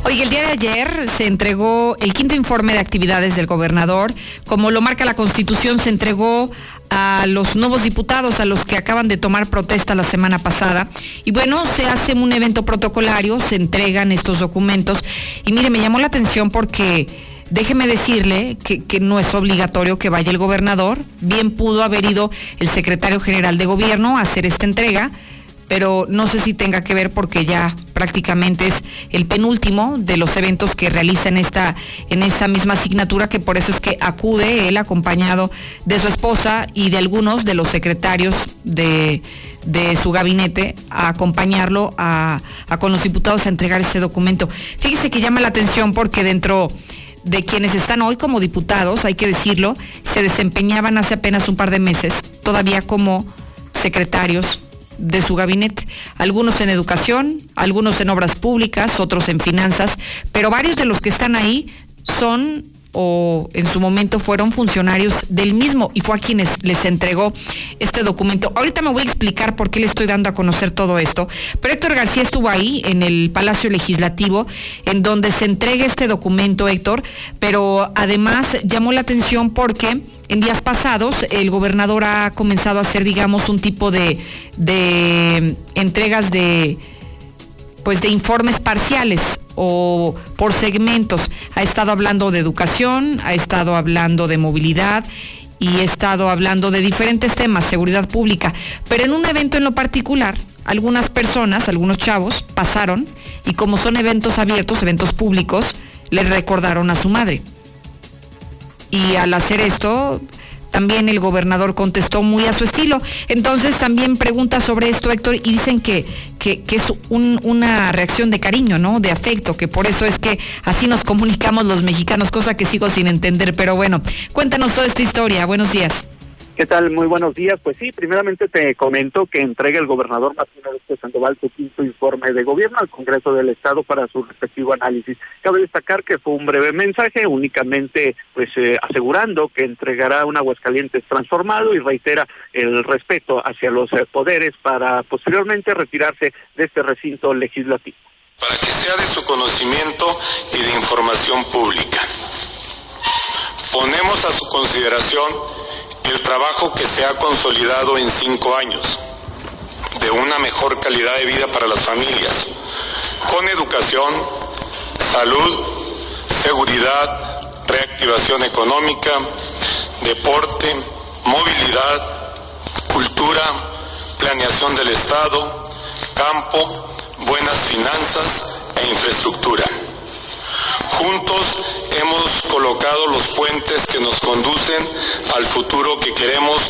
Oye, el día de ayer se entregó el quinto informe de actividades del gobernador. Como lo marca la Constitución, se entregó a los nuevos diputados, a los que acaban de tomar protesta la semana pasada. Y bueno, se hace un evento protocolario, se entregan estos documentos. Y mire, me llamó la atención porque déjeme decirle que, que no es obligatorio que vaya el gobernador. Bien pudo haber ido el secretario general de gobierno a hacer esta entrega pero no sé si tenga que ver porque ya prácticamente es el penúltimo de los eventos que realiza en esta, en esta misma asignatura, que por eso es que acude él acompañado de su esposa y de algunos de los secretarios de, de su gabinete a acompañarlo a, a con los diputados a entregar este documento. Fíjese que llama la atención porque dentro de quienes están hoy como diputados, hay que decirlo, se desempeñaban hace apenas un par de meses todavía como secretarios de su gabinete, algunos en educación, algunos en obras públicas, otros en finanzas, pero varios de los que están ahí son o en su momento fueron funcionarios del mismo y fue a quienes les entregó este documento. Ahorita me voy a explicar por qué le estoy dando a conocer todo esto, pero Héctor García estuvo ahí en el Palacio Legislativo en donde se entrega este documento, Héctor, pero además llamó la atención porque en días pasados el gobernador ha comenzado a hacer, digamos, un tipo de, entregas de pues de informes parciales o por segmentos. Ha estado hablando de educación, ha estado hablando de movilidad y ha estado hablando de diferentes temas, seguridad pública. Pero en un evento en lo particular, algunas personas, algunos chavos, pasaron y como son eventos abiertos, eventos públicos, le recordaron a su madre. Y al hacer esto, también el gobernador contestó muy a su estilo. Entonces también pregunta sobre esto, Héctor, y dicen que, que, es un- una reacción de cariño, ¿no? De afecto, que por eso es que así nos comunicamos los mexicanos, cosa que sigo sin entender. Pero bueno, cuéntanos toda esta historia. Buenos días. ¿Qué tal? Muy buenos días. Pues sí, primeramente te comento que entrega el gobernador Martín Orozco Sandoval su quinto informe de gobierno al Congreso del Estado para su respectivo análisis. Cabe destacar que fue un breve mensaje, únicamente pues eh, asegurando que entregará un Aguascalientes transformado y reitera el respeto hacia los eh, poderes para posteriormente retirarse de este recinto legislativo. para que sea de su conocimiento y de información pública. Ponemos a su consideración el trabajo que se ha consolidado en cinco años de una mejor calidad de vida para las familias, con educación, salud, seguridad, reactivación económica, deporte, movilidad, cultura, planeación del Estado, campo, buenas finanzas e infraestructura. Juntos hemos colocado los puentes que nos conducen al futuro que queremos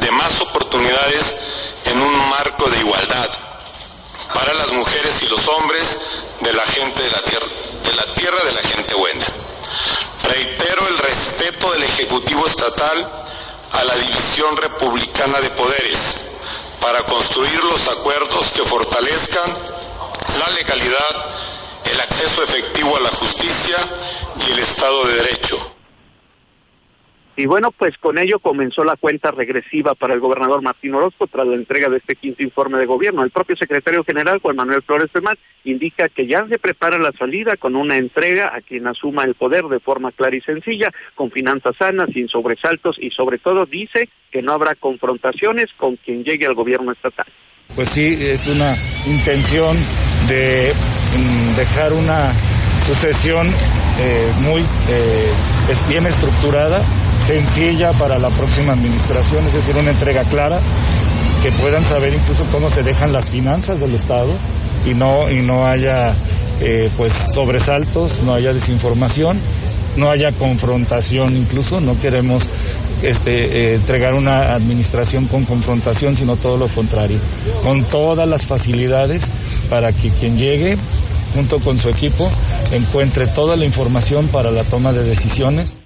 de más oportunidades en un marco de igualdad para las mujeres y los hombres de la gente de la tierra, de la tierra de la gente buena. Reitero el respeto del Ejecutivo Estatal a la división republicana de poderes para construir los acuerdos que fortalezcan la legalidad, el acceso efectivo a la justicia y el Estado de Derecho. Y bueno, pues con ello comenzó la cuenta regresiva para el gobernador Martín Orozco tras la entrega de este quinto informe de gobierno. El propio secretario general, Juan Manuel Flores Femán, indica que ya se prepara la salida con una entrega a quien asuma el poder de forma clara y sencilla, con finanzas sanas, sin sobresaltos y sobre todo dice que no habrá confrontaciones con quien llegue al gobierno estatal. Pues sí, es una intención de mm, dejar una sucesión eh, muy eh, bien estructurada, sencilla para la próxima administración, es decir, una entrega clara, que puedan saber incluso cómo se dejan las finanzas del Estado y no, y no haya eh, pues sobresaltos, no haya desinformación, no haya confrontación incluso, no queremos este, entregar una administración con confrontación, sino todo lo contrario, con todas las facilidades para que quien llegue junto con su equipo encuentre toda la información para la toma de decisiones.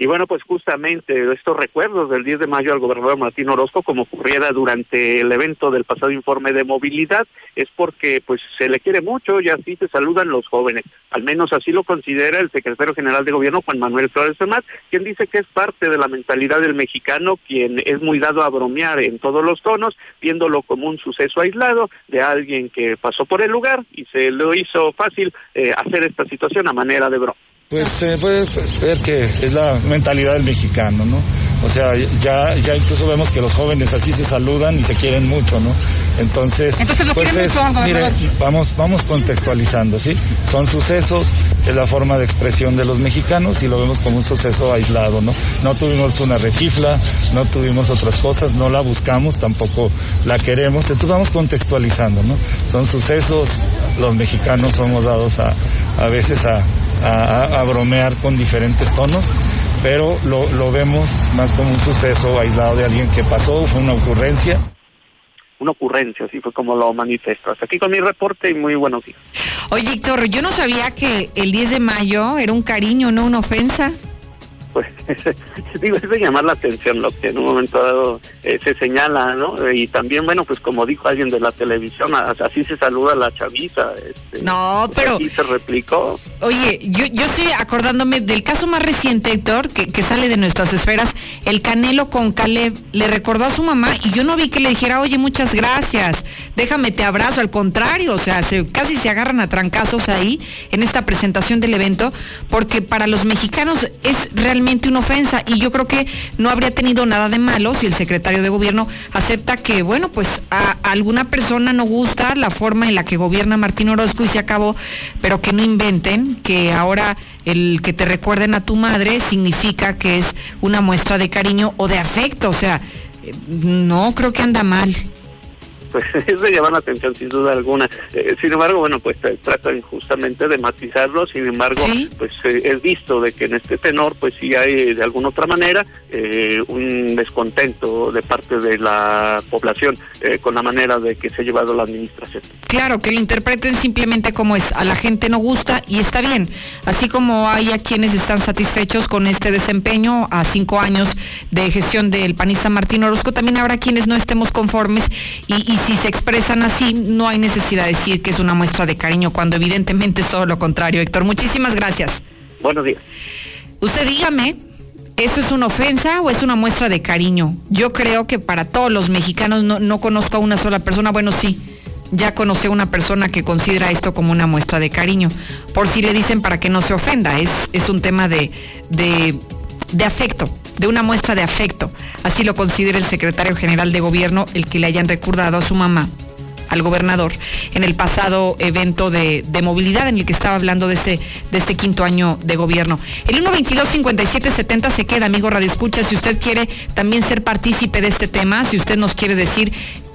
Y bueno, pues justamente estos recuerdos del 10 de mayo al gobernador Martín Orozco, como ocurriera durante el evento del pasado informe de movilidad, es porque pues se le quiere mucho y así se saludan los jóvenes. Al menos así lo considera el secretario general de gobierno, Juan Manuel Flores Fermat, quien dice que es parte de la mentalidad del mexicano, quien es muy dado a bromear en todos los tonos, viéndolo como un suceso aislado de alguien que pasó por el lugar y se lo hizo fácil eh, hacer esta situación a manera de broma. Pues se puede ver que es la mentalidad del mexicano, ¿no? O sea, ya, ya incluso vemos que los jóvenes así se saludan y se quieren mucho, ¿no? Entonces, Entonces lo pues es, mucho mire, vamos, vamos contextualizando, ¿sí? Son sucesos, es la forma de expresión de los mexicanos y lo vemos como un suceso aislado, ¿no? No tuvimos una rechifla, no tuvimos otras cosas, no la buscamos, tampoco la queremos, entonces vamos contextualizando, ¿no? Son sucesos, los mexicanos somos dados a, a veces a, a- a bromear con diferentes tonos, pero lo, lo vemos más como un suceso aislado de alguien que pasó, fue una ocurrencia. Una ocurrencia, así fue como lo manifiesto. Hasta aquí con mi reporte y muy buenos días. Oye, Héctor, yo no sabía que el 10 de mayo era un cariño, no una ofensa. Pues digo, es de llamar la atención lo que en un momento dado eh, se señala, ¿no? Y también, bueno, pues como dijo alguien de la televisión, así se saluda la chaviza. Este, No, pero- Así se replicó. Oye, yo, yo estoy acordándome del caso más reciente, Héctor, que, que sale de nuestras esferas, el Canelo con Caleb. Le recordó a su mamá y yo no vi que le dijera, oye, muchas gracias, déjame te abrazo. Al contrario, o sea, se, casi se agarran a trancazos ahí en esta presentación del evento, porque para los mexicanos es realmente una ofensa y yo creo que no habría tenido nada de malo si el secretario de gobierno acepta que, bueno, pues a, alguna persona no gusta la forma en la que gobierna Martín Orozco y se acabó, pero que no inventen que ahora el que te recuerden a tu madre significa que es una muestra de cariño o de afecto, o sea, eh, no creo que anda mal. Pues es de llamar la atención sin duda alguna. Eh, sin embargo, bueno, pues eh, tratan justamente de matizarlo, sin embargo, pues eh, es visto de que en este tenor pues sí hay de alguna otra manera eh, un descontento de parte de la población con la manera de que se ha llevado la administración. Claro, que lo interpreten simplemente como es. A la gente no gusta y está bien. Así como hay a quienes están satisfechos con este desempeño a cinco años de gestión del panista Martín Orozco, también habrá quienes no estemos conformes y, y si se expresan así, no hay necesidad de decir que es una muestra de cariño, cuando evidentemente es todo lo contrario. Héctor, muchísimas gracias. Buenos días. Usted dígame, ¿Eso es una ofensa o es una muestra de cariño? Yo creo que para todos los mexicanos no, no conozco a una sola persona, bueno sí, ya conocí a una persona que considera esto como una muestra de cariño. Por si le dicen para que no se ofenda, es, es un tema de, de, de afecto, de una muestra de afecto. Así lo considera el secretario general de gobierno, el que le hayan recordado a su mamá al gobernador en el pasado evento de, de, movilidad en el que estaba hablando de este, de este quinto año de gobierno. El 122-5770 se queda, amigo Radio Escucha, si usted quiere también ser partícipe de este tema, si usted nos quiere decir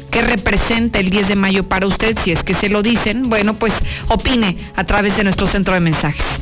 qué representa el 10 de mayo para usted, si es que se lo dicen, bueno, pues opine a través de nuestro centro de mensajes.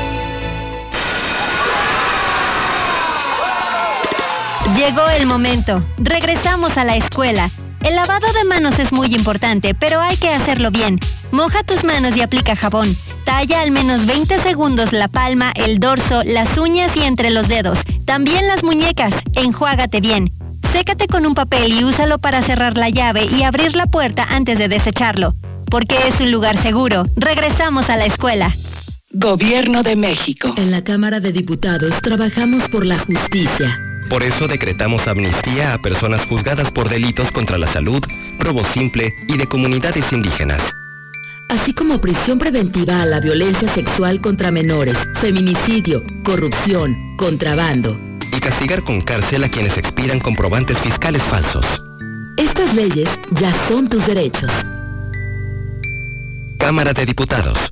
Llegó el momento. Regresamos a la escuela. El lavado de manos es muy importante, pero hay que hacerlo bien. Moja tus manos y aplica jabón. Talla al menos 20 segundos la palma, el dorso, las uñas y entre los dedos. También las muñecas. Enjuágate bien. Sécate con un papel y úsalo para cerrar la llave y abrir la puerta antes de desecharlo. Porque es un lugar seguro. Regresamos a la escuela. Gobierno de México. En la Cámara de Diputados trabajamos por la justicia. Por eso decretamos amnistía a personas juzgadas por delitos contra la salud, robo simple y de comunidades indígenas. Así como prisión preventiva a la violencia sexual contra menores, feminicidio, corrupción, contrabando. Y castigar con cárcel a quienes expidan comprobantes fiscales falsos. Estas leyes ya son tus derechos. Cámara de Diputados.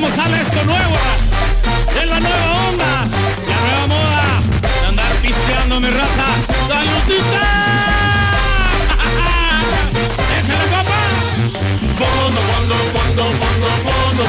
Cómo sale esto nuevo. Es la nueva onda. La nueva moda. De andar pisteando mi raza. ¡Saludcita! ¡Échale, copa! Fondo, fondo, fondo, fondo, fondo.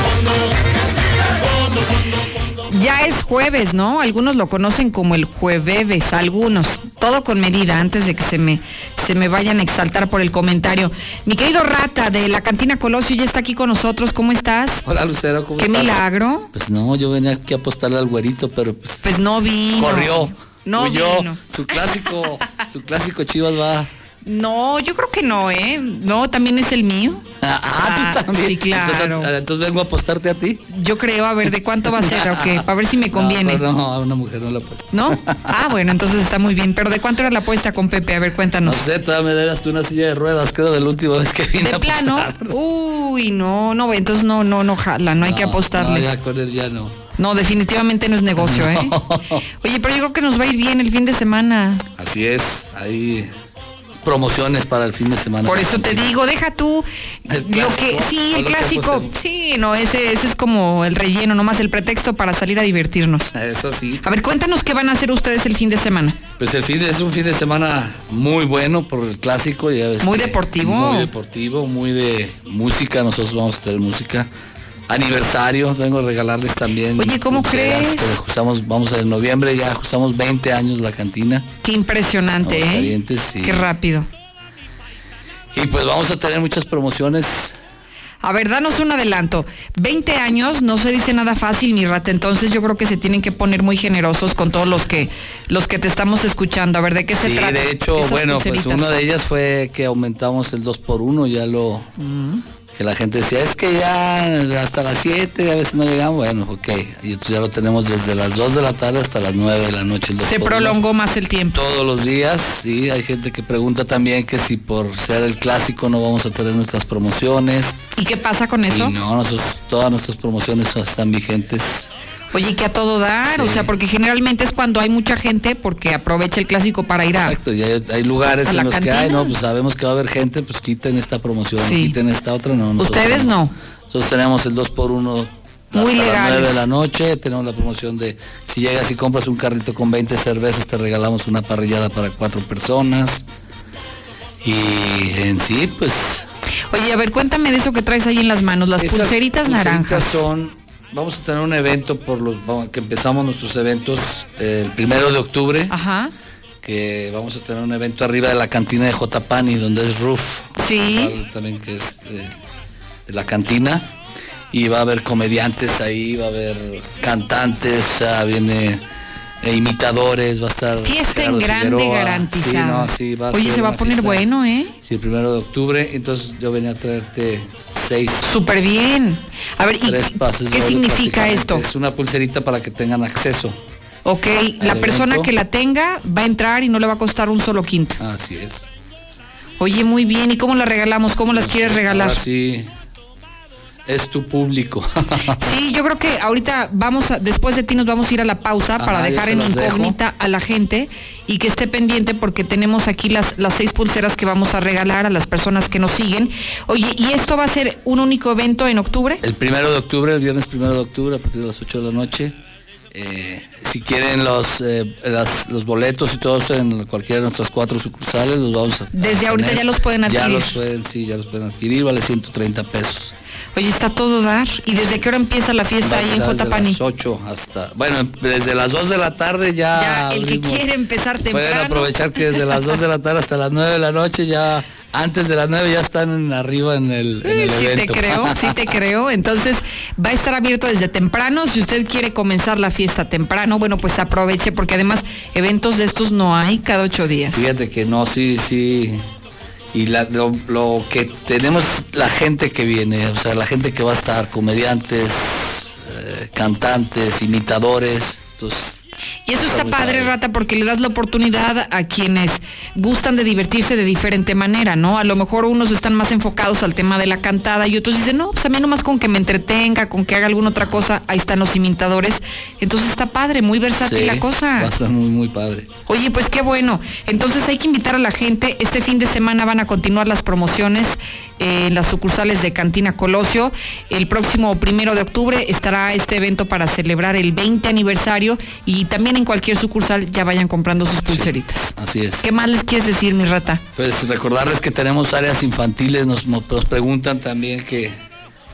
Fondo, fondo, fondo. Ya es jueves, ¿no? Algunos lo conocen como el jueves, algunos. Todo con medida, antes de que se me, se me vayan a exaltar por el comentario. Mi querido Rata de la Cantina Colosio ya está aquí con nosotros. ¿Cómo estás? Hola Lucero, ¿cómo Qué estás? milagro. Pues no, yo venía aquí a apostarle al güerito, pero pues. Pues no vino. Corrió. No huyó. vino. Su clásico, su clásico Chivas va. No, yo creo que no, ¿eh? No, también es el mío. Ah, tú también. Sí, claro. Entonces, entonces vengo a apostarte a ti. Yo creo, a ver, ¿de cuánto va a ser? Ok, para ver si me conviene. No, no, a una mujer no la apuesto. ¿No? Ah, bueno, entonces está muy bien. Pero ¿de cuánto era la apuesta con Pepe? A ver, cuéntanos. No sé, todavía me debas tú una silla de ruedas, creo, de la última vez que vine De a plano. apostar. Uy, no, no, entonces no, no, no jala, no hay que apostarle. No, ya con él ya no. No, definitivamente no es negocio, ¿eh? Oye, pero yo creo que nos va a ir bien el fin de semana. Así es, hay promociones para el fin de semana. Por eso te digo, deja tú lo que sí, el clásico, sí, no, ese, ese es como el relleno, nomás el pretexto para salir a divertirnos. Eso sí. A ver, cuéntanos qué van a hacer ustedes el fin de semana. Pues el fin de, es un fin de semana muy bueno por el clásico. Ya ves Muy que- deportivo. Muy deportivo, muy de música. Nosotros vamos a tener música. Aniversario, vengo a regalarles también. Oye, ¿cómo crees? ajustamos, vamos en noviembre, ya ajustamos 20 años la cantina. Qué impresionante, ¿eh? Sí. Qué rápido. Y pues vamos a tener muchas promociones. A ver, danos un adelanto. 20 años no se dice nada fácil, mi rata. Entonces yo creo que se tienen que poner muy generosos con todos los que los que te estamos escuchando. A ver, ¿de qué se Sí, trata? de hecho, Esas bueno, pues una de ellas fue que aumentamos el 2 por 1 ya lo... Que la gente decía, es que ya hasta las 7, a veces no llegamos, bueno, ok. Y entonces ya lo tenemos desde las 2 de la tarde hasta las 9 de la noche. el 2 Se por 1. prolongó más el tiempo. Todos los días, sí, hay gente que pregunta también que si por ser el clásico no vamos a tener nuestras promociones. ¿Y qué pasa con eso? Y no, nosotros, todas nuestras promociones están vigentes. Oye, que a todo dar, o sea, porque generalmente es cuando hay mucha gente porque aprovecha el clásico para ir a... Exacto, y hay, hay lugares ¿A en los que hay, no, pues sabemos que va a haber gente, pues quiten esta promoción, Sí. quiten esta otra, no. Ustedes no. Nosotros tenemos el 2 por 1 Muy hasta las legales. 9 de la noche, tenemos la promoción de si llegas y compras un carrito con 20 cervezas, te regalamos una parrillada para cuatro personas. Y en sí, pues Oye, a ver, cuéntame de eso que traes ahí en las manos, las pulseritas naranjas. son, vamos a tener un evento por los, que empezamos nuestros eventos eh, el primero de octubre. Ajá. Que vamos a tener un evento arriba de la cantina de J. Pani, donde es Roof. Sí. También que es de, de la cantina. Y va a haber comediantes ahí, va a haber cantantes, o sea, viene eh, imitadores, va a estar. Fiesta en grande Figueroa. garantizada. Sí, no, sí, va a Oye, se va a poner fiesta. bueno, ¿eh? Sí, el primero de octubre, entonces yo venía a traerte seis. Súper bien. A ver, ¿y qué- significa esto? Es una pulserita para que tengan acceso. Ok, la persona evento. que la tenga va a entrar y no le va a costar un solo quinto. Así es. Oye, muy bien. ¿Y cómo las regalamos? ¿Cómo las quieres regalar? Ahora sí, es tu público. Sí, yo creo que ahorita vamos a, después de ti nos vamos a ir a la pausa Ajá, para ya dejar en las dejo. incógnita a la gente y que esté pendiente porque tenemos aquí las, las seis pulseras que vamos a regalar a las personas que nos siguen. Oye, ¿y esto va a ser un único evento en octubre? El primero de octubre, el viernes primero de octubre, a partir de las 8 de la noche. Eh, si quieren los, eh, las- los boletos y todo eso en cualquiera de nuestras cuatro sucursales, los vamos a. Desde a ahorita ya los pueden Ya adquirir. los pueden, sí, ya los pueden adquirir, vale 130 pesos. Oye, está todo dar. ¿Y desde qué hora empieza la fiesta ahí en empezar J. desde las 8 hasta. Bueno, desde las 2 de la tarde ya. Ya, el que quiere empezar Pueden temprano. aprovechar que desde las 2 de la tarde hasta las 9 de la noche ya. Antes de las 9 ya están arriba en el, en el Sí te evento. creo, sí te creo. Entonces va a estar abierto desde temprano. Si usted quiere comenzar la fiesta temprano, bueno, pues aproveche porque además eventos de estos no hay cada ocho días. Fíjate que no, sí, sí. Y la- lo, lo que tenemos, la gente que viene, o sea, la gente que va a estar, comediantes, eh, cantantes, imitadores, pues Y eso Está padre. Rata, porque le das la oportunidad a quienes gustan de divertirse de diferente manera, ¿no? A lo mejor unos están más enfocados al tema de la cantada y otros dicen, no, pues a mí nomás con que me entretenga, con que haga alguna otra cosa, ahí están los imitadores. Entonces está padre, muy versátil sí, la cosa. muy, muy padre. Oye, pues qué bueno. Entonces hay que invitar a la gente. Este fin de semana van a continuar las promociones en las sucursales de Cantina Colosio. El próximo primero de octubre estará este evento para celebrar el 20 aniversario y también en cualquier sucursal ya vayan comprando sus pulseritas. Así es. ¿Qué más les quieres decir, mi rata? Pues recordarles que tenemos áreas infantiles, nos, nos preguntan también que,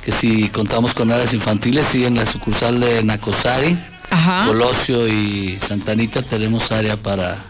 que si contamos con áreas infantiles, sí, en la sucursal de Nacosari, Ajá. Colosio y Santanita tenemos área para...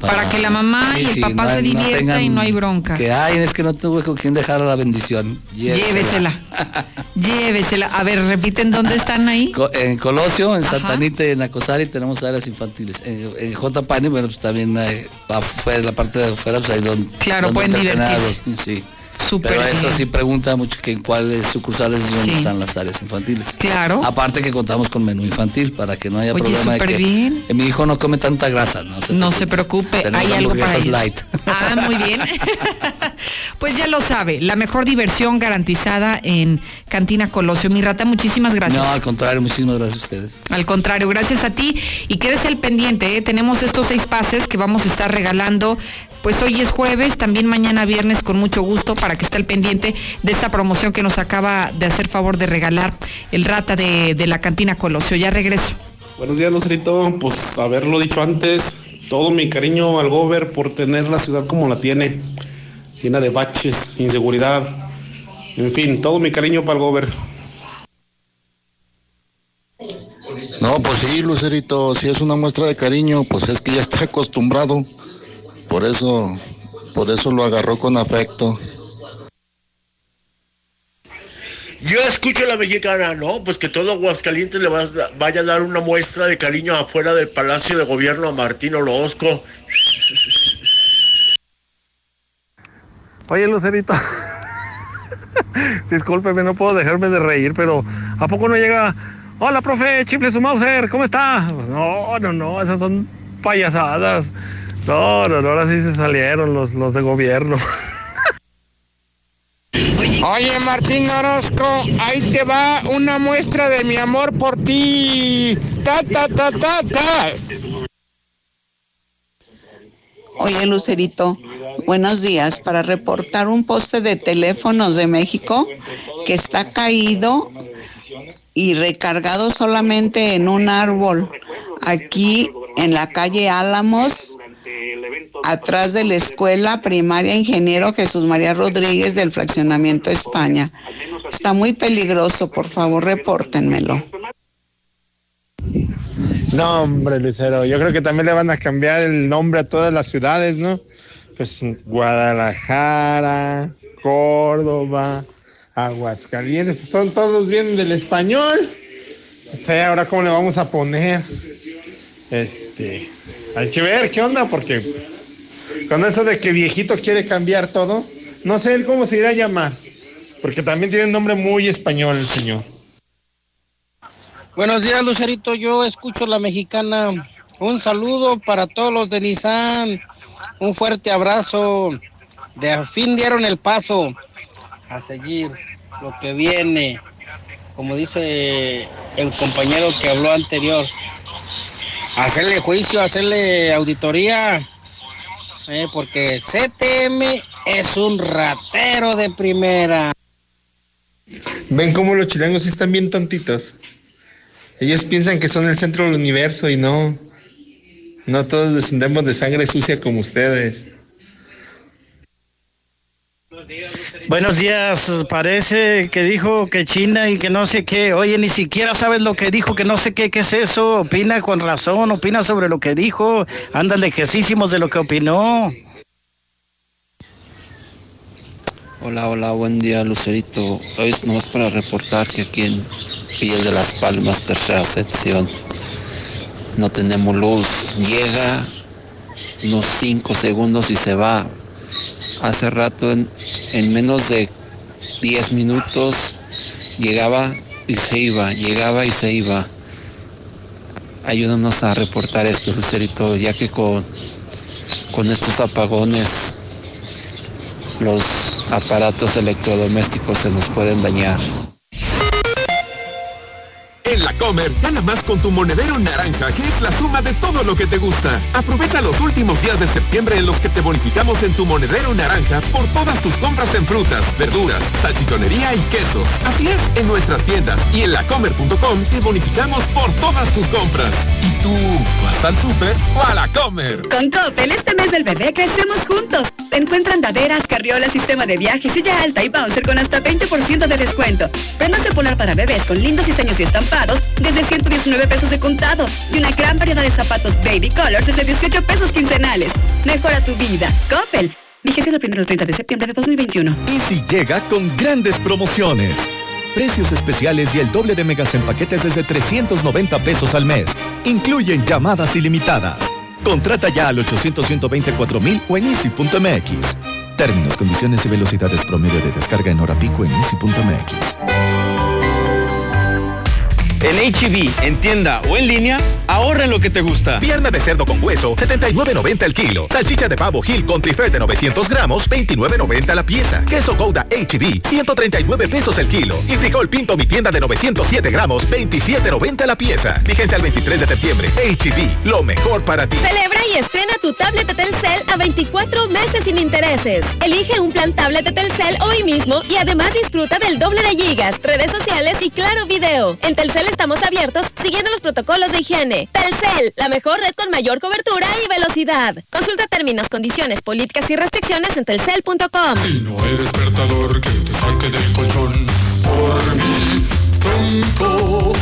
Para que la mamá y el papá se divierta y no hay bronca. Que hay, es que no tuve con quién dejar la bendición. Llévesela. Llévesela. A ver, repiten dónde están ahí. Co- En Colosio, en Ajá. Santanita y en Acosari tenemos áreas infantiles. En, en J. Pani, bueno, pues también hay, afuera, la parte de afuera, pues hay donde, Claro, donde pueden a divertirse. los sí. Súper Pero eso sí pregunta mucho que en cuáles sucursales es donde están las áreas infantiles. Claro. Aparte que contamos con menú infantil para que no haya Oye, problema de que bien. eh, mi hijo no come tanta grasa, no se No se preocupe, Tenemos hay algo para ellos. light. Ah, muy bien. pues ya lo sabe, la mejor diversión garantizada en Cantina Colosio. Mi rata, muchísimas gracias. No, al contrario, muchísimas gracias a ustedes. Al contrario, gracias a ti y quédese al pendiente. ¿eh? Tenemos estos seis pases que vamos a estar regalando. Pues hoy es jueves, también mañana viernes con mucho gusto para que esté al pendiente de esta promoción que nos acaba de hacer favor de regalar el rata de, de la cantina Colosio. Ya regreso. Buenos días, Lucerito. Pues haberlo dicho antes, todo mi cariño al Gober por tener la ciudad como la tiene, llena de baches, inseguridad, en fin, todo mi cariño para el Gober. No, pues sí, Lucerito, si es una muestra de cariño, pues es que ya está acostumbrado. Por eso, por eso lo agarró con afecto. Yo escucho a la mexicana, no, pues que todo Aguascalientes le va a- vaya a dar una muestra de cariño afuera del Palacio de Gobierno a Martín Orozco. Oye, Lucerito. Discúlpeme, no puedo dejarme de reír, pero ¿a poco no llega? Hola, profe, Chifle su Mauser, ¿cómo está? No, no, no, esas son payasadas. No, no, no, ahora sí se salieron los, los de gobierno. Oye Martín Orozco, ahí te va una muestra de mi amor por ti. Ta ta ta ta ta. Oye, Lucerito, buenos días. Para reportar un poste de teléfonos de México que está caído y recargado solamente en un árbol, aquí en la calle Álamos, atrás de la escuela primaria Ingeniero Jesús María Rodríguez del Fraccionamiento España. Está muy peligroso, por favor, repórtenmelo. No, hombre, Lucero, yo creo que también le van a cambiar el nombre a todas las ciudades, ¿no? Pues Guadalajara, Córdoba, Aguascalientes, pues son todos vienen del español. O sea, ahora cómo le vamos a poner. Este, hay que ver qué onda, porque con eso de que viejito quiere cambiar todo, no sé cómo se irá a llamar, porque también tiene un nombre muy español el señor. Buenos días Lucerito, yo escucho la mexicana. Un saludo para todos los de Nissan. Un fuerte abrazo. De fin dieron el paso a seguir lo que viene. Como dice el compañero que habló anterior. Hacerle juicio, hacerle auditoría. eh, porque CTM es un ratero de primera. Ven cómo los chilangos están bien tontitos. Ellos piensan que son el centro del universo y no. No todos descendemos de sangre sucia como ustedes. Buenos días, parece que dijo que China y que no sé qué. Oye, ni siquiera sabes lo que dijo, que no sé qué, qué es eso. Opina con razón, opina sobre lo que dijo. Anda lejesísimos de lo que opinó. Hola, hola, buen día Lucerito. Hoy es nomás para reportar que aquí en Villas de las Palmas, tercera sección, no tenemos luz. Llega unos 5 segundos y se va. Hace rato, en, en menos de 10 minutos, llegaba y se iba, llegaba y se iba. Ayúdanos a reportar esto, Lucerito, ya que con, con estos apagones los aparatos electrodomésticos se nos pueden dañar. En la Comer, gana más con tu monedero naranja, que es la suma de todo lo que te gusta. Aprovecha los últimos días de septiembre en los que te bonificamos en tu monedero naranja por todas tus compras en frutas, verduras, salchichonería y quesos. Así es, en nuestras tiendas y en lacomer.com te bonificamos por todas tus compras. ¿Y tú vas al súper o a la Comer? Con Coppel, este mes del bebé crecemos juntos. Te encuentran andaderas, carriolas, sistema de viaje, silla alta y bouncer con hasta 20% de descuento. Prendas de polar para bebés con lindos diseños y estampados desde 119 pesos de contado. Y una gran variedad de zapatos baby colors desde 18 pesos quincenales. Mejora tu vida. Coppel. Vigencia del 1 al 30 de septiembre de 2021. Easy llega con grandes promociones. Precios especiales y el doble de megas en paquetes desde 390 pesos al mes. Incluyen llamadas ilimitadas. Contrata ya al 800 mil o en easy.mx. Términos, condiciones y velocidades promedio de descarga en hora pico en easy.mx. En HB, en tienda o en línea, ahorra en lo que te gusta. Pierna de cerdo con hueso, 79.90 el kilo. Salchicha de pavo Gil con trifer de 900 gramos, 29.90 la pieza. Queso Gouda HB, 139 pesos el kilo. Y frijol pinto mi tienda de 907 gramos, 27.90 la pieza. Fíjense al 23 de septiembre. HB, lo mejor para ti. Celebra y estrena tu tablet de Telcel a 24 meses sin intereses. Elige un plan tablet de Telcel hoy mismo y además disfruta del doble de gigas, redes sociales y claro video. En Telcel estamos abiertos siguiendo los protocolos de higiene. Telcel, la mejor red con mayor cobertura y velocidad. Consulta términos, condiciones, políticas y restricciones en telcel.com. Y no hay despertador que te saque del colchón por mí pronto.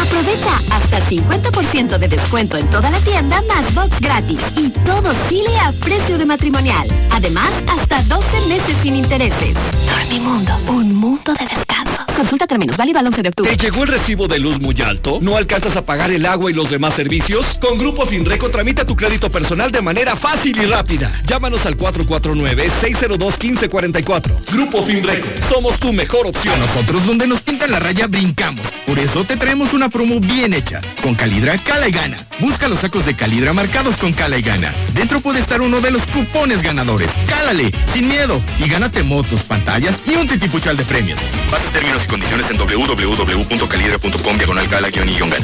Aprovecha hasta 50% de descuento en toda la tienda más box gratis y todo Chile a precio de matrimonial. Además, hasta 12 meses sin intereses. Dormimundo, un mundo de descanso. Consulta términos, válido al 11 de octubre. ¿Te llegó el recibo de luz muy alto? ¿No alcanzas a pagar el agua y los demás servicios? Con Grupo Finreco tramita tu crédito personal de manera fácil y rápida. Llámanos al 449-602-1544. Grupo Finreco, somos tu mejor opción. Nosotros donde nos pintan la raya brincamos. Por eso te traemos una promo bien hecha. Con Calidra, cala y gana. Busca los sacos de Calidra marcados con cala y gana. Dentro puede estar uno de los cupones ganadores. Cálale, sin miedo. Y gánate motos, pantallas y un titipuchal de premios. Base términos y condiciones en www.calidra.com diagonal cala gana.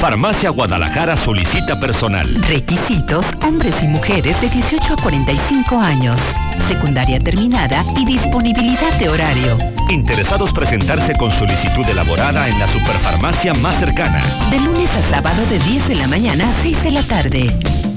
Farmacia Guadalajara solicita personal. Requisitos, hombres y mujeres de 18 a 45 años. Secundaria terminada y disponibilidad de horario. Interesados presentarse con solicitud elaborada en la superfarmacia más cercana. De lunes a sábado de 10 de la mañana a 6 de la tarde.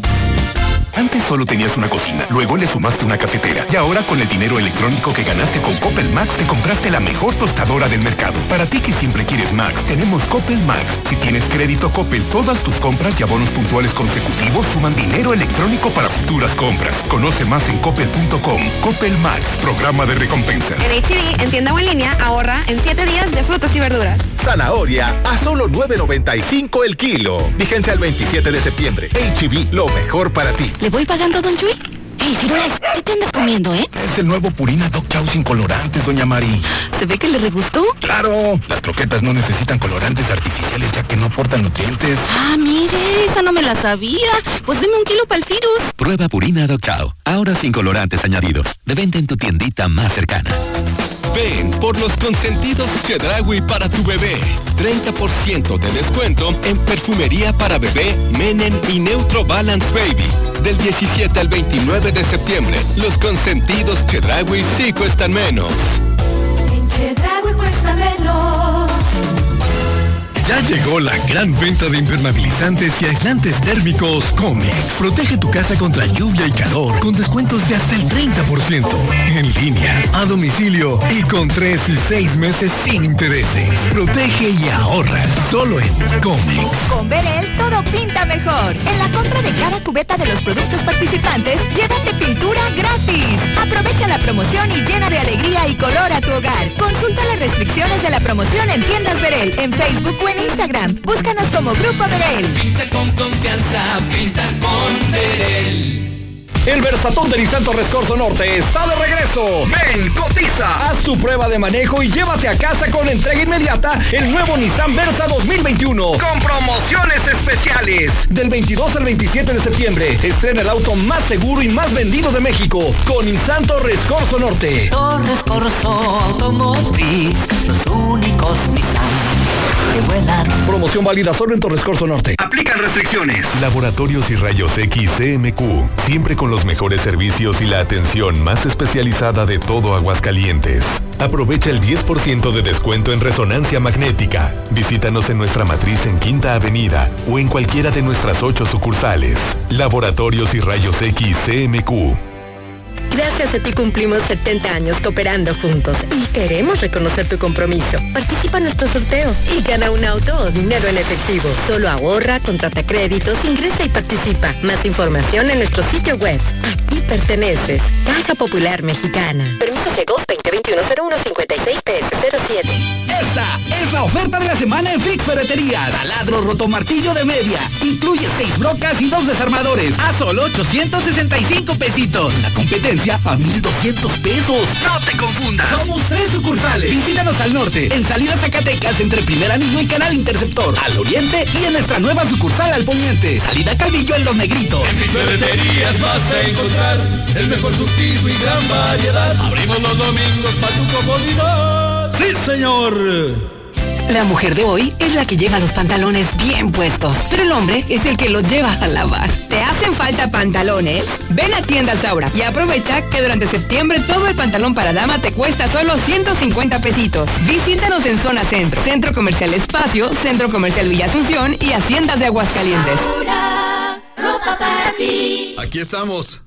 Antes solo tenías una cocina, luego le sumaste una cafetera y ahora con el dinero electrónico que ganaste con Coppel Max te compraste la mejor tostadora del mercado. Para ti que siempre quieres Max, tenemos Coppel Max. Si tienes crédito Coppel, todas tus compras y abonos puntuales consecutivos suman dinero electrónico para futuras compras. Conoce más en coppel.com. Coppel Max, programa de recompensas. En HB, en tienda o en línea, ahorra en 7 días de frutas y verduras. Zanahoria a solo 9.95 el kilo. Vigencia el 27 de septiembre. HB, lo mejor para ti. ¿Le voy pagando a Don Chuy? Ey, Firules, ¿qué te andas comiendo, eh? Es el nuevo Purina Dog Chow sin colorantes, doña Mari. ¿Se ve que le regustó? ¡Claro! Las croquetas no necesitan colorantes artificiales ya que no aportan nutrientes. Ah, mire, esa no me la sabía. Pues deme un kilo para el Firus. Prueba Purina Dog Chow, ahora sin colorantes añadidos. De venta en tu tiendita más cercana. Ven por los consentidos Chedragui para tu bebé. 30% de descuento en perfumería para bebé Menen y Neutro Balance Baby. Del 17 al 29 de septiembre, los consentidos Chedragui sí cuestan menos. Ya llegó la gran venta de impermeabilizantes y aislantes térmicos Comex. Protege tu casa contra lluvia y calor con descuentos de hasta el 30%. En línea, a domicilio y con 3 y 6 meses sin intereses. Protege y ahorra solo en Comex. Con Berel todo pinta mejor. En la compra de cada cubeta de los productos participantes, llévate pintura gratis. Aprovecha la promoción y llena de alegría y color a tu hogar. Consulta las restricciones de la promoción en tiendas Berel, en Facebook Instagram. Búscanos como Grupo Berel. Pinta con confianza, pinta con Berel. El Versatón de Nissan Torres Corso Norte está de regreso. Ven, cotiza, haz tu prueba de manejo y llévate a casa con entrega inmediata el nuevo Nissan Versa 2021 con promociones especiales. Del 22 al 27 de septiembre, estrena el auto más seguro y más vendido de México con Nissan Torres Corso Norte. Torres Corso Automotriz, los únicos Nissan que vuelan. Promoción válida solo en Torres Corso Norte. Aplican restricciones. Laboratorios y Rayos X CMQ, siempre con los mejores servicios y la atención más especializada de todo Aguascalientes. Aprovecha el 10% de descuento en resonancia magnética. Visítanos en nuestra matriz en Quinta Avenida o en cualquiera de nuestras ocho sucursales. Laboratorios y Rayos X CMQ. Gracias a ti cumplimos 70 años cooperando juntos y queremos reconocer tu compromiso. Participa en nuestro sorteo y gana un auto o dinero en efectivo. Solo ahorra, contrata créditos, ingresa y participa. Más información en nuestro sitio web. Perteneces. Caja Popular Mexicana. Permiso de GOV 2021 0156 PS Esta es la oferta de la semana en Fix Ferretería. Taladro rotomartillo de media. Incluye seis brocas y dos desarmadores. A solo 865 pesitos. La competencia a 1200 pesos. No te confundas. Somos tres sucursales. Visítanos al norte. En salida Zacatecas entre Primer Anillo y Canal Interceptor. Al oriente y en nuestra nueva sucursal al poniente. Salida Calvillo en Los Negritos. En Fix Ferreterías vas a encontrar el mejor surtido y gran variedad. Abrimos los domingos para tu comodidad. ¡Sí, señor! La mujer de hoy es la que lleva los pantalones bien puestos, pero el hombre es el que los lleva a lavar. ¿Te hacen falta pantalones? Ven a Tienda Saura y aprovecha que durante septiembre todo el pantalón para dama te cuesta solo 150 pesitos. Visítanos en Zona Centro, Centro Comercial Espacio, Centro Comercial Villa Asunción y Haciendas de Aguascalientes. ropa para ti. Aquí estamos.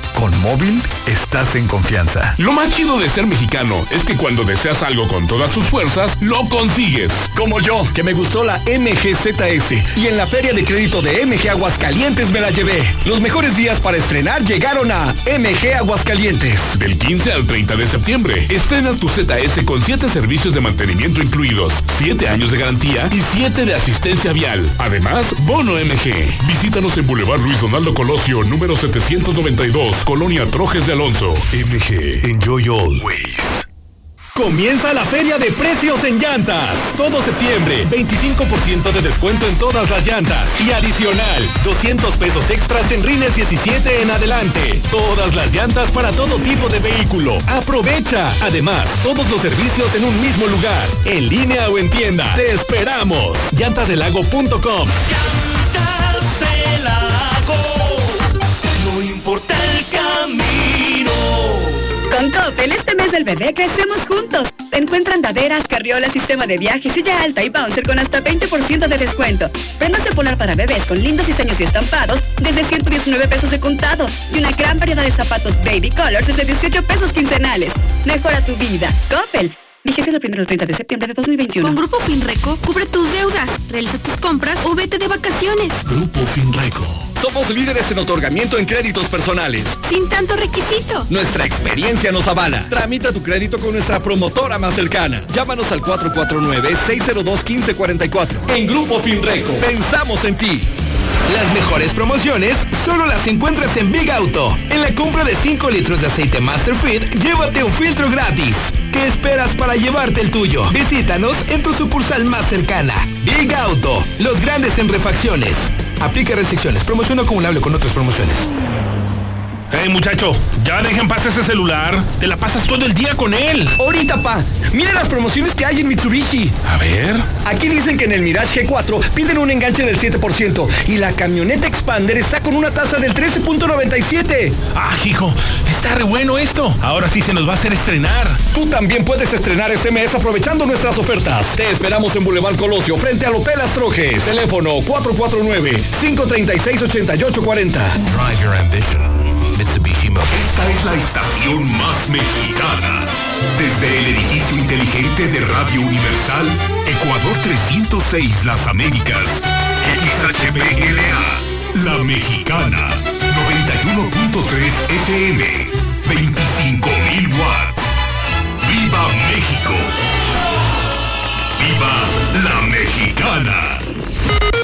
con móvil estás en confianza. Lo más chido de ser mexicano es que cuando deseas algo con todas tus fuerzas, lo consigues. Como yo, que me gustó la MGZS y en la feria de crédito de MG Aguascalientes me la llevé. Los mejores días para estrenar llegaron a MG Aguascalientes. Del 15 al 30 de septiembre, estrena tu ZS con 7 servicios de mantenimiento incluidos, 7 años de garantía y 7 de asistencia vial. Además, bono MG. Visítanos en Boulevard Luis Donaldo Colosio, número 792, Colonia Trojes de Alonso. MG, enjoy always. Comienza la feria de precios en llantas. Todo septiembre, 25% de descuento en todas las llantas. Y adicional, 200 pesos extras en rines 17 en adelante. Todas las llantas para todo tipo de vehículo. Aprovecha. Además, todos los servicios en un mismo lugar. En línea o en tienda. Te esperamos. Llantasdelago.com. No Con Coppel, este mes del bebé crecemos juntos. Encuentra andaderas, carriolas, sistema de viaje, silla alta y bouncer con hasta 20% de descuento. Prendas de polar para bebés con lindos diseños y estampados desde 119 pesos de contado. Y una gran variedad de zapatos baby colors desde 18 pesos quincenales. Mejora tu vida. Coppel. Vigencia del 1 al 30 de septiembre de 2021. Con Grupo Finreco, cubre tus deudas, realiza tus compras o vete de vacaciones. Grupo Finreco. Somos líderes en otorgamiento en créditos personales. Sin tanto requisito. Nuestra experiencia nos avala. Tramita tu crédito con nuestra promotora más cercana. Llámanos al 449-602-1544. En Grupo Finreco, pensamos en ti. Las mejores promociones solo las encuentras en Big Auto. En la compra de 5 litros de aceite Masterfit, llévate un filtro gratis. ¿Qué esperas para llevarte el tuyo? Visítanos en tu sucursal más cercana. Big Auto, los grandes en refacciones. Aplica restricciones. Promoción acumulable con otras promociones. Hey muchacho, ya dejen paz ese celular. Te la pasas todo el día con él. Ahorita, pa. Mira las promociones que hay en Mitsubishi. A ver. Aquí dicen que en el Mirage G4 piden un enganche del 7% y la camioneta Expander está con una tasa del 13.97. Ah, hijo, está re bueno esto. Ahora sí se nos va a hacer estrenar. Tú también puedes estrenar este mes aprovechando nuestras ofertas. Te esperamos en Boulevard Colosio frente al Hotel Astrojes. Teléfono 449-536-8840. Drive your ambition. Esta es la estación más mexicana. Desde el edificio inteligente de Radio Universal, Ecuador 306 Las Américas. XHPLA, La Mexicana. 91.3 FM. 25.000 watts. ¡Viva México! ¡Viva la Mexicana!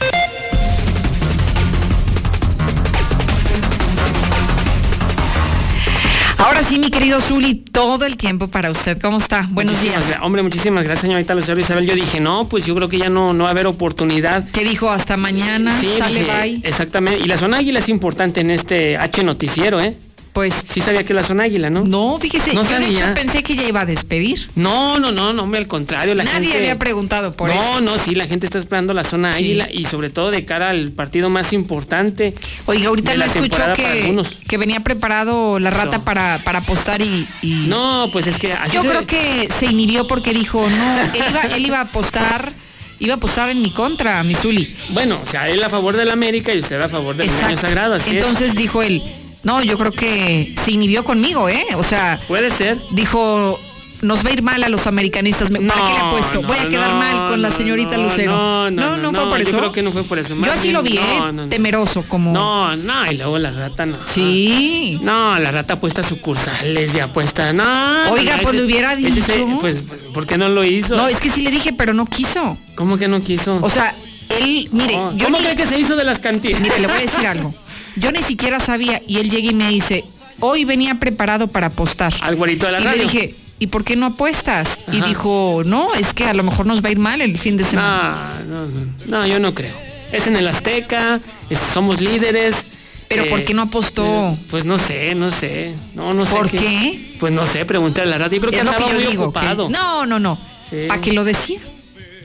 Ahora sí, mi querido Zuli, todo el tiempo para usted. ¿Cómo está? Buenos Muchísimas días. Hombre, muchísimas gracias, señorita Lucero Isabel. Yo dije, no, pues yo creo que ya no, no va a haber oportunidad. ¿Qué dijo? Hasta mañana. Sí, sale, dije, bye. Exactamente. Y la zona águila es importante en este H noticiero, ¿eh? Pues. Sí sabía que es la zona águila, ¿no? No, fíjese, No yo de hecho sabía. pensé que ya iba a despedir. No, no, no, no, al contrario, la Nadie gente... había preguntado por no, eso. No, sí, la gente está esperando la zona Sí. águila y sobre todo de cara al partido más importante. Oiga, ahorita lo para que, que venía preparado la rata Eso. para, para apostar y, y- No, pues es que así Yo se- creo que se inhibió porque dijo, no, él iba, él iba a apostar, iba a apostar en mi contra, mi Zuli. Bueno, o sea, él a favor del América y usted a favor del Exacto. Sagrado, así es. Entonces dijo él, No, yo creo que se inhibió conmigo, ¿eh? O sea. Puede ser. Dijo. Nos va a ir mal a los americanistas. ¿Para qué le apuesto? no, Voy a quedar no, mal con la señorita Lucero. No, no, no, fue por eso. Yo creo que no fue por eso. Yo Más bien, lo vi, no, ¿eh? no, no. Temeroso, como. No, no, y luego la rata no. Sí. No, la rata apuesta sucursales y apuesta. No. Oiga, no, pues ese- le hubiera ese dicho. pues, pues, ¿por qué no lo hizo? No, es que sí le dije, pero no quiso. ¿Cómo que no quiso? O sea, él, mire, No, yo ¿Cómo ni- cree que se hizo de las cantinas? Mire, le voy a decir algo. Yo ni siquiera sabía y él llega y me dice, hoy venía preparado para apostar. Al güerito de la y radio. le dije, ¿y por qué no apuestas? Y dijo, no, es que a lo mejor nos va a ir mal el fin de semana. No, no, no, no, yo no creo. Es en el Azteca, es- somos líderes. Pero eh, ¿por qué no apostó? eh, Pues no sé, no sé. No, no sé. ¿Por qué? Pues no sé, pregúntale a la radio. Yo creo que es lo que andaba yo muy digo. ocupado. que- no, no, no. Sí. ¿Para qué lo decía?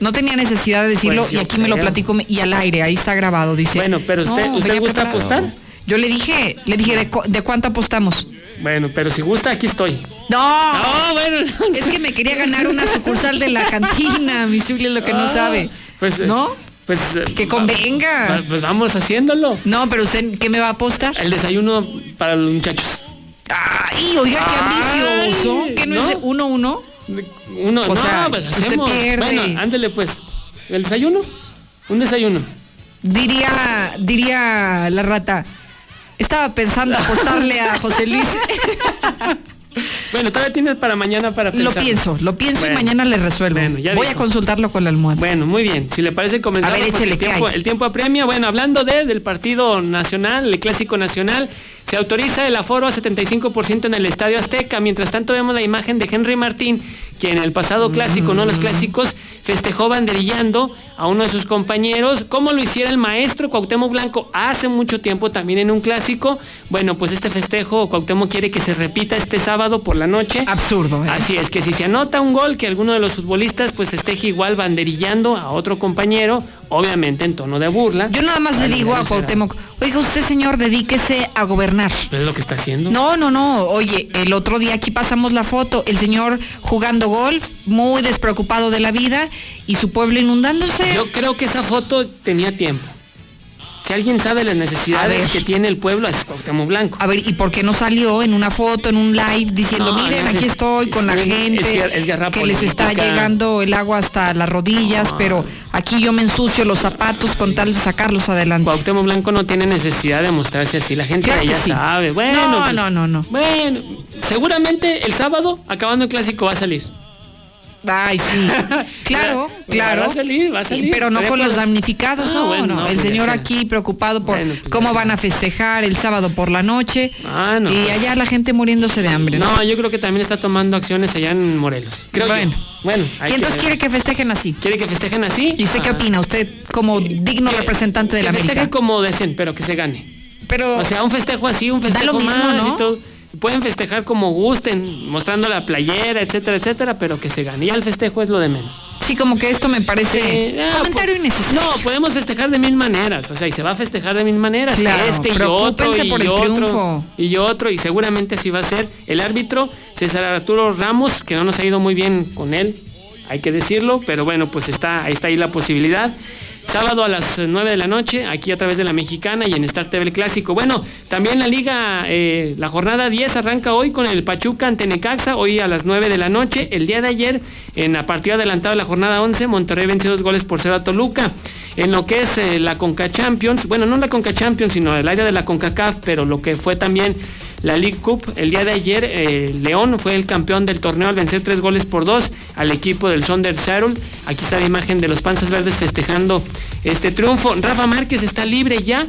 No tenía necesidad de decirlo Pues y aquí me lo platico y al aire, ahí está grabado, dice. Bueno, pero usted, "No, ¿usted gusta preparado". apostar? Yo le dije, le dije, ¿de, cu- de cuánto apostamos? Bueno, pero si gusta, aquí estoy. No, No, bueno. es que me quería ganar una sucursal de la cantina, mi Zuli es lo que no Ah, sabe. Pues, eh, ¿No? Pues, eh, Que convenga. va- Pues vamos haciéndolo. No, pero usted, ¿qué me va a apostar? El desayuno para los muchachos. Ay, oiga, qué ambicioso. ¿Qué no, ¿no? es uno uno? Uno, O no, sea, pues usted hacemos. pierde. Bueno, ándele pues. ¿El desayuno? Un desayuno. Diría, diría la rata. Estaba pensando apostarle a José Luis. Bueno, todavía tienes para mañana para lo pensar. pienso, lo pienso Bueno. y mañana le resuelvo. Bueno, Voy dijo. a consultarlo con la almohada. Bueno, muy bien. Si le parece, comenzamos. A ver, échele, el ¿qué tiempo, el tiempo apremia. Bueno, hablando de del partido nacional, el clásico nacional, se autoriza el aforo a 75% en el Estadio Azteca. Mientras tanto, vemos la imagen de Henry Martín, que en el pasado clásico, no los clásicos, festejó banderillando a uno de sus compañeros, como lo hiciera el maestro Cuauhtémoc Blanco hace mucho tiempo también en un clásico. Bueno, pues este festejo Cuauhtémoc quiere que se repita este sábado por la noche. Absurdo. ¿eh? Así es, que si se anota un gol, que alguno de los futbolistas pues festeje igual banderillando a otro compañero, obviamente en tono de burla. Yo nada más le digo a. Cuauhtémoc, oiga usted señor, dedíquese a gobernar. Es lo que está haciendo. No, no, no. Oye, el otro día aquí pasamos la foto, el señor jugando golf, muy despreocupado de la vida y su pueblo inundándose. Yo creo que esa foto tenía tiempo. Si alguien sabe las necesidades que tiene el pueblo, es Cuauhtémoc Blanco. A ver, ¿y por qué no salió en una foto, en un live, diciendo, No, miren, no, aquí es- estoy con la es- es gente, es guerra que les está llegando el agua hasta las rodillas, pero aquí yo me ensucio los zapatos con tal de sacarlos adelante? Cuauhtémoc Blanco no tiene necesidad de mostrarse así. La gente Claro ya sí. sabe. Bueno, no, pues- no, no, no. Bueno, seguramente el sábado, acabando el clásico, va a salir. Ay, sí. Claro, claro. Va a salir, va a salir. Pero no con los damnificados, Ah, no, bueno, no. no, El pues señor sea. aquí preocupado por Bueno, pues cómo van a festejar el sábado por la noche. Ah, no, y allá la gente muriéndose de hambre. ¿no? No, yo creo que también está tomando acciones allá en Morelos. Creo. Bueno. Bueno, y entonces quiere que festejen así. ¿Quiere que festejen así? ¿Y usted qué Ah. opina? Usted como digno Que- representante de que la América. festejen como decen, pero que se gane. Pero O sea, un festejo así, un Da festejo lo mismo, más ¿no? y todo. Pueden festejar como gusten, mostrando la playera, etcétera, etcétera, pero que se gane. Ya el festejo es lo de menos. sí, como que esto me parece ah, comentario innecesario. No, podemos festejar de mil maneras. O sea, y se va a festejar de mil maneras. Claro, este y otro y por el otro triunfo. y otro. Y seguramente así va a ser. El árbitro, César Arturo Ramos, que no nos ha ido muy bien con él, hay que decirlo, pero bueno, pues está, ahí está ahí la posibilidad. Sábado a las 9 de la noche, aquí a través de la Mexicana y en Star TV Clásico. Bueno, también la liga, eh, la jornada 10 arranca hoy con el Pachuca ante Necaxa, hoy a las 9 de la noche. El día de ayer, en la partida adelantada de la jornada 11, Monterrey venció dos goles por cero a Toluca. En lo que es eh, la Conca Champions, bueno, no la Conca Champions, sino el área de la CONCACAF, pero lo que fue también la League Cup. El día de ayer, eh, León fue el campeón del torneo al vencer tres goles por dos al equipo del Sonder. Aquí está la imagen de los Panzas Verdes festejando este triunfo. Rafa Márquez está libre ya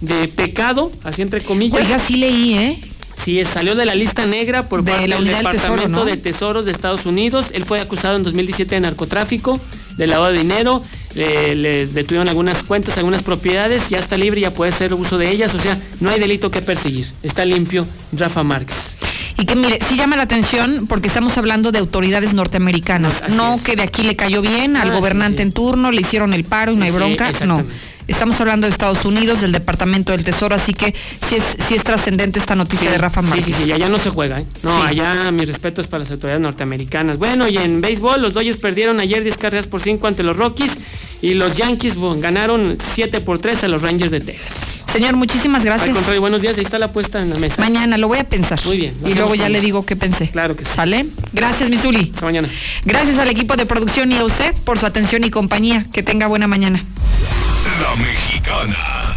de pecado, así entre comillas. Oiga, sí leí, ¿eh? Sí, salió de la lista negra por De parte del Unidad del Tesoro, Departamento ¿no? de Tesoros de Estados Unidos. Él fue acusado en 2017 de narcotráfico, de lavado de dinero. Le, le detuvieron algunas cuentas, algunas propiedades. Ya está libre, ya puede hacer uso de ellas. O sea, no hay delito que perseguir. Está limpio Rafa Márquez. Y que mire, sí llama la atención porque estamos hablando de autoridades norteamericanas. No que de aquí le cayó bien al Ah, gobernante sí. en turno, le hicieron el paro y no hay Sí, bronca. No. Estamos hablando de Estados Unidos, del Departamento del Tesoro, así que sí es, sí es trascendente esta noticia de Rafa sí, Márquez. sí, sí, allá no se juega, ¿eh? No, Sí. allá mis respetos para las autoridades norteamericanas. Bueno, y en béisbol, los Dodgers perdieron ayer 10 carreras por 5 ante los Rockies. Y los Yankees bueno, ganaron 7 por 3 a los Rangers de Texas. Señor, muchísimas gracias. Al contrario, buenos días, ahí está la puesta en la mesa. Mañana lo voy a pensar. Muy bien. Y luego ya le digo qué pensé. Claro que sí. ¿Sale? Gracias, Misuli. Hasta mañana. Gracias al equipo de producción y a usted por su atención y compañía. Que tenga buena mañana. La mexicana.